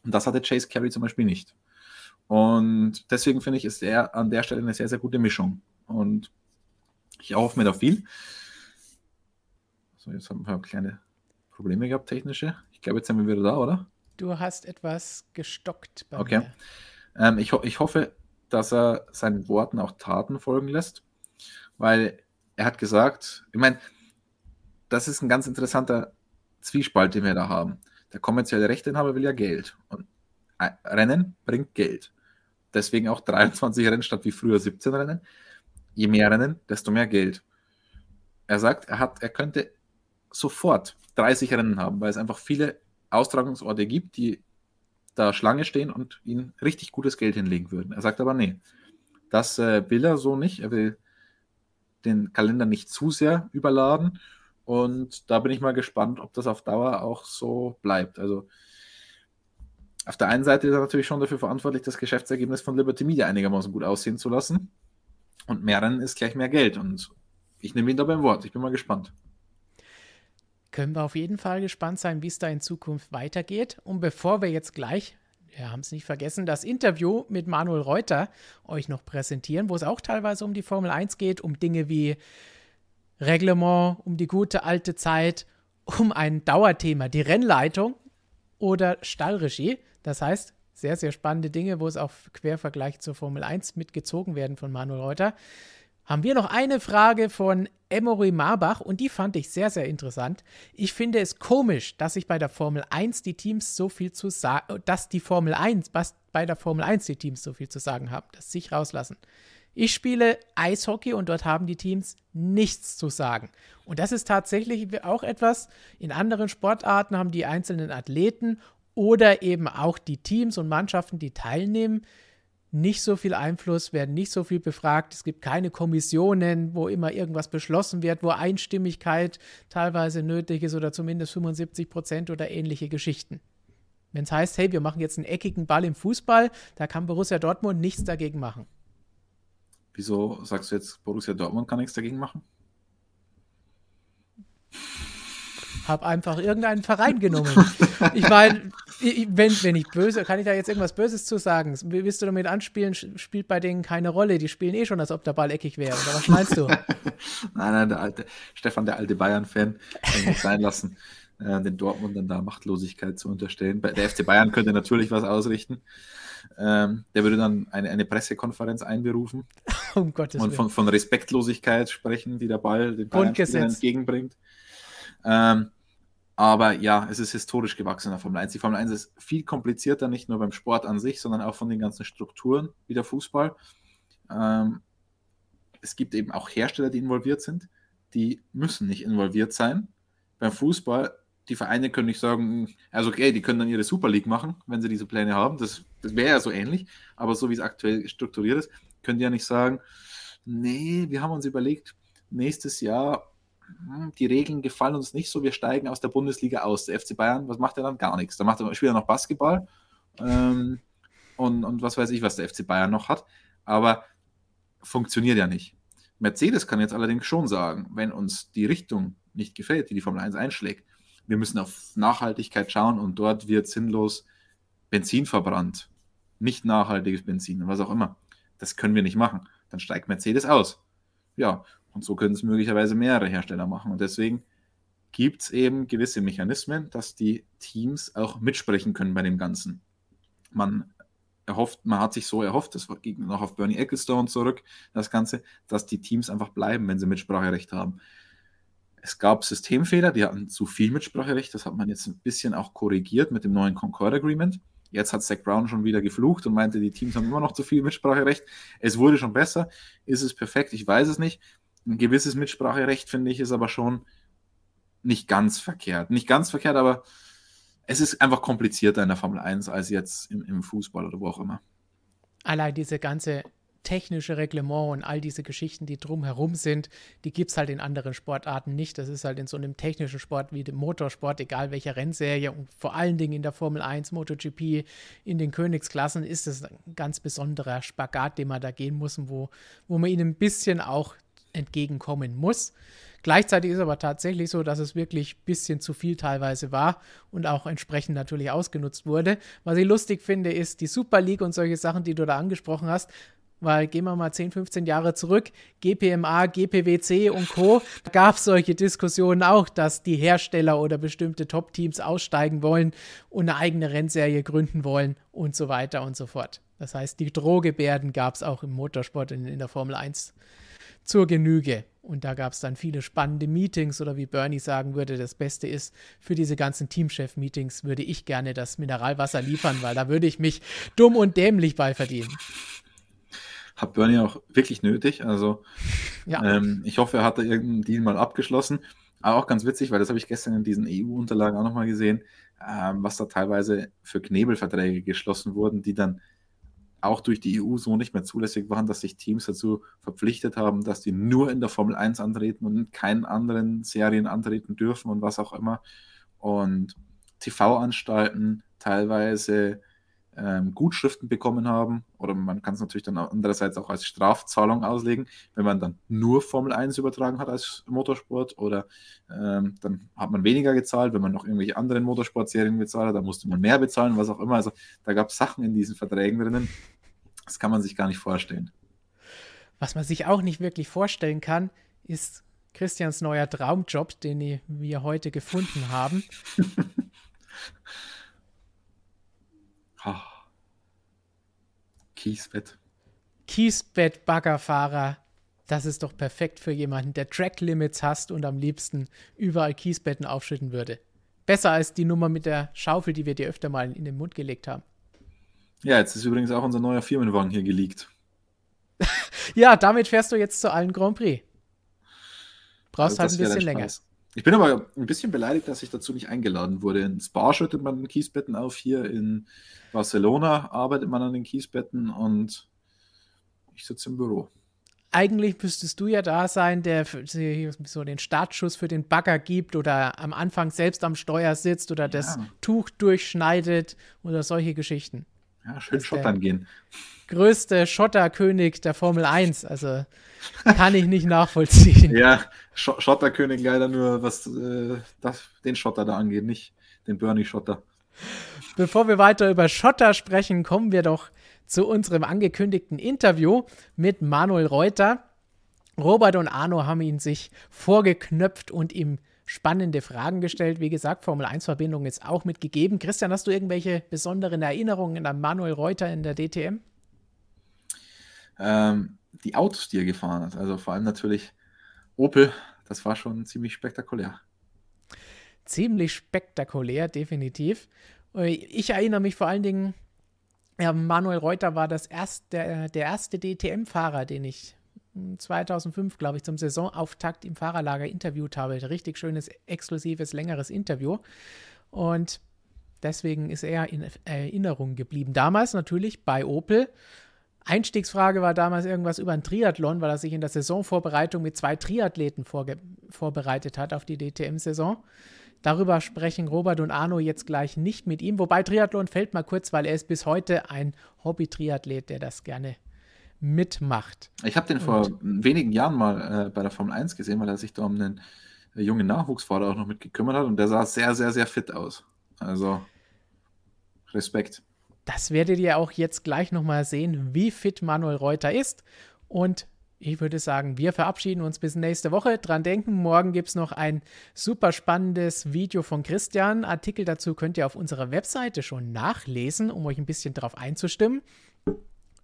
Speaker 2: Und das hatte Chase Carey zum Beispiel nicht. Und deswegen finde ich, ist er an der Stelle eine sehr, sehr gute Mischung. Und ich erhoffe mir da viel. So, jetzt haben wir kleine Probleme gehabt, technische. Ich glaube, jetzt sind wir wieder da, oder?
Speaker 1: Du hast etwas gestockt
Speaker 2: bei okay. mir. Ähm, ich, ho ich hoffe, dass er seinen Worten auch Taten folgen lässt, weil er hat gesagt, ich meine, das ist ein ganz interessanter Zwiespalt, den wir da haben. Der kommerzielle Rechteinhaber will ja Geld und Rennen bringt Geld. Deswegen auch 23 Rennen statt wie früher 17 Rennen je mehr Rennen, desto mehr Geld. Er sagt, er, hat, er könnte sofort 30 Rennen haben, weil es einfach viele Austragungsorte gibt, die da Schlange stehen und ihnen richtig gutes Geld hinlegen würden. Er sagt aber, nee, das äh, will er so nicht. Er will den Kalender nicht zu sehr überladen. Und da bin ich mal gespannt, ob das auf Dauer auch so bleibt. Also auf der einen Seite ist er natürlich schon dafür verantwortlich, das Geschäftsergebnis von Liberty Media einigermaßen gut aussehen zu lassen. Und mehr Rennen ist gleich mehr Geld. Und ich nehme ihn da beim Wort. Ich bin mal gespannt.
Speaker 1: Können wir auf jeden Fall gespannt sein, wie es da in Zukunft weitergeht. Und bevor wir jetzt gleich wir haben es nicht vergessen, das Interview mit Manuel Reuter euch noch präsentieren, wo es auch teilweise um die Formel 1 geht, um Dinge wie Reglement, um die gute alte Zeit, um ein Dauerthema, die Rennleitung oder Stallregie. Das heißt, sehr, sehr spannende Dinge, wo es auf Quervergleich zur Formel 1 mitgezogen werden von Manuel Reuter. Haben wir noch eine Frage von Emory Marbach und die fand ich sehr, sehr interessant. Ich finde es komisch, dass sich bei der Formel 1 die Teams so viel zu sagen, dass die Formel 1, was bei der Formel 1 die Teams so viel zu sagen haben, dass sich rauslassen. Ich spiele Eishockey und dort haben die Teams nichts zu sagen. Und das ist tatsächlich auch etwas, in anderen Sportarten haben die einzelnen Athleten oder eben auch die Teams und Mannschaften, die teilnehmen, nicht so viel Einfluss, werden nicht so viel befragt. Es gibt keine Kommissionen, wo immer irgendwas beschlossen wird, wo Einstimmigkeit teilweise nötig ist oder zumindest 75 Prozent oder ähnliche Geschichten. Wenn es heißt, hey, wir machen jetzt einen eckigen Ball im Fußball, da kann Borussia Dortmund nichts dagegen machen.
Speaker 2: Wieso sagst du jetzt, Borussia Dortmund kann nichts dagegen machen?
Speaker 1: Hab einfach irgendeinen Verein genommen. ich meine, wenn, wenn ich böse, kann ich da jetzt irgendwas Böses zu sagen? Willst du damit anspielen, spielt bei denen keine Rolle. Die spielen eh schon, als ob der Ball eckig wäre. Oder was meinst du? *laughs*
Speaker 2: nein, nein, der alte, Stefan, der alte Bayern-Fan, kann ich nicht sein lassen, *laughs* äh, den Dortmund da Machtlosigkeit zu unterstellen. Der FC Bayern könnte natürlich was ausrichten. Ähm, der würde dann eine, eine Pressekonferenz einberufen *laughs* um Gottes und von, von Respektlosigkeit sprechen, die der Ball den Bayern entgegenbringt. Ähm, aber ja, es ist historisch gewachsen in der Formel 1. Die Formel 1 ist viel komplizierter, nicht nur beim Sport an sich, sondern auch von den ganzen Strukturen wie der Fußball. Ähm, es gibt eben auch Hersteller, die involviert sind. Die müssen nicht involviert sein. Beim Fußball die Vereine können nicht sagen, also okay, die können dann ihre Super League machen, wenn sie diese Pläne haben. Das, das wäre ja so ähnlich, aber so wie es aktuell strukturiert ist, können die ja nicht sagen, nee, wir haben uns überlegt, nächstes Jahr, die Regeln gefallen uns nicht so, wir steigen aus der Bundesliga aus. Der FC Bayern, was macht er dann? Gar nichts. Da macht er spielt er noch Basketball ähm, und, und was weiß ich, was der FC Bayern noch hat. Aber funktioniert ja nicht. Mercedes kann jetzt allerdings schon sagen, wenn uns die Richtung nicht gefällt, die die Formel 1 einschlägt, wir müssen auf Nachhaltigkeit schauen und dort wird sinnlos Benzin verbrannt. Nicht nachhaltiges Benzin, was auch immer. Das können wir nicht machen. Dann steigt Mercedes aus. Ja, und so können es möglicherweise mehrere Hersteller machen. Und deswegen gibt es eben gewisse Mechanismen, dass die Teams auch mitsprechen können bei dem Ganzen. Man erhofft, man hat sich so erhofft, das ging noch auf Bernie Ecclestone zurück, das Ganze, dass die Teams einfach bleiben, wenn sie Mitspracherecht haben. Es gab Systemfehler, die hatten zu viel Mitspracherecht. Das hat man jetzt ein bisschen auch korrigiert mit dem neuen Concord Agreement. Jetzt hat Zach Brown schon wieder geflucht und meinte, die Teams haben immer noch zu viel Mitspracherecht. Es wurde schon besser. Ist es perfekt? Ich weiß es nicht. Ein gewisses Mitspracherecht, finde ich, ist aber schon nicht ganz verkehrt. Nicht ganz verkehrt, aber es ist einfach komplizierter in der Formel 1 als jetzt im, im Fußball oder wo auch immer.
Speaker 1: Allein diese ganze technische Reglement und all diese Geschichten, die drumherum sind, die gibt es halt in anderen Sportarten nicht. Das ist halt in so einem technischen Sport wie dem Motorsport, egal welcher Rennserie und vor allen Dingen in der Formel 1, MotoGP, in den Königsklassen ist es ein ganz besonderer Spagat, den man da gehen muss wo, wo man ihnen ein bisschen auch entgegenkommen muss. Gleichzeitig ist aber tatsächlich so, dass es wirklich ein bisschen zu viel teilweise war und auch entsprechend natürlich ausgenutzt wurde. Was ich lustig finde, ist die Super League und solche Sachen, die du da angesprochen hast, weil gehen wir mal 10, 15 Jahre zurück, GPMA, GPWC und Co. gab es solche Diskussionen auch, dass die Hersteller oder bestimmte Top-Teams aussteigen wollen und eine eigene Rennserie gründen wollen und so weiter und so fort. Das heißt, die Drohgebärden gab es auch im Motorsport in, in der Formel 1 zur Genüge. Und da gab es dann viele spannende Meetings oder wie Bernie sagen würde, das Beste ist, für diese ganzen Teamchef-Meetings würde ich gerne das Mineralwasser liefern, weil da würde ich mich dumm und dämlich bei verdienen
Speaker 2: hat Bernie auch wirklich nötig. Also ja. ähm, ich hoffe, er hat da irgendeinen Deal mal abgeschlossen. Aber auch ganz witzig, weil das habe ich gestern in diesen EU-Unterlagen auch nochmal gesehen, ähm, was da teilweise für Knebelverträge geschlossen wurden, die dann auch durch die EU so nicht mehr zulässig waren, dass sich Teams dazu verpflichtet haben, dass die nur in der Formel 1 antreten und in keinen anderen Serien antreten dürfen und was auch immer. Und TV-Anstalten teilweise ähm, Gutschriften bekommen haben. Oder man kann es natürlich dann andererseits auch als Strafzahlung auslegen, wenn man dann nur Formel 1 übertragen hat als Motorsport. Oder ähm, dann hat man weniger gezahlt, wenn man noch irgendwelche anderen Motorsportserien bezahlt hat, dann musste man mehr bezahlen, was auch immer. Also da gab es Sachen in diesen Verträgen drinnen. Das kann man sich gar nicht vorstellen.
Speaker 1: Was man sich auch nicht wirklich vorstellen kann, ist Christians neuer Traumjob, den wir heute gefunden haben. *laughs*
Speaker 2: Kiesbett.
Speaker 1: Kiesbett-Baggerfahrer. Das ist doch perfekt für jemanden, der Track-Limits hast und am liebsten überall Kiesbetten aufschütten würde. Besser als die Nummer mit der Schaufel, die wir dir öfter mal in den Mund gelegt haben.
Speaker 2: Ja, jetzt ist übrigens auch unser neuer Firmenwagen hier geleakt. *laughs*
Speaker 1: ja, damit fährst du jetzt zu allen Grand Prix. Brauchst also halt ein bisschen länger.
Speaker 2: Ich bin aber ein bisschen beleidigt, dass ich dazu nicht eingeladen wurde. In Spa schüttet man Kiesbetten auf, hier in Barcelona arbeitet man an den Kiesbetten und ich sitze im Büro.
Speaker 1: Eigentlich müsstest du ja da sein, der so den Startschuss für den Bagger gibt oder am Anfang selbst am Steuer sitzt oder ja. das Tuch durchschneidet oder solche Geschichten.
Speaker 2: Ja, schön schottern gehen.
Speaker 1: Größte Schotterkönig der Formel 1. Also kann ich nicht nachvollziehen.
Speaker 2: Ja, Sch Schotterkönig leider nur, was äh, das, den Schotter da angeht, nicht den Bernie Schotter.
Speaker 1: Bevor wir weiter über Schotter sprechen, kommen wir doch zu unserem angekündigten Interview mit Manuel Reuter. Robert und Arno haben ihn sich vorgeknöpft und ihm spannende Fragen gestellt. Wie gesagt, Formel 1-Verbindung ist auch mitgegeben. Christian, hast du irgendwelche besonderen Erinnerungen an Manuel Reuter in der DTM?
Speaker 2: Ähm, die Autos, die er gefahren hat. Also vor allem natürlich Opel. Das war schon ziemlich spektakulär.
Speaker 1: Ziemlich spektakulär, definitiv. Ich erinnere mich vor allen Dingen, Manuel Reuter war das erst, der, der erste DTM-Fahrer, den ich 2005, glaube ich, zum Saisonauftakt im Fahrerlager interviewt habe. Richtig schönes, exklusives, längeres Interview. Und deswegen ist er in Erinnerung geblieben. Damals natürlich bei Opel. Einstiegsfrage war damals irgendwas über ein Triathlon, weil er sich in der Saisonvorbereitung mit zwei Triathleten vorbereitet hat auf die DTM-Saison. Darüber sprechen Robert und Arno jetzt gleich nicht mit ihm. Wobei Triathlon fällt mal kurz, weil er ist bis heute ein Hobby-Triathlet, der das gerne mitmacht.
Speaker 2: Ich habe den vor wenigen Jahren mal äh, bei der Formel 1 gesehen, weil er sich da um einen äh, jungen Nachwuchsfahrer auch noch mit gekümmert hat und der sah sehr, sehr, sehr fit aus. Also Respekt.
Speaker 1: Das werdet ihr auch jetzt gleich nochmal sehen, wie fit Manuel Reuter ist. Und ich würde sagen, wir verabschieden uns bis nächste Woche. Dran denken, morgen gibt es noch ein super spannendes Video von Christian. Artikel dazu könnt ihr auf unserer Webseite schon nachlesen, um euch ein bisschen darauf einzustimmen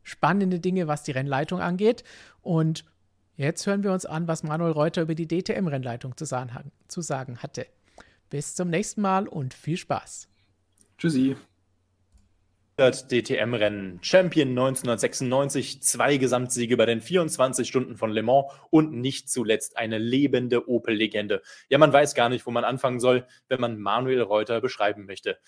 Speaker 1: spannende Dinge, was die Rennleitung angeht. Und jetzt hören wir uns an, was Manuel Reuter über die DTM-Rennleitung zu, zu sagen hatte. Bis zum nächsten Mal und viel Spaß.
Speaker 2: Tschüssi.
Speaker 3: DTM-Rennen. Champion 1996, zwei Gesamtsiege bei den 24 Stunden von Le Mans und nicht zuletzt eine lebende Opel-Legende. Ja, man weiß gar nicht, wo man anfangen soll, wenn man Manuel Reuter beschreiben möchte.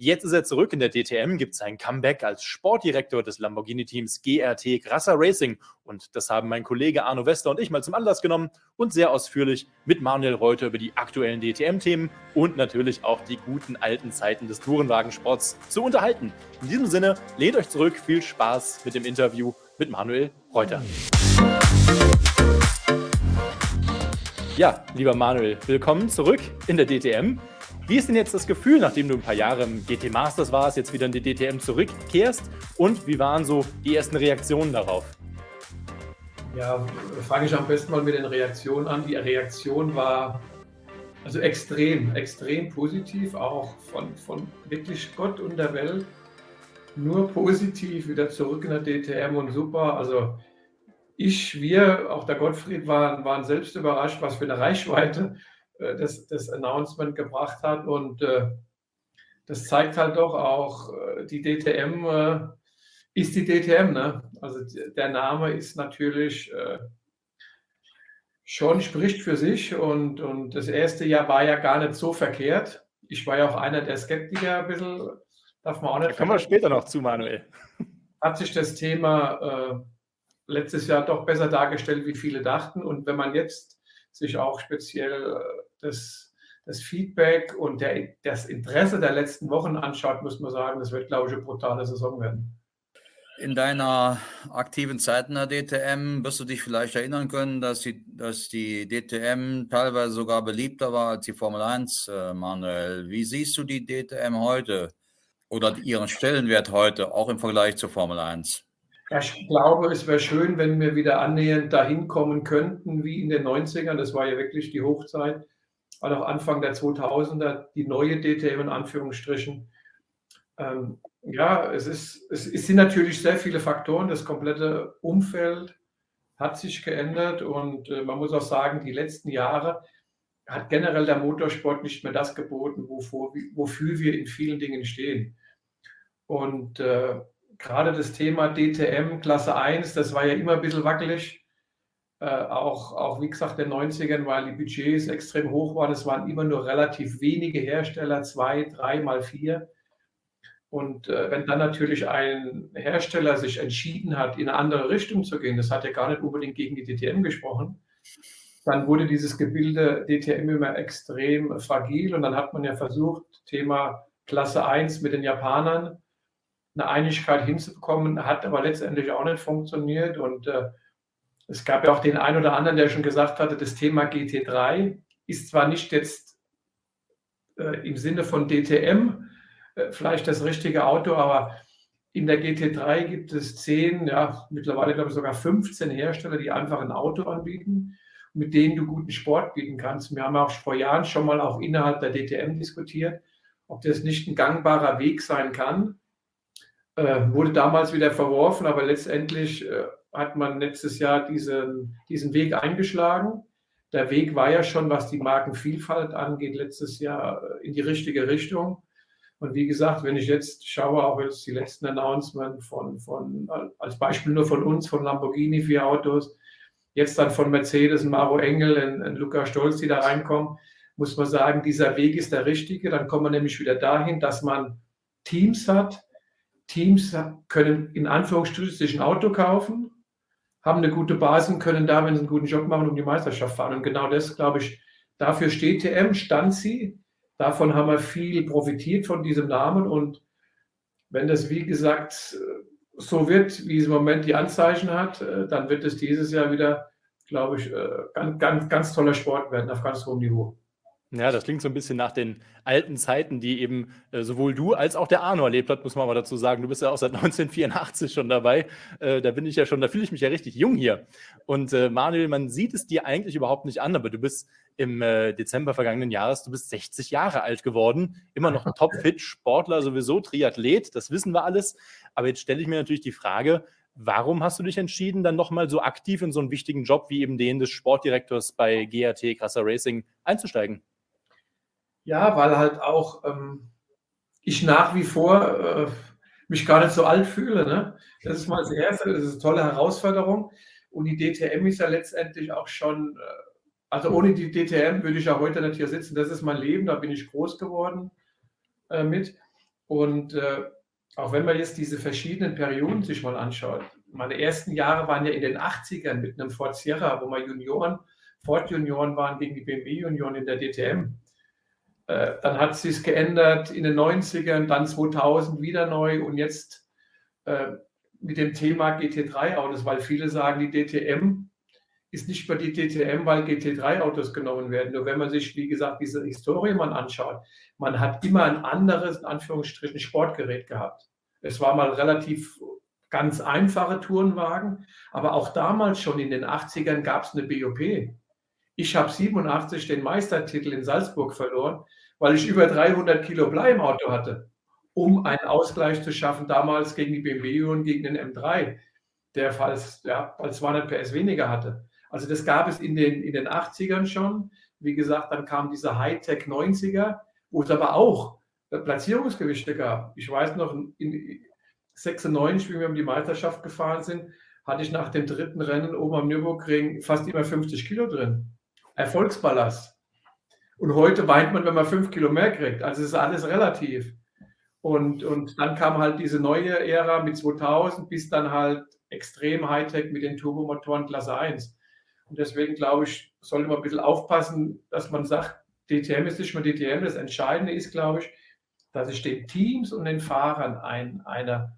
Speaker 3: Jetzt ist er zurück in der DTM, gibt sein Comeback als Sportdirektor des Lamborghini-Teams GRT Grasser Racing. Und das haben mein Kollege Arno Wester und ich mal zum Anlass genommen und sehr ausführlich mit Manuel Reuter über die aktuellen DTM-Themen und natürlich auch die guten alten Zeiten des Tourenwagensports zu unterhalten. In diesem Sinne, lehnt euch zurück, viel Spaß mit dem Interview mit Manuel Reuter. Ja, lieber Manuel, willkommen zurück in der DTM. Wie ist denn jetzt das Gefühl, nachdem du ein paar Jahre im GT Masters warst, jetzt wieder in die DTM zurückkehrst? Und wie waren so die ersten Reaktionen darauf?
Speaker 4: Ja, fange ich am besten mal mit den Reaktionen an. Die Reaktion war also extrem, extrem positiv, auch von, von wirklich Gott und der Welt. Nur positiv, wieder zurück in der DTM und super. Also ich, wir, auch der Gottfried waren, waren selbst überrascht, was für eine Reichweite das, das Announcement gebracht hat. Und äh, das zeigt halt doch auch, äh, die DTM äh, ist die DTM. Ne? Also der Name ist natürlich äh, schon, spricht für sich. Und, und das erste Jahr war ja gar nicht so verkehrt. Ich war ja auch einer der Skeptiker ein bisschen. Darf man auch nicht.
Speaker 3: Da kommen wir später noch zu, Manuel. *laughs*
Speaker 4: Hat sich das Thema äh, letztes Jahr doch besser dargestellt, wie viele dachten. Und wenn man jetzt sich auch speziell das, das Feedback und der, das Interesse der letzten Wochen anschaut, muss man sagen, das wird, glaube ich, eine brutale Saison werden.
Speaker 5: In deiner aktiven Zeit in der DTM wirst du dich vielleicht erinnern können, dass die, dass die DTM teilweise sogar beliebter war als die Formel 1, äh, Manuel. Wie siehst du die DTM heute oder ihren Stellenwert heute, auch im Vergleich zur Formel 1?
Speaker 4: Ja, ich glaube, es wäre schön, wenn wir wieder annähernd dahin kommen könnten, wie in den 90ern. Das war ja wirklich die Hochzeit. Und auch Anfang der 2000er, die neue DTM in Anführungsstrichen. Ähm, ja, es, ist, es, es sind natürlich sehr viele Faktoren. Das komplette Umfeld hat sich geändert und äh, man muss auch sagen, die letzten Jahre hat generell der Motorsport nicht mehr das geboten, wofür, wofür wir in vielen Dingen stehen. Und äh, gerade das Thema DTM Klasse 1, das war ja immer ein bisschen wackelig. Äh, auch, auch, wie gesagt, den 90ern, weil die Budgets extrem hoch waren. Es waren immer nur relativ wenige Hersteller, zwei, drei mal vier. Und äh, wenn dann natürlich ein Hersteller sich entschieden hat, in eine andere Richtung zu gehen, das hat ja gar nicht unbedingt gegen die DTM gesprochen, dann wurde dieses Gebilde DTM immer extrem fragil und dann hat man ja versucht, Thema Klasse 1 mit den Japanern eine Einigkeit hinzubekommen, hat aber letztendlich auch nicht funktioniert und äh, es gab ja auch den einen oder anderen, der schon gesagt hatte, das Thema GT3 ist zwar nicht jetzt äh, im Sinne von DTM äh, vielleicht das richtige Auto, aber in der GT3 gibt es zehn, ja, mittlerweile glaube ich sogar 15 Hersteller, die einfach ein Auto anbieten, mit denen du guten Sport bieten kannst. Wir haben auch vor Jahren schon mal auch innerhalb der DTM diskutiert, ob das nicht ein gangbarer Weg sein kann. Äh, wurde damals wieder verworfen, aber letztendlich äh, hat man letztes Jahr diesen, diesen Weg eingeschlagen. Der Weg war ja schon, was die Markenvielfalt angeht, letztes Jahr äh, in die richtige Richtung. Und wie gesagt, wenn ich jetzt schaue, auch jetzt die letzten Announcements von, von, als Beispiel nur von uns, von Lamborghini, vier Autos, jetzt dann von Mercedes, Maro Engel und, und Luca Stolz, die da reinkommen, muss man sagen, dieser Weg ist der richtige. Dann kommen wir nämlich wieder dahin, dass man Teams hat. Teams können in Anführungsstrichen ein Auto kaufen, haben eine gute Basis und können da, wenn sie einen guten Job machen, um die Meisterschaft fahren. Und genau das, glaube ich, dafür steht TM, stand sie. Davon haben wir viel profitiert von diesem Namen. Und wenn das, wie gesagt, so wird, wie es im Moment die Anzeichen hat, dann wird es dieses Jahr wieder, glaube ich, ganz, ganz, ganz toller Sport werden auf ganz hohem Niveau.
Speaker 3: Ja, das klingt so ein bisschen nach den alten Zeiten, die eben äh, sowohl du als auch der Arno erlebt hat, muss man mal dazu sagen. Du bist ja auch seit *laughs* 1984 schon dabei. Äh, da bin ich ja schon, da fühle ich mich ja richtig jung hier. Und äh, Manuel, man sieht es dir eigentlich überhaupt nicht an, aber du bist im äh, Dezember vergangenen Jahres, du bist 60 Jahre alt geworden, immer noch *laughs* topfit, Sportler sowieso, Triathlet, das wissen wir alles. Aber jetzt stelle ich mir natürlich die Frage, Warum hast du dich entschieden, dann nochmal so aktiv in so einen wichtigen Job wie eben den des Sportdirektors bei GAT Krasser Racing einzusteigen?
Speaker 4: Ja, weil halt auch ähm, ich nach wie vor äh, mich gar nicht so alt fühle. Ne? Das ist mal das Erste, das ist eine tolle Herausforderung. Und die DTM ist ja letztendlich auch schon, äh, also ohne die DTM würde ich ja heute nicht hier sitzen. Das ist mein Leben, da bin ich groß geworden äh, mit. Und äh, auch wenn man jetzt diese verschiedenen Perioden sich mal anschaut, meine ersten Jahre waren ja in den 80ern mit einem Ford Sierra, wo wir Junioren, Ford Junioren waren gegen die BMW Junioren in der DTM. Äh, dann hat es sich geändert in den 90ern, dann 2000 wieder neu und jetzt äh, mit dem Thema GT3-Autos, weil viele sagen, die DTM ist nicht mehr die DTM, weil GT3-Autos genommen werden. Nur wenn man sich, wie gesagt, diese Historie mal anschaut, man hat immer ein anderes, in Anführungsstrichen, Sportgerät gehabt. Es war mal relativ ganz einfache Tourenwagen, aber auch damals schon in den 80ern gab es eine BOP. Ich habe 87 den Meistertitel in Salzburg verloren weil ich über 300 Kilo Blei im Auto hatte, um einen Ausgleich zu schaffen, damals gegen die BMW und gegen den M3, der falls, ja, falls 200 PS weniger hatte. Also das gab es in den, in den 80ern schon. Wie gesagt, dann kam dieser Hightech 90er, wo es aber auch Platzierungsgewichte gab. Ich weiß noch, in 96, wie wir um die Meisterschaft gefahren sind, hatte ich nach dem dritten Rennen oben am Nürburgring fast immer 50 Kilo drin. Erfolgsballast. Und heute weint man, wenn man fünf Kilo mehr kriegt. Also es ist alles relativ. Und, und dann kam halt diese neue Ära mit 2000 bis dann halt extrem Hightech mit den Turbomotoren Klasse 1. Und deswegen glaube ich, sollte man ein bisschen aufpassen, dass man sagt, DTM ist nicht mehr DTM. Das Entscheidende ist, glaube ich, dass ich den Teams und den Fahrern ein, eine,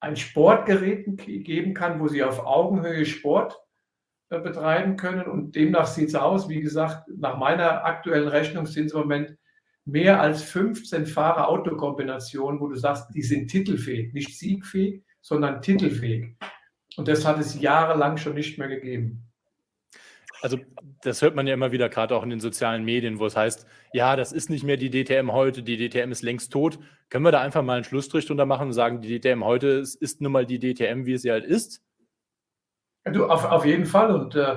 Speaker 4: ein Sportgerät geben kann, wo sie auf Augenhöhe Sport betreiben können. Und demnach sieht es aus, wie gesagt, nach meiner aktuellen Rechnung sind es im Moment mehr als 15 Fahrer-Auto-Kombinationen, wo du sagst, die sind titelfähig, nicht siegfähig, sondern titelfähig. Und das hat es jahrelang schon nicht mehr gegeben.
Speaker 3: Also das hört man ja immer wieder, gerade auch in den sozialen Medien, wo es heißt, ja, das ist nicht mehr die DTM heute, die DTM ist längst tot. Können wir da einfach mal einen Schlussstrich drunter machen und sagen, die DTM heute ist, ist nun mal die DTM, wie sie halt ist?
Speaker 4: Du, auf, auf jeden Fall. Und äh,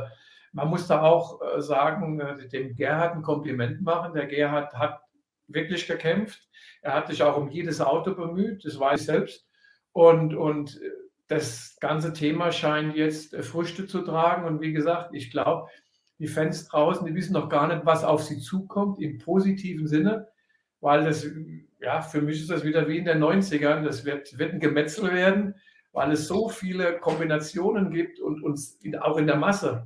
Speaker 4: man muss da auch äh, sagen, äh, dem Gerhard ein Kompliment machen. Der Gerhard hat wirklich gekämpft. Er hat sich auch um jedes Auto bemüht, das weiß ich selbst. Und, und das ganze Thema scheint jetzt äh, Früchte zu tragen. Und wie gesagt, ich glaube, die Fans draußen, die wissen noch gar nicht, was auf sie zukommt, im positiven Sinne, weil das, ja, für mich ist das wieder wie in den 90ern. Das wird, wird ein Gemetzel werden, weil es so viele Kombinationen gibt und uns auch in der Masse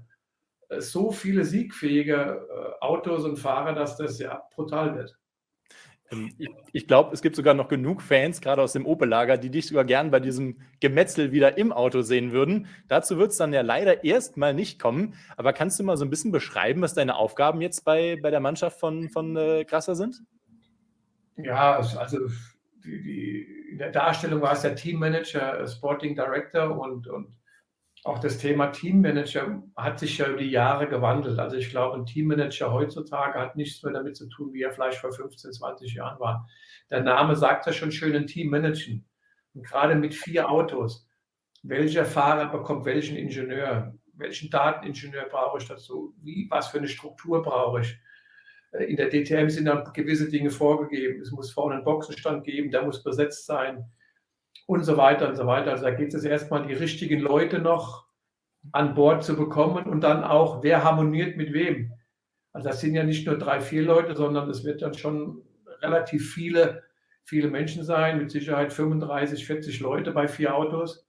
Speaker 4: äh, so viele siegfähige äh, Autos und Fahrer, dass das ja brutal wird.
Speaker 3: Ähm, ich, ich glaube, es gibt sogar noch genug Fans, gerade aus dem Opel-Lager, die dich sogar gern bei diesem Gemetzel wieder im Auto sehen würden. Dazu wird es dann ja leider erstmal nicht kommen. Aber kannst du mal so ein bisschen beschreiben, was deine Aufgaben jetzt bei, bei der Mannschaft von, von äh, Krasser sind?
Speaker 4: Ja, also die, die, in der Darstellung war es der Teammanager, äh, Sporting Director und, und auch das Thema Teammanager hat sich ja über die Jahre gewandelt. Also ich glaube, ein Teammanager heutzutage hat nichts mehr damit zu tun, wie er vielleicht vor 15, 20 Jahren war. Der Name sagt ja schon schön, ein Team managen. Und gerade mit vier Autos, welcher Fahrer bekommt welchen Ingenieur? Welchen Dateningenieur brauche ich dazu? Wie, was für eine Struktur brauche ich? Äh, in der DTM sind dann gewisse Dinge vorgegeben. Es muss vorne einen Boxenstand geben, der muss besetzt sein und so weiter und so weiter. Also da geht es erstmal, die richtigen Leute noch an Bord zu bekommen und dann auch, wer harmoniert mit wem. Also das sind ja nicht nur drei, vier Leute, sondern es wird dann schon relativ viele, viele Menschen sein, mit Sicherheit 35, 40 Leute bei vier Autos.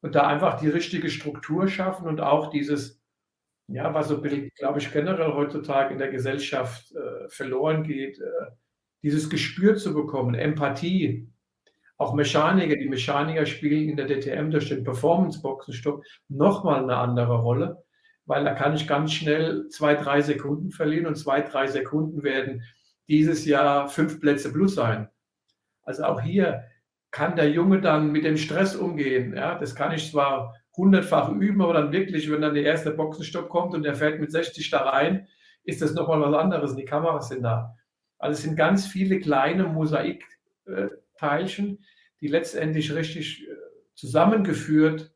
Speaker 4: Und da einfach die richtige Struktur schaffen und auch dieses, ja, was so, glaube ich, generell heutzutage in der Gesellschaft äh, verloren geht, äh, dieses Gespür zu bekommen, Empathie, auch Mechaniker, die Mechaniker spielen in der DTM durch den Performance-Boxenstopp nochmal eine andere Rolle, weil da kann ich ganz schnell zwei, drei Sekunden verlieren und zwei, drei Sekunden werden dieses Jahr fünf Plätze plus sein. Also auch hier kann der Junge dann mit dem Stress umgehen. Ja, das kann ich zwar hundertfach üben, aber dann wirklich, wenn dann der erste Boxenstopp kommt und der fährt mit 60 da rein, ist das nochmal was anderes. Die Kameras sind da. Also es sind ganz viele kleine Mosaik. Äh, Teilchen, die letztendlich richtig äh, zusammengeführt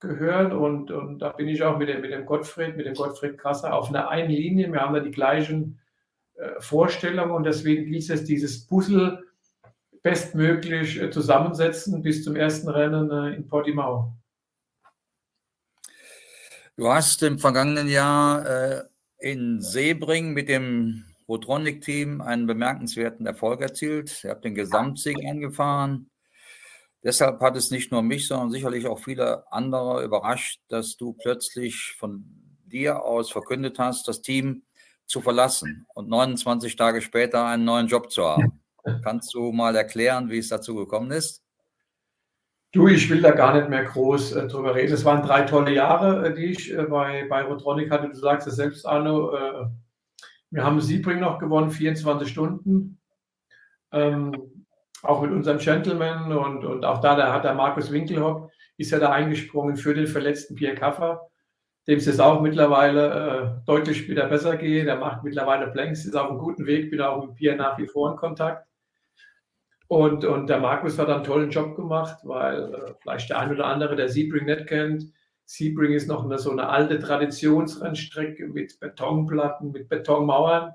Speaker 4: gehören. Und, und da bin ich auch mit dem, mit dem Gottfried, mit dem Gottfried Krasser auf einer einen Linie. Wir haben da die gleichen äh, Vorstellungen und deswegen gilt es, dieses Puzzle bestmöglich äh, zusammensetzen bis zum ersten Rennen in Portimao.
Speaker 5: Du hast im vergangenen Jahr äh, in Sebring mit dem Rotronic-Team einen bemerkenswerten Erfolg erzielt. Ihr habt den Gesamtsieg eingefahren. Deshalb hat es nicht nur mich, sondern sicherlich auch viele andere überrascht, dass du plötzlich von dir aus verkündet hast, das Team zu verlassen und 29 Tage später einen neuen Job zu haben. *laughs* Kannst du mal erklären, wie es dazu gekommen ist?
Speaker 4: Du, ich will da gar nicht mehr groß äh, drüber reden. Es waren drei tolle Jahre, äh, die ich äh, bei, bei Rotronic hatte. Du sagst es selbst, Arno. Äh, wir haben Siebring noch gewonnen, 24 Stunden. Ähm, auch mit unserem Gentleman und, und auch da, hat der Markus Winkelhock, ist ja da eingesprungen für den verletzten Pierre Kaffer, dem es auch mittlerweile äh, deutlich wieder besser geht. Der macht mittlerweile Blanks, ist auf einem guten Weg, bin auch mit Pierre nach wie vor in Kontakt. Und, und der Markus hat einen tollen Job gemacht, weil äh, vielleicht der ein oder andere, der Sebring nicht kennt, Sebring ist noch eine, so eine alte Traditionsrennstrecke mit Betonplatten, mit Betonmauern.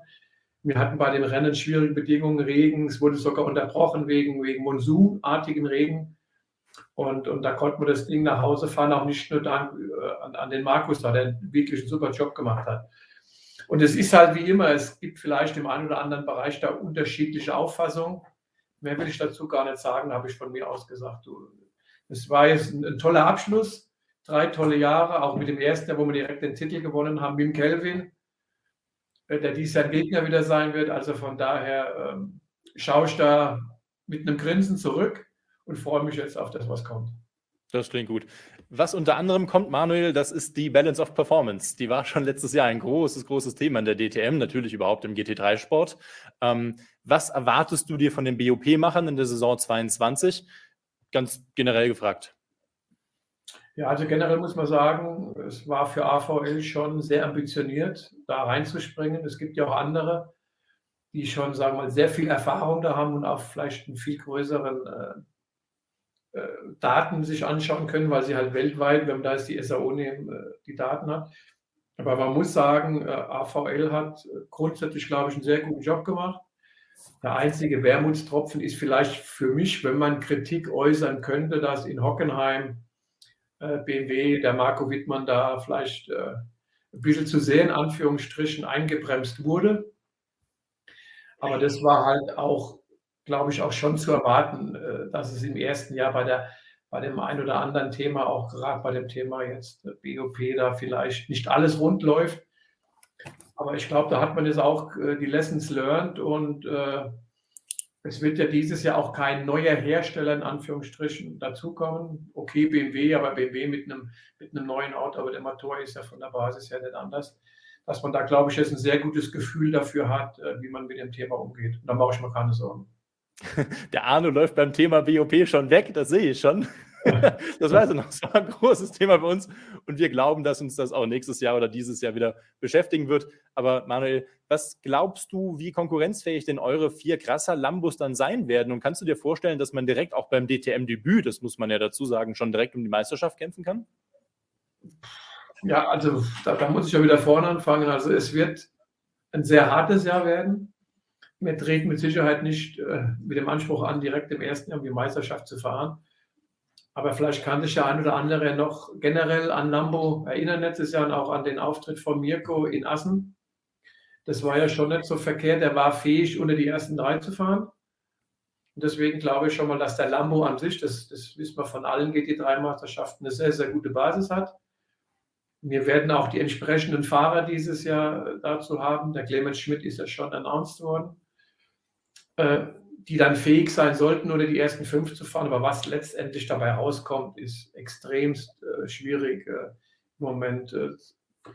Speaker 4: Wir hatten bei den Rennen schwierige Bedingungen, Regen. Es wurde sogar unterbrochen wegen, wegen monsunartigen Regen. Und, und da konnte man das Ding nach Hause fahren, auch nicht nur dank, äh, an, an den Markus, da der wirklich einen super Job gemacht hat. Und es ist halt wie immer, es gibt vielleicht im einen oder anderen Bereich da unterschiedliche Auffassungen. Mehr will ich dazu gar nicht sagen, habe ich von mir aus gesagt. Es war jetzt ein, ein toller Abschluss drei tolle Jahre, auch mit dem ersten wo wir direkt den Titel gewonnen haben, dem Kelvin. äh, der dies Jahr Gegner wieder sein wird. Also von daher ähm, schaue ich da mit einem Grinsen zurück und freue mich jetzt auf das, was kommt.
Speaker 3: Das klingt gut. Was unter anderem kommt, Manuel, das ist die Balance of Performance. Die war schon letztes Jahr ein großes, großes Thema in der DTM, natürlich überhaupt im GT3-Sport. Ähm, was erwartest du dir von den BOP-Machern in der Saison 22? Ganz generell gefragt.
Speaker 4: Ja, also generell muss man sagen, es war für AVL schon sehr ambitioniert, da reinzuspringen. Es gibt ja auch andere, die schon, sagen wir mal, sehr viel Erfahrung da haben und auch vielleicht einen viel größeren äh, äh Daten sich anschauen können, weil sie halt weltweit, wenn man da jetzt die SAO nehmen, äh, die Daten hat. Aber man muss sagen, äh, AVL hat grundsätzlich, glaube ich, einen sehr guten Job gemacht. Der einzige Wermutstropfen ist vielleicht für mich, wenn man Kritik äußern könnte, dass in Hockenheim äh, BMW, der Marco Wittmann da vielleicht äh, ein bisschen zu sehr in Anführungsstrichen eingebremst wurde. Aber das war halt auch, glaube ich, auch schon zu erwarten, äh, dass es im ersten Jahr bei, der, bei dem ein oder anderen Thema, auch gerade bei dem Thema jetzt BOP, da vielleicht nicht alles rund läuft. Aber ich glaube, da hat man jetzt auch die Lessons learned und äh, es wird ja dieses Jahr auch kein neuer Hersteller in Anführungsstrichen dazukommen. Okay, BMW, aber BMW mit einem, mit neuen Auto, aber der Motor ist ja von der Basis her nicht anders. Dass man da, glaube ich, jetzt ein sehr gutes Gefühl dafür hat, äh, wie man mit dem Thema umgeht. Und da mache ich mir keine Sorgen. *laughs*
Speaker 3: Der Arno läuft beim Thema BOP schon weg, das sehe ich schon. *laughs* das war also noch so ein großes Thema bei uns und wir glauben, dass uns das auch nächstes Jahr oder dieses Jahr wieder beschäftigen wird. Aber Manuel, was glaubst du, wie konkurrenzfähig denn eure vier krasser Lambos dann sein werden? Und kannst du dir vorstellen, dass man direkt auch beim DTM-Debüt, das muss man ja dazu sagen, schon direkt um die Meisterschaft kämpfen kann?
Speaker 4: Ja, also da, da muss ich ja wieder vorne anfangen. Also es wird ein sehr hartes Jahr werden. Wir treten mit Sicherheit nicht äh, mit dem Anspruch an, direkt im ersten Jahr um die Meisterschaft zu fahren. Aber vielleicht kann sich der ein oder andere noch generell an Lambo erinnern letztes Jahr und auch an den Auftritt von Mirko in Assen. Das war ja schon nicht so verkehrt. Er war fähig, unter die ersten drei zu fahren. Und deswegen glaube ich schon mal, dass der Lambo an sich, das, das wissen wir von allen GT3-Meisterschaften, eine sehr, sehr gute Basis hat. Wir werden auch die entsprechenden Fahrer dieses Jahr dazu haben. Der Clemens Schmidt ist ja schon announced worden. Äh, die dann fähig sein sollten, oder die ersten fünf zu fahren. Aber was letztendlich dabei rauskommt, ist extremst äh, schwierig äh, im Moment äh,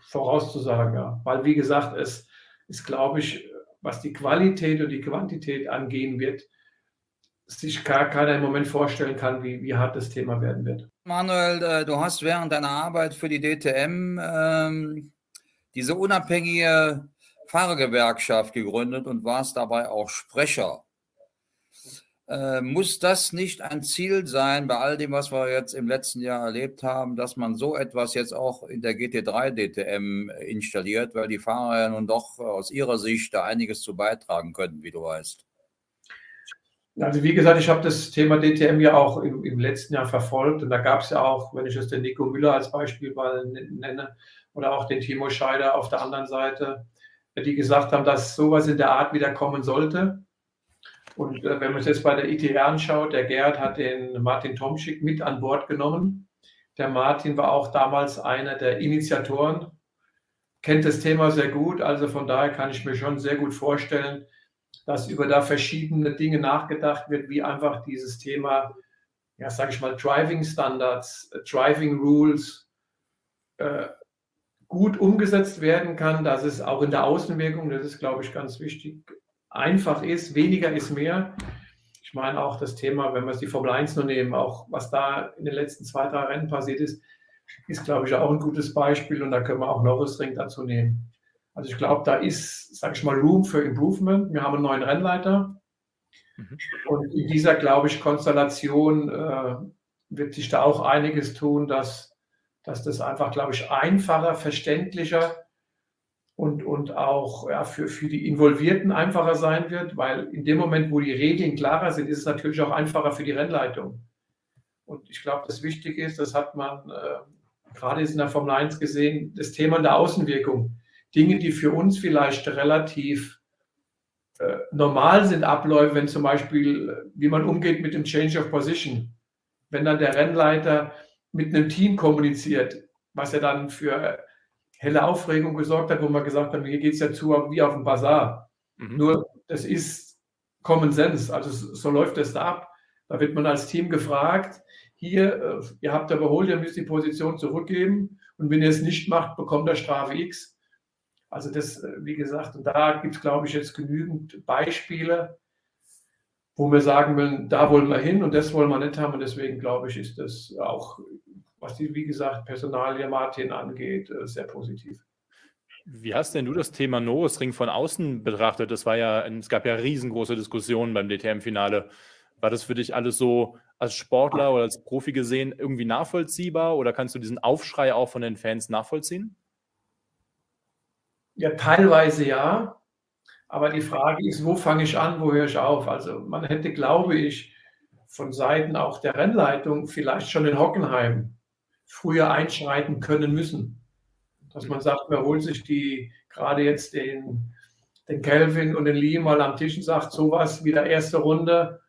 Speaker 4: vorauszusagen. Ja. Weil, wie gesagt, es ist, glaube ich, was die Qualität und die Quantität angehen wird, sich gar keiner im Moment vorstellen kann, wie, wie hart das Thema werden wird.
Speaker 5: Manuel, äh, du hast während deiner Arbeit für die DTM ähm, diese unabhängige Fahrergewerkschaft gegründet und warst dabei auch Sprecher äh, muss das nicht ein Ziel sein, bei all dem, was wir jetzt im letzten Jahr erlebt haben, dass man so etwas jetzt auch in der GT3 DTM installiert, weil die Fahrer ja nun doch aus ihrer Sicht da einiges zu beitragen können, wie du weißt?
Speaker 4: Also wie gesagt, ich habe das Thema DTM ja auch im, im letzten Jahr verfolgt und da gab es ja auch, wenn ich jetzt den Nico Müller als Beispiel mal nenne oder auch den Timo Scheider auf der anderen Seite, die gesagt haben, dass sowas in der Art wieder kommen sollte. Und äh, wenn man es jetzt bei der ITR anschaut, der Gerd hat den Martin Tomschick mit an Bord genommen. Der Martin war auch damals einer der Initiatoren, kennt das Thema sehr gut. Also von daher kann ich mir schon sehr gut vorstellen, dass über da verschiedene Dinge nachgedacht wird, wie einfach dieses Thema, ja, sage ich mal, Driving Standards, Driving Rules äh, gut umgesetzt werden kann, dass es auch in der Außenwirkung, das ist, glaube ich, ganz wichtig, einfach ist, weniger ist mehr. Ich meine auch das Thema, wenn wir es die Formel 1 nur nehmen, auch was da in den letzten zwei, drei Rennen passiert ist, ist, glaube ich, auch ein gutes Beispiel und da können wir auch Norris Ring dazu nehmen. Also ich glaube, da ist, sage ich mal, Room für Improvement. Wir haben einen neuen Rennleiter mhm. und in dieser, glaube ich, Konstellation äh, wird sich da auch einiges tun, dass, dass das einfach, glaube ich, einfacher, verständlicher und, und auch ja, für, für die Involvierten einfacher sein wird, weil in dem Moment, wo die Regeln klarer sind, ist es natürlich auch einfacher für die Rennleitung. Und ich glaube, das Wichtige ist, das hat man äh, gerade in der Formel 1 gesehen, das Thema der Außenwirkung. Dinge, die für uns vielleicht relativ äh, normal sind, Abläufe, wenn zum Beispiel, wie man umgeht mit dem Change of Position. Wenn dann der Rennleiter mit einem Team kommuniziert, was er dann für helle Aufregung gesorgt hat, wo man gesagt hat, hier geht es ja zu wie auf dem Bazar. Mhm. Nur das ist Common Sense, also so läuft es da ab. Da wird man als Team gefragt, hier, äh, ihr habt überholt, ihr müsst die Position zurückgeben und wenn ihr es nicht macht, bekommt ihr Strafe X. Also das, äh, wie gesagt, und da gibt es, glaube ich, jetzt genügend Beispiele, wo wir sagen wollen, da wollen wir hin und das wollen wir nicht haben. Und deswegen glaube ich, ist das auch, was die, wie gesagt, Personalie Martin angeht, äh, sehr positiv.
Speaker 3: Wie hast denn du das Thema Norrisring von außen betrachtet? Das war ja, es gab ja riesengroße Diskussionen beim DTM-Finale. War das für dich alles so als Sportler oder als Profi gesehen irgendwie nachvollziehbar oder kannst du diesen Aufschrei auch von den Fans nachvollziehen?
Speaker 4: Ja, teilweise ja. Aber die Frage ist, wo fange ich an, wo höre ich auf? Also man hätte, glaube ich, von Seiten auch der Rennleitung vielleicht schon in Hockenheim früher einschreiten können müssen. Dass man sagt, man holt sich die, gerade jetzt den, den Kelvin und den Lee mal am Tisch und sagt, sowas wie der erste Runde,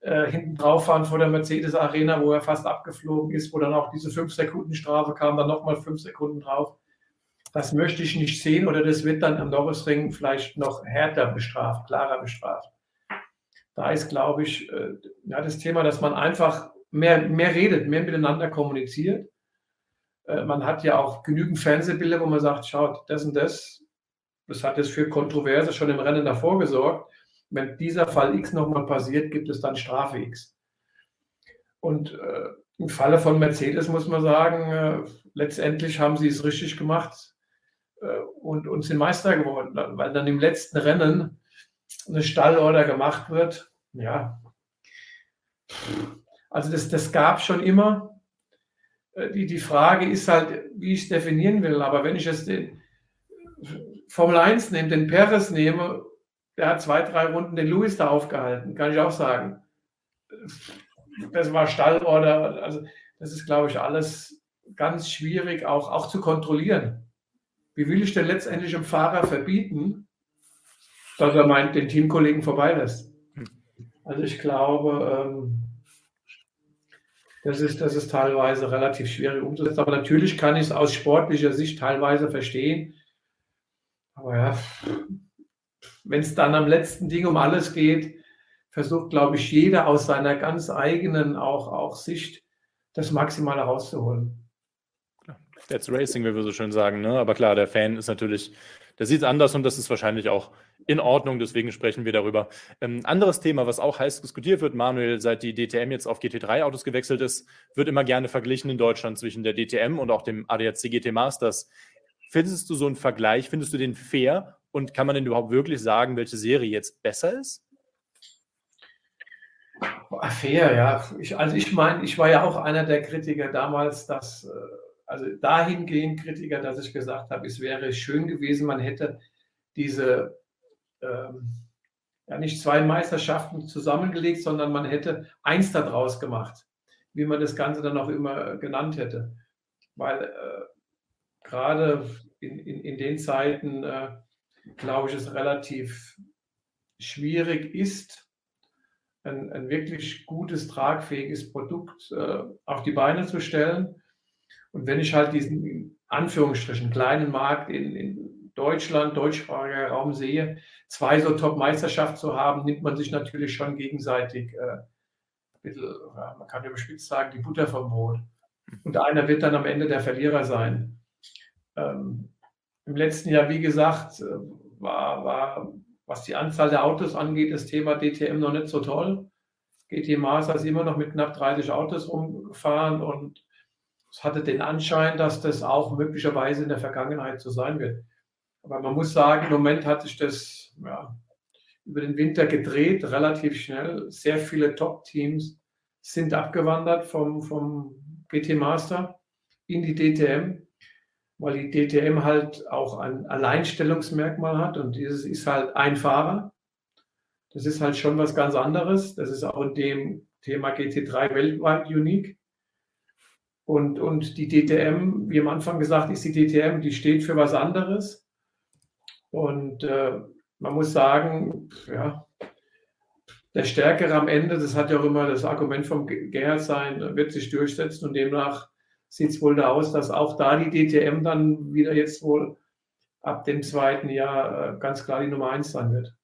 Speaker 4: äh, hinten drauf fahren vor der Mercedes Arena, wo er fast abgeflogen ist, wo dann auch diese 5-Sekunden-Strafe kam, dann nochmal 5 Sekunden drauf das möchte ich nicht sehen oder das wird dann am Norrisring vielleicht noch härter bestraft, klarer bestraft. Da ist, glaube ich, äh, ja, das Thema, dass man einfach mehr, mehr redet, mehr miteinander kommuniziert. Äh, man hat ja auch genügend Fernsehbilder, wo man sagt, schaut, das und das, das hat jetzt für Kontroverse schon im Rennen davor gesorgt. Wenn dieser Fall X nochmal passiert, gibt es dann Strafe X. Und äh, im Falle von Mercedes muss man sagen, äh, letztendlich haben sie es richtig gemacht. Äh, und, und sind Meister geworden, weil dann im letzten Rennen eine Stallorder gemacht wird. Ja, also das, das gab schon immer. Äh, die, die Frage ist halt, wie ich es definieren will. Aber wenn ich jetzt den Formel 1 nehme, den Perez nehme, der hat zwei, drei Runden den Lewis da aufgehalten, kann ich auch sagen. Das war Stallorder. Also das ist, glaube ich, alles ganz schwierig auch, auch zu kontrollieren. Wie will ich denn letztendlich dem Fahrer verbieten, dass er meint, den Teamkollegen vorbeilässt? Also ich glaube, ähm, das, ist, das ist teilweise relativ schwierig umzusetzen. Aber natürlich kann ich es aus sportlicher Sicht teilweise verstehen. Aber ja, wenn es dann am letzten Ding um alles geht, versucht, glaube ich, jeder aus seiner ganz eigenen auch, auch Sicht das Maximale rauszuholen.
Speaker 3: That's Racing, wie wir so schön sagen. Ne? Aber klar, der Fan ist natürlich, der sieht es anders und das ist wahrscheinlich auch in Ordnung, deswegen sprechen wir darüber. Ähm, anderes Thema, was auch heiß diskutiert wird, Manuel, seit die DTM jetzt auf GT3-Autos gewechselt ist, wird immer gerne verglichen in Deutschland zwischen der DTM und auch dem ADAC GT Masters. Findest du so einen Vergleich, findest du den fair und kann man denn überhaupt wirklich sagen, welche Serie jetzt besser ist?
Speaker 4: Fair, ja. Ich, also ich meine, ich war ja auch einer der Kritiker damals, dass äh, also dahingehend Kritiker, dass ich gesagt habe, es wäre schön gewesen, man hätte diese ähm, ja nicht zwei Meisterschaften zusammengelegt, sondern man hätte eins daraus gemacht, wie man das Ganze dann auch immer genannt hätte. Weil äh, gerade in, in, in, den Zeiten, äh, glaube ich, es relativ schwierig ist, ein, ein wirklich gutes, tragfähiges Produkt äh, auf die Beine zu stellen und wenn ich halt diesen Anführungsstrichen kleinen Markt in, in Deutschland, deutschsprachiger Raum sehe, zwei so Top-Meisterschaften zu haben, nimmt man sich natürlich schon gegenseitig, äh, bisschen, man kann überspitzt sagen, die Butter vom Brot. Und einer wird dann am Ende der Verlierer sein. Ähm, Im letzten Jahr, wie gesagt, äh, war, war, was die Anzahl der Autos angeht, das Thema DTM noch nicht so toll. GT Masters immer noch mit knapp 30 Autos rumgefahren und es hatte den Anschein, dass das auch möglicherweise in der Vergangenheit so sein wird. Aber man muss sagen, im Moment hat sich das ja, über den Winter gedreht, relativ schnell. Sehr viele Top-Teams sind abgewandert vom, vom GT Master in die DTM, weil die DTM halt auch ein Alleinstellungsmerkmal hat und dieses ist halt ein Fahrer. Das ist halt schon was ganz anderes. Das ist auch in dem Thema GT3 weltweit unique. Und, und die DTM, wie am Anfang gesagt, ist die DTM, die steht für was anderes. Und äh, man muss sagen, ja, der Stärkere am Ende, das hat ja auch immer das Argument vom Gerhard sein, wird sich durchsetzen und demnach sieht es wohl da aus, dass auch da die DTM dann wieder jetzt wohl ab dem zweiten Jahr äh, ganz klar die Nummer eins sein wird.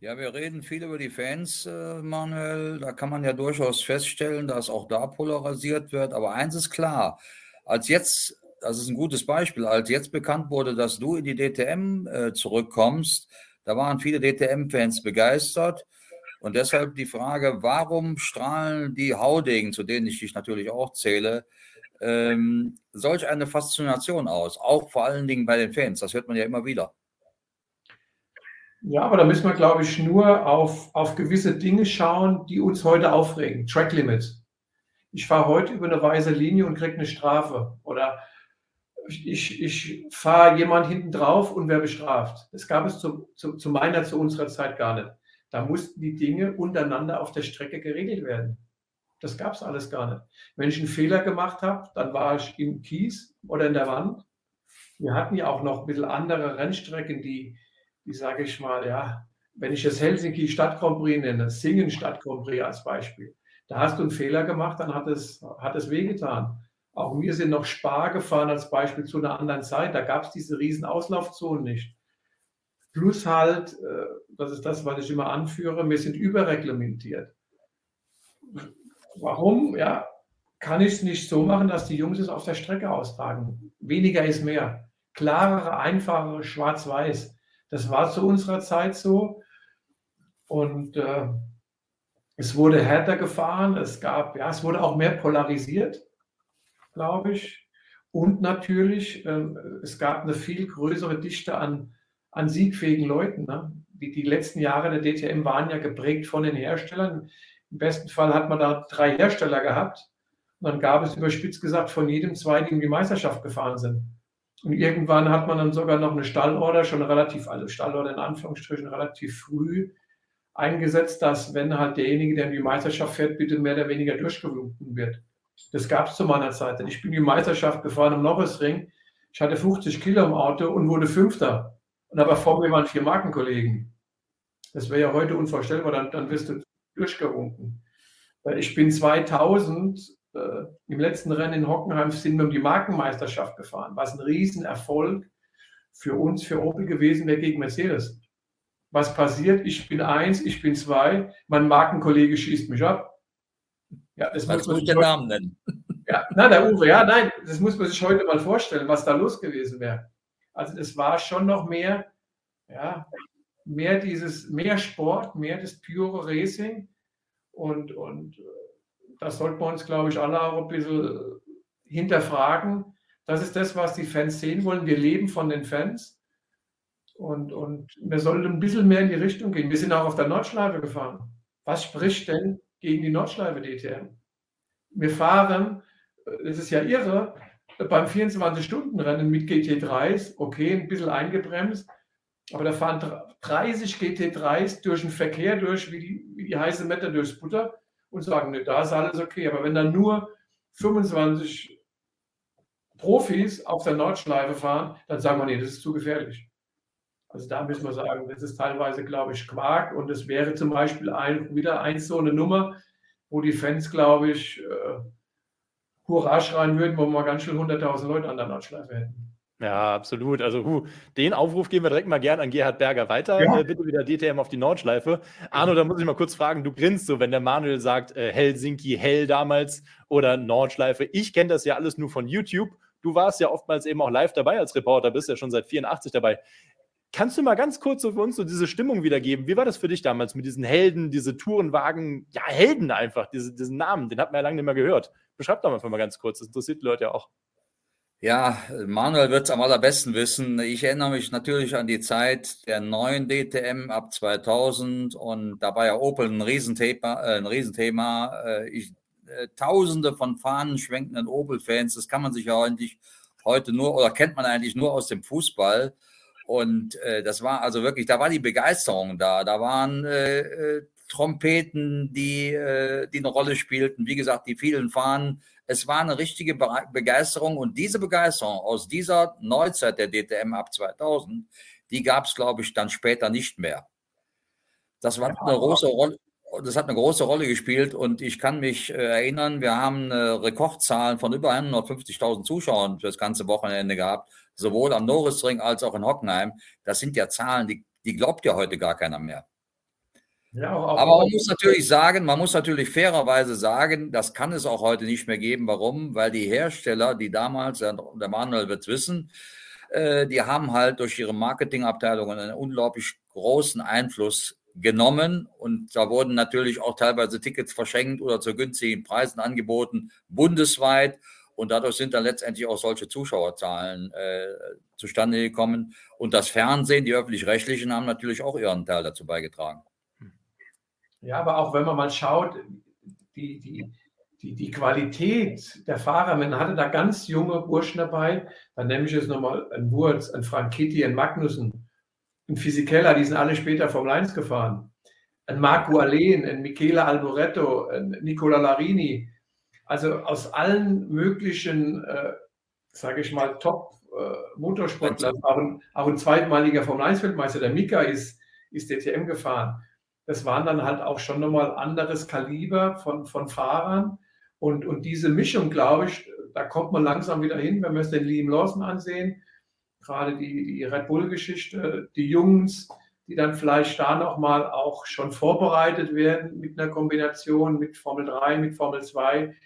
Speaker 5: Ja, wir reden viel über die Fans, äh, Manuel. Da kann man ja durchaus feststellen, dass auch da polarisiert wird. Aber eins ist klar, als jetzt, das ist ein gutes Beispiel, als jetzt bekannt wurde, dass du in die DTM äh, zurückkommst, da waren viele DTM-Fans begeistert. Und deshalb die Frage, warum strahlen die Haudegen, zu denen ich dich natürlich auch zähle, ähm, solch eine Faszination aus? Auch vor allen Dingen bei den Fans. Das hört man ja immer wieder.
Speaker 4: Ja, aber da müssen wir, glaube ich, nur auf, auf gewisse Dinge schauen, die uns heute aufregen. Track Limits. Ich fahre heute über eine weiße Linie und kriege eine Strafe. Oder ich, ich fahre jemand hinten drauf und werde bestraft. Das gab es zu, zu, zu meiner, zu unserer Zeit gar nicht. Da mussten die Dinge untereinander auf der Strecke geregelt werden. Das gab es alles gar nicht. Wenn ich einen Fehler gemacht habe, dann war ich im Kies oder in der Wand. Wir hatten ja auch noch ein bisschen andere Rennstrecken, die, die sage ich mal, ja, wenn ich das Helsinki Stadt nenne, Singen Stadt als Beispiel, da hast du einen Fehler gemacht, dann hat es, hat es wehgetan. Auch wir sind noch Spar gefahren als Beispiel zu einer anderen Zeit. Da gab es diese riesen Auslaufzonen nicht. Plus halt, äh, das ist das, was ich immer anführe, wir sind überreglementiert. Warum? Ja, kann ich es nicht so machen, dass die Jungs es auf der Strecke austragen. Weniger ist mehr. Klarere, einfachere, schwarz-weiß. Das war zu unserer Zeit so. Und äh, es wurde härter gefahren. Es gab, ja, es wurde auch mehr polarisiert glaube ich. Und natürlich, äh, es gab eine viel größere Dichte an, an siegfähigen Leuten. Ne? Die, die letzten Jahre der DTM waren ja geprägt von den Herstellern. Im besten Fall hat man da drei Hersteller gehabt. Und dann gab es überspitzt gesagt von jedem zwei, die in die Meisterschaft gefahren sind. Und irgendwann hat man dann sogar noch eine Stallorder, schon relativ, also Stallorder in Anführungsstrichen, relativ früh eingesetzt, dass wenn halt derjenige, der in die Meisterschaft fährt, bitte mehr oder weniger durchgewunken wird. Das gab es zu meiner Zeit. Ich bin die Meisterschaft gefahren im Norrisring. Ich hatte 50 Kilo im Auto und wurde Fünfter. Und aber vor mir waren vier Markenkollegen. Das wäre ja heute unvorstellbar, dann, dann wirst du durchgewunken. Ich bin 2000 äh, im letzten Rennen in Hockenheim sind wir um die Markenmeisterschaft gefahren, was ein Riesenerfolg für uns, für Opel gewesen wäre gegen Mercedes. Was passiert? Ich bin eins, ich bin zwei, mein Markenkollege schießt mich ab.
Speaker 5: Ja, das muss man sich den Namen nennen.
Speaker 4: Ja, na, der Uwe, ja, nein, das muss man sich heute mal vorstellen, was da los gewesen wäre. Also es war schon noch mehr, ja, mehr dieses, mehr Sport, mehr das pure Racing und, und äh, das sollten wir uns, glaube ich, alle auch ein bisschen hinterfragen. Das ist das, was die Fans sehen wollen. Wir leben von den Fans und, und wir sollten ein bisschen mehr in die Richtung gehen. Wir sind auch auf der Nordschleife gefahren. Was spricht denn gegen die Nordschleife DTM. Wir fahren, das ist ja irre, beim 24-Stunden-Rennen mit GT3s, okay, ein bisschen eingebremst, aber da fahren 30 GT3s durch den Verkehr durch, wie die, wie die heiße Mette durchs Butter und sagen, ne, da ist alles okay. Aber wenn dann nur 25 Profis auf der Nordschleife fahren, dann sagen wir, nee, das ist zu gefährlich. Also da müssen wir sagen, das ist teilweise, glaube ich, Quark und es wäre zum Beispiel ein, wieder eins so eine Nummer, wo die Fans, glaube ich, äh, Hurra schreien würden, wo wir ganz schnell 100.000 Leute an der Nordschleife hätten.
Speaker 3: Ja, absolut. Also hu, den Aufruf geben wir direkt mal gern an Gerhard Berger weiter. Ja. Äh, bitte wieder DTM auf die Nordschleife. Arno, da muss ich mal kurz fragen, du grinst so, wenn der Manuel sagt, äh, Helsinki, Hell damals oder Nordschleife. Ich kenne das ja alles nur von YouTube. Du warst ja oftmals eben auch live dabei als Reporter, bist ja schon seit 84 dabei. Kannst du mal ganz kurz so für uns so diese Stimmung wiedergeben? Wie war das für dich damals mit diesen Helden, diese Tourenwagen? Ja, Helden einfach, diese, diesen Namen, den hat man ja lange nicht mehr gehört. Beschreib doch mal ganz kurz, das interessiert die Leute ja auch.
Speaker 5: Ja, Manuel wird es am allerbesten wissen. Ich erinnere mich natürlich an die Zeit der neuen DTM ab 2000 und da war ja Opel ein Riesenthema. Äh, ein Riesenthema. Äh, ich, äh, Tausende von Fahnen schwenkenden Opel-Fans, das kann man sich ja eigentlich heute nur oder kennt man eigentlich nur aus dem Fußball. Und äh, das war also wirklich, da war die Begeisterung da. Da waren äh, äh, Trompeten, die, äh, die eine Rolle spielten. Wie gesagt, die vielen Fahnen. Es war eine richtige Be Begeisterung. Und diese Begeisterung aus dieser Neuzeit der DTM ab 2000, die gab es, glaube ich, dann später nicht mehr. Das war eine große Rolle. das hat eine große Rolle gespielt und ich kann mich äh, erinnern, wir haben Rekordzahlen von über 150.000 Zuschauern für das ganze Wochenende gehabt, sowohl am Norrisring als auch in Hockenheim. Das sind ja Zahlen, die, die glaubt ja heute gar keiner mehr. Ja, auch, auch Aber man muss natürlich sagen, man muss natürlich fairerweise sagen, das kann es auch heute nicht mehr geben. Warum? Weil die Hersteller, die damals, der Manuel wird es wissen, äh, die haben halt durch ihre Marketingabteilungen einen unglaublich großen Einfluss genommen und da wurden natürlich auch teilweise Tickets verschenkt oder zu günstigen Preisen angeboten, bundesweit. Und dadurch sind dann letztendlich auch solche Zuschauerzahlen äh, zustande gekommen. Und das Fernsehen, die öffentlich-rechtlichen, haben natürlich auch ihren Teil dazu beigetragen.
Speaker 4: Ja, aber auch wenn man mal schaut, die, die, die, die Qualität der Fahrer, man hatte da ganz junge Burschen dabei, dann nehme ich jetzt nochmal einen Wurz, einen Frank Kitty, einen Magnussen, einen Physikeller, die sind alle später vom 1 gefahren, einen Marco Allen, einen Michele Alboretto, einen Nicola Larini, also aus allen möglichen, äh, sage ich mal, Top-Motorsportlern, äh, auch, ein, auch ein zweitmaliger Formel 1-Weltmeister, der Mika ist, ist DTM gefahren. Das waren dann halt auch schon nochmal anderes Kaliber von, von Fahrern. Und, und diese Mischung, glaube ich, da kommt man langsam wieder hin, wenn wir es den Liam Lawson ansehen, gerade die, die Red Bull-Geschichte, die Jungs, die dann vielleicht da nochmal auch schon vorbereitet werden mit einer Kombination mit Formel 3, mit Formel 2,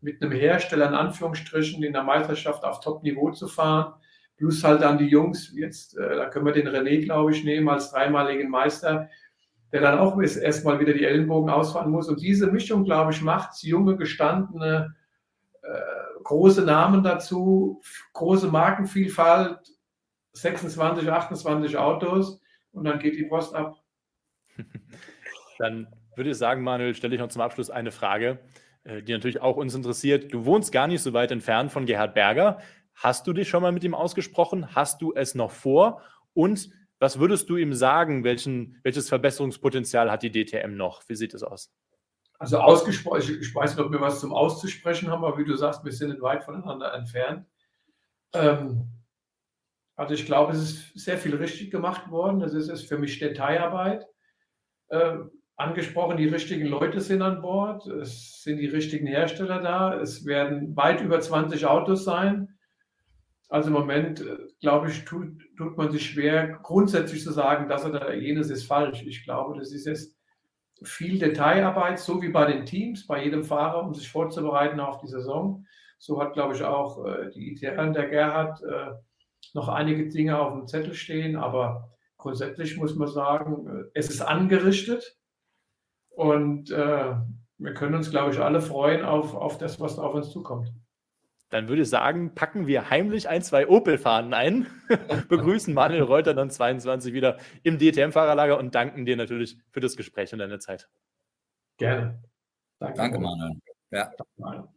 Speaker 4: mit einem Hersteller in Anführungsstrichen in der Meisterschaft auf Top-Niveau zu fahren. Plus halt dann die Jungs, jetzt, äh, da können wir den René, glaube ich, nehmen als dreimaligen Meister, der dann auch erstmal wieder die Ellenbogen ausfahren muss. Und diese Mischung, glaube ich, macht junge, gestandene, äh, große Namen dazu, große Markenvielfalt, 26, 28 Autos und dann geht die Post ab. *laughs*
Speaker 3: Dann würde ich sagen, Manuel, stelle ich noch zum Abschluss eine Frage, die natürlich auch uns interessiert. Du wohnst gar nicht so weit entfernt von Gerhard Berger. Hast du dich schon mal mit ihm ausgesprochen? Hast du es noch vor? Und was würdest du ihm sagen? Welchen, welches Verbesserungspotenzial hat die DTM noch? Wie sieht es aus?
Speaker 4: Also ausgesprochen, ich weiß nicht, ob wir was zum Auszusprechen haben, aber wie du sagst, wir sind weit voneinander entfernt. Ähm, also ich glaube, es ist sehr viel richtig gemacht worden. Das ist, ist für mich Detailarbeit. Äh, angesprochen, die richtigen Leute sind an Bord. Es sind die richtigen Hersteller da. Es werden weit über 20 Autos sein. Also im Moment, äh, glaube ich, tut, tut man sich schwer, grundsätzlich zu sagen, das oder jenes ist falsch. Ich glaube, das ist jetzt viel Detailarbeit, so wie bei den Teams, bei jedem Fahrer, um sich vorzubereiten auf die Saison. So hat, glaube ich, auch äh, die ITR der Gerhard äh, noch einige Dinge auf dem Zettel stehen, aber grundsätzlich muss man sagen, es ist angerichtet und wir können uns, glaube ich, alle freuen auf, auf das, was da auf uns zukommt.
Speaker 3: Dann würde ich sagen, packen wir heimlich ein, zwei Opel-Fahnen ein, *laughs* begrüßen Manuel Reuter dann 22 wieder im DTM-Fahrerlager und danken dir natürlich für das Gespräch und deine Zeit.
Speaker 4: Gerne.
Speaker 5: Danke, Danke Manuel. Ja. Danke, Manuel.